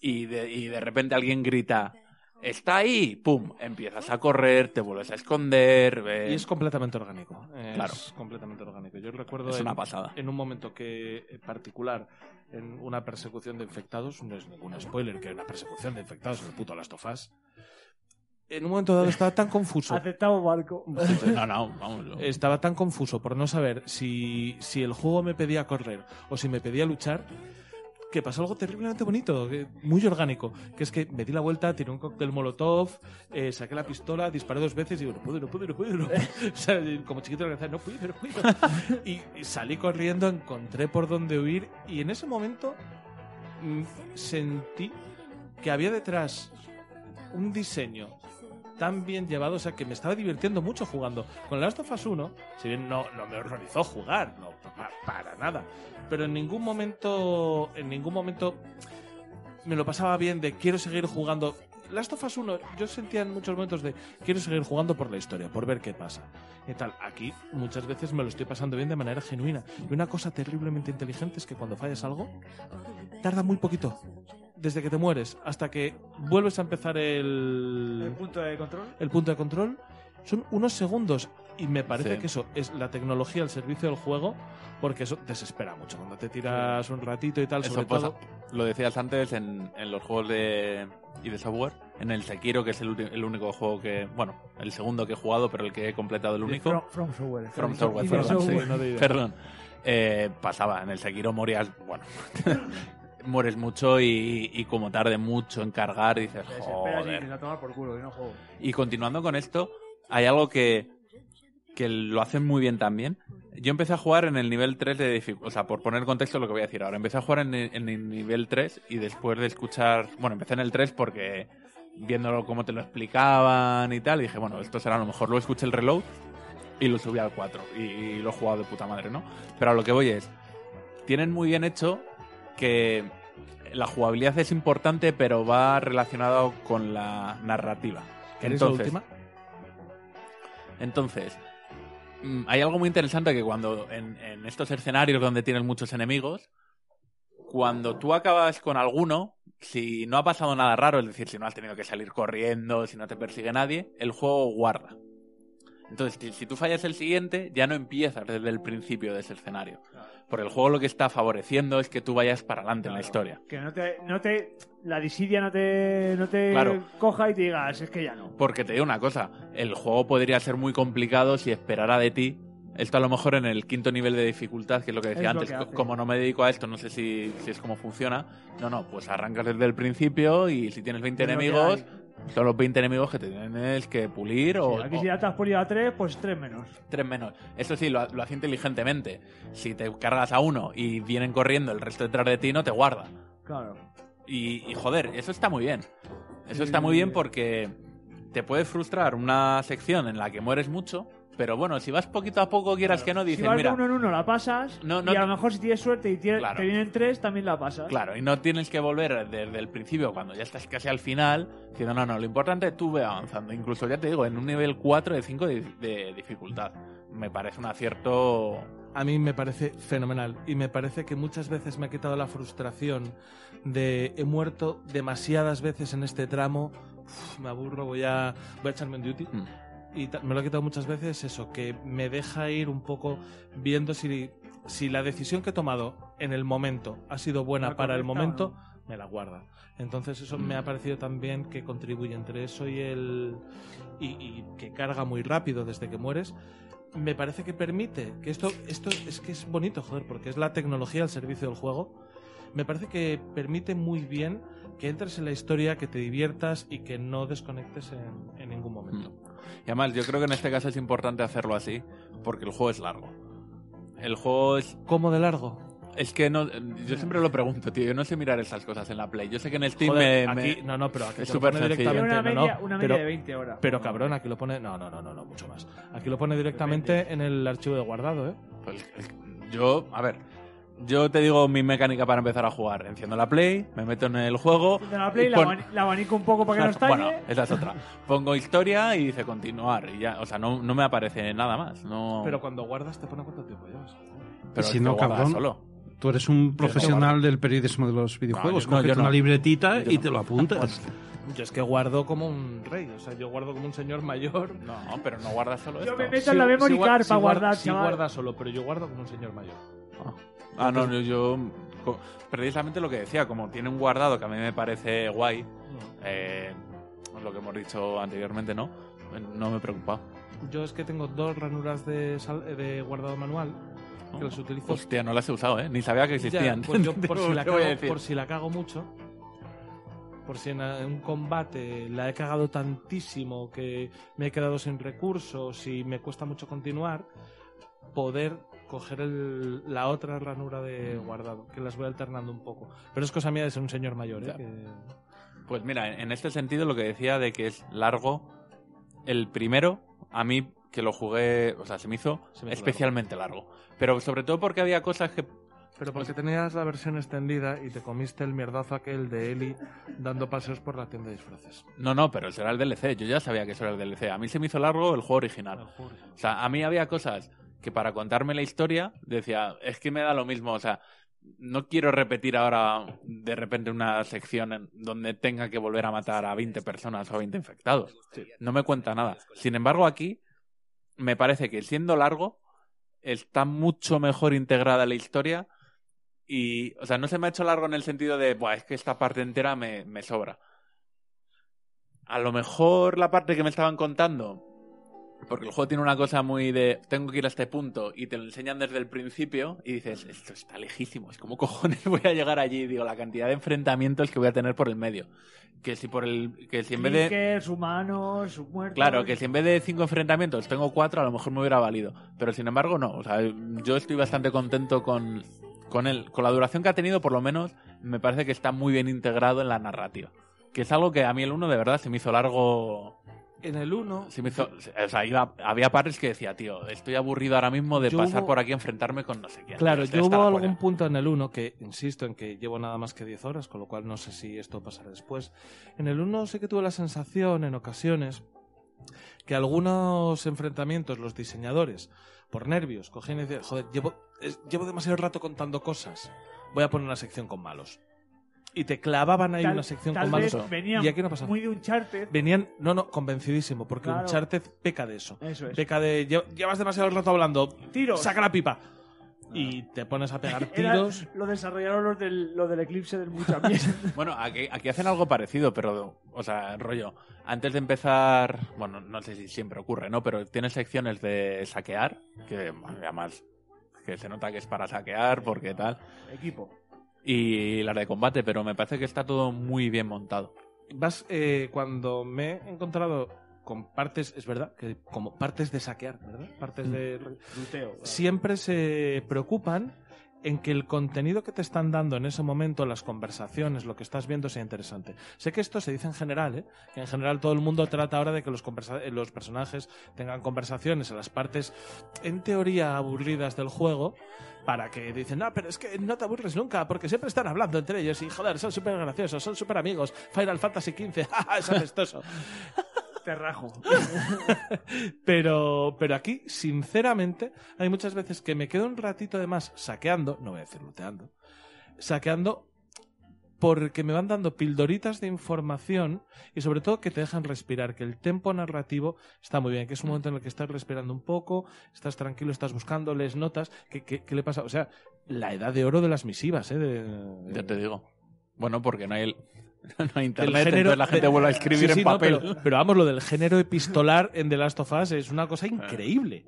y de, y de repente alguien grita, está ahí, pum, empiezas a correr, te vuelves a esconder. eh, Y es completamente orgánico. Es Claro. completamente orgánico. Yo recuerdo Es en, una pasada. en un momento que, en particular, en una persecución de infectados, no es ningún spoiler que hay una persecución de infectados en el puto Last of Us, en un momento dado estaba tan confuso. [LAUGHS] Aceptamos barco. No, no, vamos. lo- Estaba tan confuso por no saber si, si el juego me pedía correr o si me pedía luchar que pasó algo terriblemente bonito, muy orgánico, que es que me di la vuelta, tiré un cóctel molotov, eh, saqué la pistola, disparé dos veces y digo, no puedo, no puedo, no puedo. no [LAUGHS] puedo". O sea, como chiquito que decía, no puedo, no puedo. [LAUGHS] Y, y salí corriendo, encontré por dónde huir y en ese momento mm, sentí que había detrás un diseño tan bien llevado, o sea, que me estaba divirtiendo mucho jugando. Con Last of Us 1, si bien no, no me horrorizó jugar, no, pa- para nada, pero en ningún momento, en ningún momento me lo pasaba bien de quiero seguir jugando. Last of Us 1, yo sentía en muchos momentos de quiero seguir jugando por la historia, por ver qué pasa. Y tal, aquí muchas veces me lo estoy pasando bien de manera genuina. Y una cosa terriblemente inteligente es que cuando fallas algo, tarda muy poquito. Desde que te mueres hasta que vuelves a empezar El el, punto de control. el punto de control, son unos segundos. Y me parece Sí. que eso es la tecnología al servicio del juego, porque eso desespera mucho. Cuando te tiras un ratito y tal, Eso sobre pasa, todo. lo decías antes en, en los juegos de y de software, en el Sekiro, que es el, ulti- el único juego que, bueno, el segundo que he jugado, pero el que he completado el único. From, From Software. From Software, Y de perdón, software. sí, [LAUGHS] no perdón. Eh, pasaba, en el Sekiro morías, bueno, [LAUGHS] [LAUGHS] mueres mucho y, y como tarde mucho en cargar, dices, y joder. a tomar por culo, que no juego. Y continuando con esto, hay algo que, que lo hacen muy bien también. Yo empecé a jugar en el nivel 3 de dificultad. O sea, por poner contexto lo que voy a decir ahora. Empecé a jugar en el, en el nivel 3 y después de escuchar. Bueno, empecé en el 3 porque viéndolo cómo te lo explicaban y tal, dije, bueno, esto será a lo mejor. Luego escuché el reload y lo subí al 4 y, y lo he jugado de puta madre, ¿no? Pero a lo que voy es. Tienen muy bien hecho que la jugabilidad es importante, pero va relacionado con la narrativa. ¿Queréis la Entonces, última? entonces, mm, hay algo muy interesante que cuando en, en estos escenarios donde tienes muchos enemigos, cuando tú acabas con alguno, si no ha pasado nada raro, es decir, si no has tenido que salir corriendo, si no te persigue nadie, el juego guarda. Entonces, si, tú fallas el siguiente, ya no empiezas desde el principio de ese escenario. Porque el juego lo que está favoreciendo es que tú vayas para adelante en la historia. Que no te, no te. La disidia no te, no te Claro. coja y te digas, es que ya no. Porque te digo una cosa, el juego podría ser muy complicado si esperara de ti. Esto a lo mejor en el quinto nivel de dificultad, que es lo que decía lo antes, que como no me dedico a esto, no sé si, si es como funciona. No, no, pues arrancas desde el principio y si tienes 20 Es enemigos, son los 20 enemigos que te tienes que pulir o, Aquí o si ya te has puesto a 3, pues 3 menos. tres menos. Eso sí, lo, lo hace inteligentemente. Si te cargas a uno y vienen corriendo el resto detrás de ti, no te guarda. Claro. Y, y, joder, eso está muy bien. Eso está muy bien porque te puede frustrar una sección en la que mueres mucho, pero bueno, si vas poquito a poco, quieras que no, Si dices, vas mira, de uno en uno la pasas No, no y a lo mejor si tienes suerte y tiene- Claro. te vienen 3, también la pasas. claro, y no tienes que volver desde el principio cuando ya estás casi al final, diciendo, no, no, lo importante es tú ve avanzando. Incluso, ya te digo, en un nivel 4 de 5 de, de dificultad. Me parece un acierto... A mí me parece fenomenal y me parece que muchas veces me ha quitado la frustración de he muerto demasiadas veces en este tramo, uf, me aburro, voy a, voy a echarme en duty. Mm. Y me lo ha quitado muchas veces eso, que me deja ir un poco viendo si, si la decisión que he tomado en el momento ha sido buena ¿La para el momento, me la guarda. Entonces eso me ha parecido también que contribuye entre eso y el y, y que carga muy rápido desde que mueres. Me parece que permite que esto esto es que es bonito, joder, porque es la tecnología al servicio del juego. Me parece que permite muy bien que entres en la historia, que te diviertas y que no desconectes en, en ningún momento. Y además, yo creo que en este caso es importante hacerlo así, porque el juego es largo. El juego es... ¿Cómo de largo? Es que no, yo siempre lo pregunto, tío. Yo no sé mirar esas cosas en la Play. Yo sé que en el Steam Joder, me, me- aquí- no, no, pero aquí es lo súper pone sencillo. directamente. Una media- no, una pero, media de 20 horas. Pero cabrón, aquí lo pone. No, no, no, no, no, mucho más. Aquí lo pone directamente en el archivo de guardado, ¿eh? Pues, el- yo, a ver, yo te digo mi mecánica para empezar a jugar. Enciendo la Play, me meto en el juego. De la Play y la, pon- la abanico un poco para que no estalle. Bueno, esa es otra. Pongo historia y dice continuar. Y ya, o sea, no, no me aparece nada más. No, Pero cuando guardas te pone cuánto tiempo llevas. pero si no, guarda cabrón, solo. Tú eres un profesional del periodismo de los videojuegos. yo- no, Coges yo no. una libretita Yo y no. te lo apuntas. Yo es que guardo como un rey, o sea, yo guardo como un señor mayor. No, pero no guarda solo Yo esto. me meto en la memory gua- card sí para guarda- guardar, sí chaval. guarda solo, pero yo guardo como un señor mayor. Ah, no, yo, yo- precisamente lo que decía, como tiene un guardado que a mí me parece guay, eh, lo que hemos dicho anteriormente, ¿no? No me he preocupado. Yo es que tengo dos ranuras de, sal- de guardado manual que las utilizo. Hostia, no las he usado, ¿eh? Ni sabía que Ya, existían. pues yo [LAUGHS] por si, la cago, por si la cago mucho, por si en un combate la he cagado tantísimo que me he quedado sin recursos y me cuesta mucho continuar, poder coger el- la otra ranura de guardado, que las voy alternando un poco. Pero es cosa mía de ser un señor mayor, ¿eh? Que- Pues mira, en este sentido lo que decía de que es largo, el primero, a mí que lo jugué, o sea, se me hizo, Se me hizo especialmente largo. Pero sobre todo porque había cosas que... Pero porque tenías la versión extendida y te comiste el mierdazo aquel de Eli dando paseos por la tienda de disfraces. No, no, pero eso era el DLC. Yo ya sabía que eso era el DLC. A mí se me hizo largo el juego original. O sea, a mí había cosas que para contarme la historia decía, es que me da lo mismo, o sea, no quiero repetir ahora de repente una sección en donde tenga que volver a matar a 20 personas o a 20 infectados. No me cuenta nada. Sin embargo, aquí me parece que siendo largo, está mucho mejor integrada la historia. Y, o sea, no se me ha hecho largo en el sentido de, Buah, es que esta parte entera me, me sobra. A lo mejor la parte que me estaban contando, porque el juego tiene una cosa muy de, tengo que ir a este punto y te lo enseñan desde el principio y dices, esto está lejísimo, es como cojones [LAUGHS] voy a llegar allí, digo, la cantidad de enfrentamientos que voy a tener por el medio. Que si por el, que si en vez de... Humanos, muertos. Claro, que si en vez de cinco enfrentamientos tengo cuatro, a lo mejor me hubiera valido. Pero sin embargo, no. O sea, yo estoy bastante contento con, con él. Con la duración que ha tenido, por lo menos, me parece que está muy bien integrado en la narrativa. Que es algo que a mí el uno de verdad se me hizo largo. En el 1. Se me hizo, o sea, iba- había partes que decía, tío, estoy aburrido ahora mismo de Yo pasar hubo- por aquí a enfrentarme con no sé quién. Claro, yo hubo algún punto en el 1 que, insisto, en que llevo nada más que 10 horas, con lo cual no sé si esto pasará después. En el 1 sí que tuve la sensación, en ocasiones, que algunos enfrentamientos, los diseñadores, por nervios, cogían y decían, joder, llevo, es- llevo demasiado rato contando cosas, voy a poner una sección con malos. Y te clavaban ahí Tal- una sección con malos. venían y aquí no pasa. muy de Uncharted. Venían, no, no, convencidísimo, porque Claro. Uncharted peca de eso. Eso es. Peca de, "Lle- llevas demasiado rato hablando, Tiros. saca la pipa. Y te pones a pegar [LAUGHS] Era- tiros. lo desarrollaron los del, lo del eclipse del mucha. [LAUGHS] Bueno, aquí, aquí hacen algo parecido, pero, o sea, rollo, antes de empezar, bueno, no sé si siempre ocurre, ¿no? Pero tienes secciones de saquear, que además, que se nota que es para saquear, porque tal, Equipo. Y las de combate, pero me parece que está todo muy bien montado. Vas, eh, cuando me he encontrado con partes, es verdad, que como partes de saquear, ¿verdad? Partes de... Luteo. Siempre se preocupan en que el contenido que te están dando en ese momento, las conversaciones, lo que estás viendo sea interesante. Sé que esto se dice en general, ¿eh? que en general todo el mundo trata ahora de que los, eh, los personajes tengan conversaciones en las partes, en teoría, aburridas del juego, para que dicen, no, pero es que no te aburres nunca, porque siempre están hablando entre ellos y, joder, son súper graciosos, son súper amigos. Final Fantasy XV, jaja, es apestoso. Te rajo. [LAUGHS] pero, pero aquí, sinceramente, hay muchas veces que me quedo un ratito de más saqueando, no voy a decir luteando, saqueando porque me van dando pildoritas de información y sobre todo que te dejan respirar, que el tempo narrativo está muy bien, que es un momento en el que estás respirando un poco, estás tranquilo, estás buscando, lees notas, ¿qué, qué, qué le pasa? O sea, la edad de oro de las misivas, ¿eh? De- Ya te digo. Bueno, porque no hay, el- [LAUGHS] no hay del internet, género- entonces la gente vuelve a [LAUGHS] escribir Sí, sí, en no, papel. pero, pero vamos, lo del género epistolar en The Last of Us es una cosa increíble.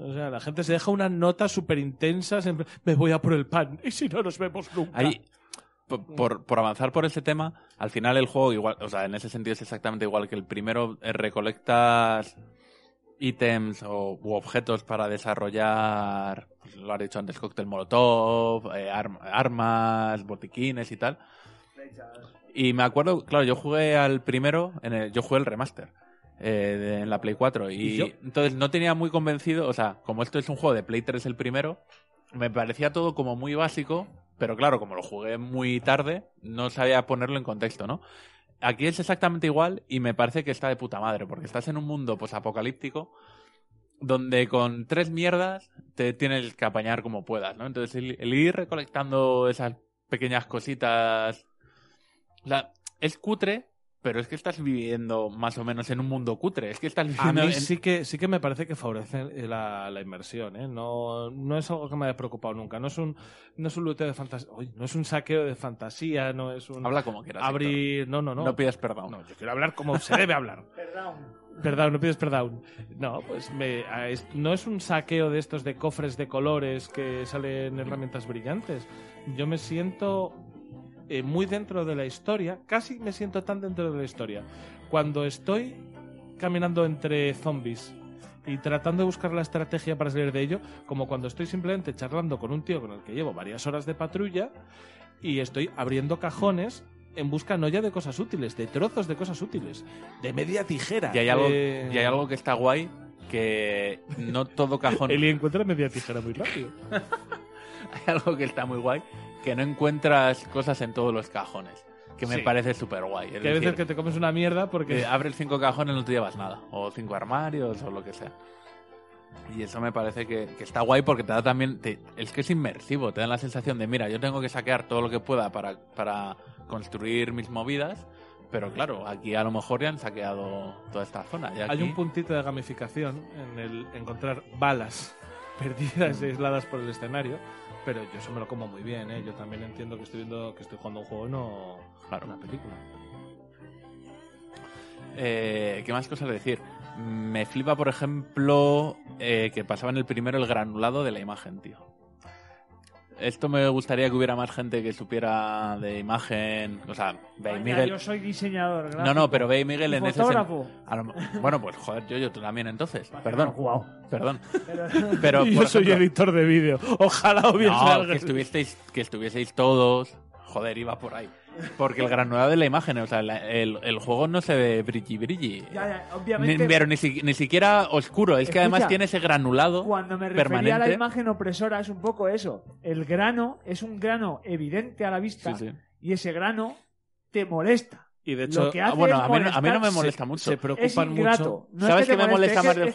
O sea, la gente se deja unas notas súper intensas. en Me voy a por el pan. Y si no nos vemos nunca. Ahí, por, por, avanzar por ese tema, al final el juego igual, o sea, en ese sentido es exactamente igual que el primero, eh, recolectas ítems o, u objetos para desarrollar, pues, lo has dicho antes, cóctel molotov, eh, arm- armas, botiquines y tal. Y me acuerdo, claro, yo jugué al primero, en el, yo jugué el remaster. eh, de- en la Play 4 y, ¿Y yo? entonces no tenía muy convencido, o sea, como esto es un juego de Play 3 el primero, me parecía todo como muy básico, pero claro, como lo jugué muy tarde, no sabía ponerlo en contexto, ¿no? Aquí es exactamente igual y me parece que está de puta madre, porque estás en un mundo pues apocalíptico donde con tres mierdas te tienes que apañar como puedas, ¿no? Entonces el, el ir recolectando esas pequeñas cositas, o sea, es cutre, pero es que estás viviendo más o menos en un mundo cutre, es que estás A viviendo mí en- sí que, sí que me parece que favorece eh, la, la inversión, ¿eh? No, no es algo que me haya preocupado nunca. No es un, no es un luteo de fantasía. No es un saqueo de fantasía, no es un. Habla como quieras, Abrir. No, no, no. No pidas perdón. No, yo quiero hablar como se debe hablar. [LAUGHS] Perdón, no pides perdón. No, pues me, a- es- no es un saqueo de estos de cofres de colores que salen herramientas brillantes. Yo me siento eh, muy dentro de la historia, casi me siento tan dentro de la historia. Cuando estoy caminando entre zombies y tratando de buscar la estrategia para salir de ello, como cuando estoy simplemente charlando con un tío con el que llevo varias horas de patrulla y estoy abriendo cajones en busca no ya de cosas útiles, de trozos de cosas útiles, de media tijera. Y hay algo, y hay algo que está guay, que no todo cajón... [LAUGHS] Eli encuentra media tijera muy rápido. [LAUGHS] hay algo que está muy guay, que no encuentras cosas en todos los cajones. Que me Sí. parece súper guay. Que hay veces que te comes una mierda porque... abres cinco cajones no te llevas nada. O cinco armarios o lo que sea. Y eso me parece que, que está guay porque te da también... te- es que es inmersivo. Te da la sensación de, mira, yo tengo que saquear todo lo que pueda para, para construir mis movidas. Pero claro, aquí a lo mejor ya han saqueado toda esta zona. y Hay aquí- un puntito de gamificación en el encontrar balas [LAUGHS] perdidas y aisladas por el escenario, pero yo eso me lo como muy bien, ¿eh? Yo también entiendo que estoy viendo que estoy jugando un juego no una película. Eh, ¿Qué más cosas decir? Me flipa, por ejemplo, eh, que pasaba en el primero el granulado de la imagen, tío. Esto me gustaría que hubiera más gente que supiera de imagen. O sea, Bey Miguel. Yo soy diseñador. No, gráfico. no, pero Bey Miguel en ese fotógrafo. sen- a lo- Bueno, pues joder, yo, yo tú también entonces. Perdón. Guau. Perdón. Pero- [LAUGHS] [LAUGHS] yo soy editor de vídeo. Ojalá hubiese no, alguien. que estuvieseis, que estuvieseis todos. Joder, iba por ahí. Porque el granulado de la imagen, o sea, la- el, el juego no se ve brilli brilli. Ya, ya, Ni, obviamente. pero ni, si- ni siquiera oscuro. Es que además Escucha, tiene ese granulado Cuando me refería permanente. a la imagen opresora es un poco eso. El grano es un grano evidente a la vista Sí, sí. y ese grano te molesta. Y de Lo hecho, que Ah, hace bueno, es a mí, no- a mí no me molesta se- mucho. se Es preocupan mucho. No es ¿Sabes que te qué me molesta es más que- del es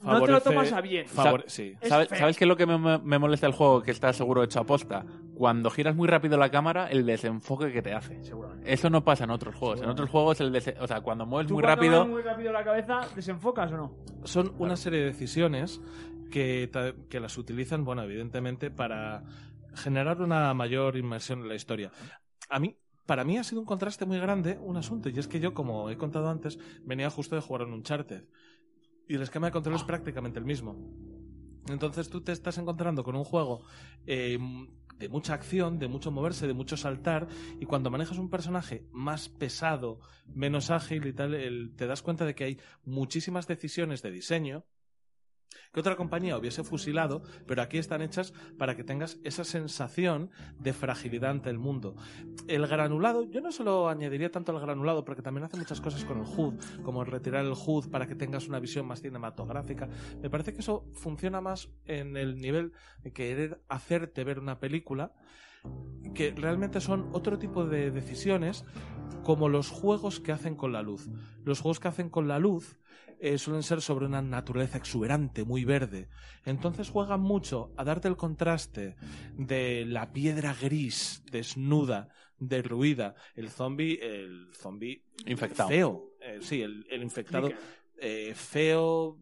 No te lo tomas a bien. favor- sí. Es ¿Sabes. ¿Sabes qué es lo que me, me molesta del juego? Que está seguro hecho a posta. Cuando giras muy rápido la cámara, el desenfoque que te hace. Eso no pasa en otros juegos. En otros juegos, el o sea, cuando mueves ¿Tú muy cuando rápido. mueves muy rápido la cabeza, desenfocas o no? son una serie de decisiones que, que las utilizan, bueno, evidentemente, para generar una mayor inmersión en la historia. A mí, para mí ha sido un contraste muy grande un asunto, y es que yo, como he contado antes, venía justo de jugar en Uncharted. Y el esquema de control es prácticamente el mismo. Entonces tú te estás encontrando con un juego eh, de mucha acción, de mucho moverse, de mucho saltar, y cuando manejas un personaje más pesado, menos ágil y tal, te das cuenta de que hay muchísimas decisiones de diseño que otra compañía hubiese fusilado, pero aquí están hechas para que tengas esa sensación de fragilidad ante el mundo. El granulado, yo no solo añadiría tanto al granulado, porque también hace muchas cosas con el HUD, como retirar el HUD para que tengas una visión más cinematográfica. Me parece que eso funciona más en el nivel de querer hacerte ver una película, que realmente son otro tipo de decisiones, como los juegos que hacen con la luz. Los juegos que hacen con la luz eh, suelen ser sobre una naturaleza exuberante, muy verde. Entonces juegan mucho a darte el contraste de la piedra gris, desnuda, derruida, el zombie, el zombie Infectado. feo, eh, sí, el, el infectado eh, feo,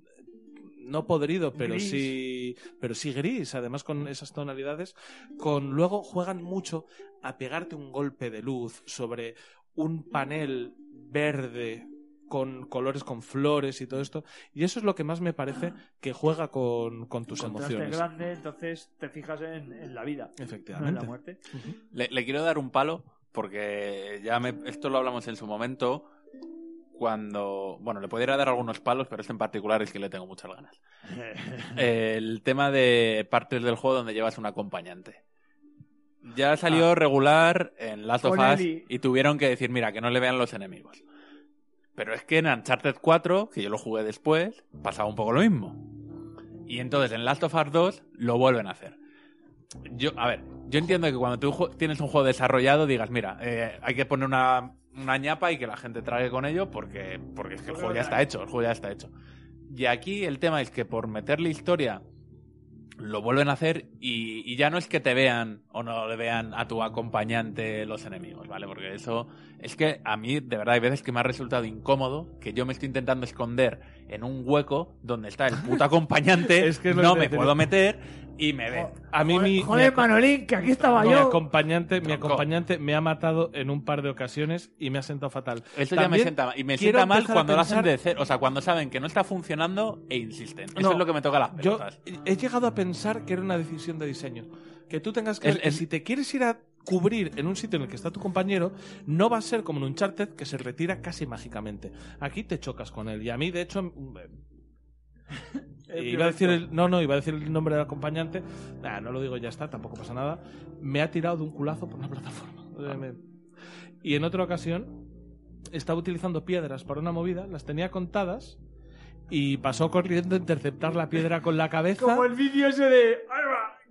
no podrido, pero Gris. sí, pero sí gris, además con esas tonalidades, con luego juegan mucho a pegarte un golpe de luz sobre un panel verde con colores con flores y todo esto y eso es lo que más me parece que juega con, con tus Contraste emociones grande, entonces te fijas en, en la vida. No en efectivamente la muerte. Le, le quiero dar un palo porque ya me, esto lo hablamos en su momento cuando bueno le podría dar algunos palos pero este en particular es que le tengo muchas ganas. [LAUGHS] El tema de partes del juego donde llevas un acompañante. Ya salió regular en Last of Us y tuvieron que decir mira que no le vean los enemigos pero es que en Uncharted 4 que yo lo jugué después pasaba un poco lo mismo. Y entonces en Last of Us 2 lo vuelven a hacer. Yo, a ver, yo entiendo que cuando tú tienes un juego desarrollado digas, mira, eh, hay que poner una, una ñapa y que la gente trague con ello porque, porque es que el juego ya está hecho, el juego ya está hecho. Y aquí el tema es que por meterle historia lo vuelven a hacer y, y ya no es que te vean o no le vean a tu acompañante los enemigos, ¿vale? Porque eso es que a mí de verdad hay veces que me ha resultado incómodo que yo me estoy intentando esconder en un hueco donde está el [LAUGHS] puto acompañante, Es que es no que me puedo meter y me ve. a mí mi, mi Joder, aco- Manolín, que aquí estaba mi yo. acompañante mi acompañante me ha matado en un par de ocasiones y me ha sentado fatal Eso ya me sienta y me sienta mal cuando lo hacen de cero, o sea, cuando saben que no está funcionando e insisten. Eso No, es lo que me toca las Yo pelotas. he llegado a pensar que era una decisión de diseño. Que tú tengas que Es- ver que si te quieres ir a cubrir en un sitio en el que está tu compañero, no va a ser como en un Uncharted que se retira casi mágicamente. Aquí te chocas con él. Y a mí, de hecho, mm, eh, [LAUGHS] iba a decir el, no, no, iba a decir el nombre del acompañante. Nah, no lo digo, ya está, tampoco pasa nada. Me ha tirado de un culazo por una [LAUGHS] plataforma. Me- Y en otra ocasión estaba utilizando piedras para una movida, las tenía contadas y pasó corriendo a interceptar la piedra con la cabeza. Como el vídeo ese de.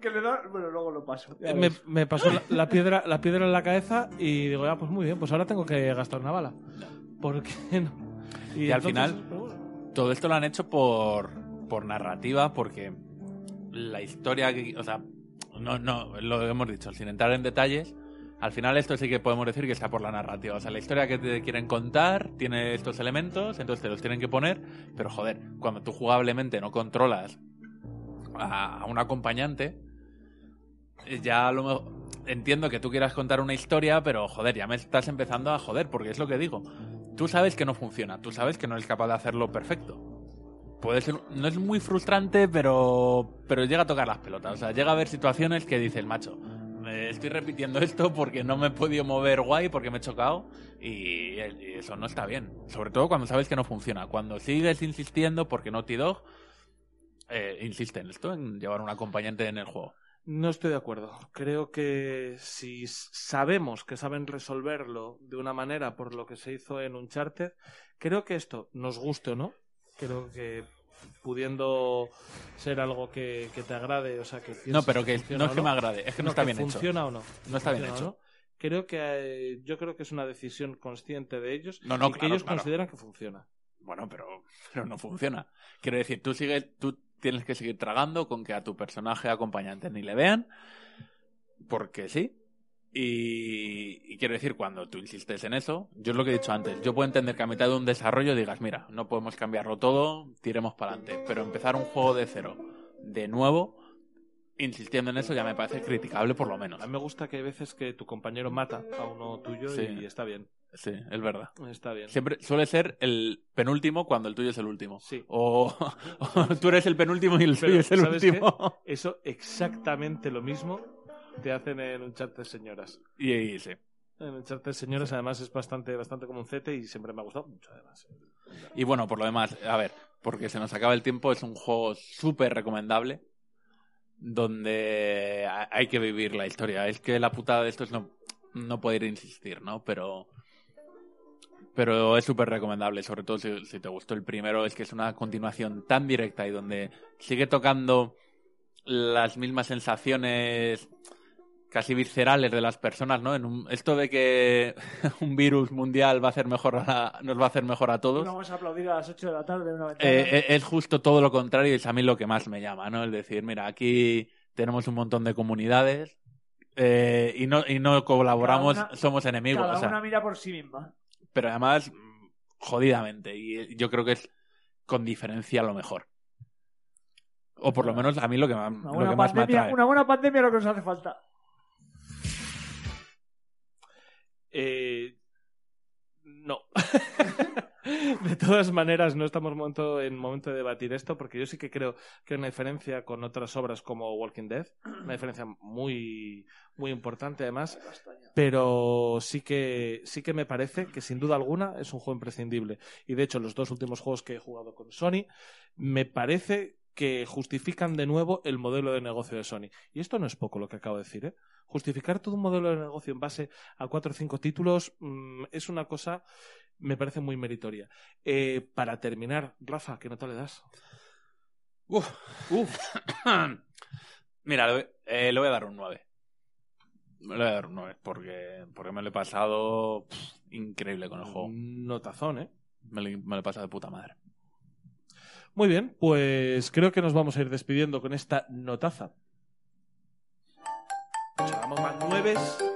Le da. Bueno, luego lo paso. ya me, pasó la, la [LAUGHS] piedra la piedra en la cabeza y digo, ya, pues muy bien, pues ahora tengo que gastar una bala. ¿Por qué [LAUGHS] no? Y al entonces, final- bueno. Todo esto lo han hecho por, por narrativa, porque la historia que. O sea, no, no, lo hemos dicho, sin entrar en detalles. Al final esto sí que podemos decir que está por la narrativa. O sea, la historia que te quieren contar tiene estos elementos, entonces te los tienen que poner, pero joder, cuando tú jugablemente no controlas a, un acompañante, eh, ya lo entiendo que tú quieras contar una historia, pero joder, ya me estás empezando a joder, porque es lo que digo. Tú sabes que no funciona, tú sabes que no eres capaz de hacerlo perfecto. Puede ser, no es muy frustrante, pero, pero llega a tocar las pelotas. O sea, llega a haber situaciones que dices, macho, me estoy repitiendo esto porque no me he podido mover guay, porque me he chocado, y, eso no está bien. Sobre todo cuando sabes que no funciona. Cuando sigues insistiendo, porque Naughty Dog eh, insiste en esto, en llevar un acompañante en el juego. No estoy de acuerdo. Creo que si sabemos que saben resolverlo de una manera por lo que se hizo en Uncharted, creo que esto, nos guste o no, creo que pudiendo ser algo que, que te agrade, o sea, que No, pero que no es que me agrade, es que no está bien hecho. funciona o no. No está bien hecho. no. Creo que eh, yo creo que es una decisión consciente de ellos No, no, y que claro, ellos claro. consideran que funciona. Bueno, pero, pero no funciona. Quiero decir, tú sigues, tú tienes que seguir tragando con que a tu personaje acompañante ni le vean, porque sí. Y, y quiero decir, cuando tú insistes en eso, yo es lo que he dicho antes, yo puedo entender que a mitad de un desarrollo digas, mira, no podemos cambiarlo todo, tiremos para adelante, pero empezar un juego de cero, de nuevo, insistiendo en eso ya me parece criticable por lo menos. A mí me gusta que hay veces que tu compañero mata a uno tuyo Sí. y está bien. Sí, es verdad. Está bien. Siempre suele ser el penúltimo cuando el tuyo es el último. Sí. O, o [LAUGHS] tú eres el penúltimo y el Pero, tuyo es el ¿sabes último. qué? Eso exactamente lo mismo te hacen en Uncharted Señoras. Y, y sí. En Uncharted Señoras además es bastante, bastante como un CT y siempre me ha gustado mucho además. Y bueno, por lo demás, a ver, porque se nos acaba el tiempo, es un juego súper recomendable donde ha- hay que vivir la historia. Es que la putada de esto es no, no poder insistir, ¿no? Pero, pero es súper recomendable, sobre todo si, si te gustó el primero, es que es una continuación tan directa y donde sigue tocando las mismas sensaciones casi viscerales de las personas, ¿no? En un- esto de que [LAUGHS] un virus mundial va a hacer mejor a, nos va a hacer mejor a todos. No vamos a aplaudir a las 8 de la tarde una ventana. Eh, eh, es justo todo lo contrario y es a mí lo que más me llama, ¿no? El decir, mira, aquí tenemos un montón de comunidades eh, y, no, y no colaboramos, Cada una- somos enemigos. Cada o sea, una mira por sí misma. Pero además, jodidamente. Y yo creo que es con diferencia lo mejor. O por lo menos a mí lo que, Una lo buena, que más me pandemia, atrae. una buena pandemia es lo que nos hace falta. Eh, no. [LAUGHS] [LAUGHS] de todas maneras, no estamos en momento de debatir esto, porque yo sí que creo que hay una diferencia con otras obras como Walking Dead, una diferencia muy, muy importante además, pero sí que, sí que me parece que sin duda alguna es un juego imprescindible. Y de hecho, los dos últimos juegos que he jugado con Sony, me parece que justifican de nuevo el modelo de negocio de Sony. Y esto no es poco lo que acabo de decir, ¿eh? Justificar todo un modelo de negocio en base a cuatro o cinco títulos mm, es una cosa, me parece muy meritoria. Eh, para terminar, Rafa, ¿qué nota le das? Uf, uf. [COUGHS] Mira, le voy, eh, le voy a dar un 9. Le voy a dar un 9 porque, porque me lo he pasado pff, increíble con el juego. Notazón, ¿eh? Me lo, me lo he pasado de puta madre. Muy bien, pues creo que nos vamos a ir despidiendo con esta notaza. Echamos más nueves.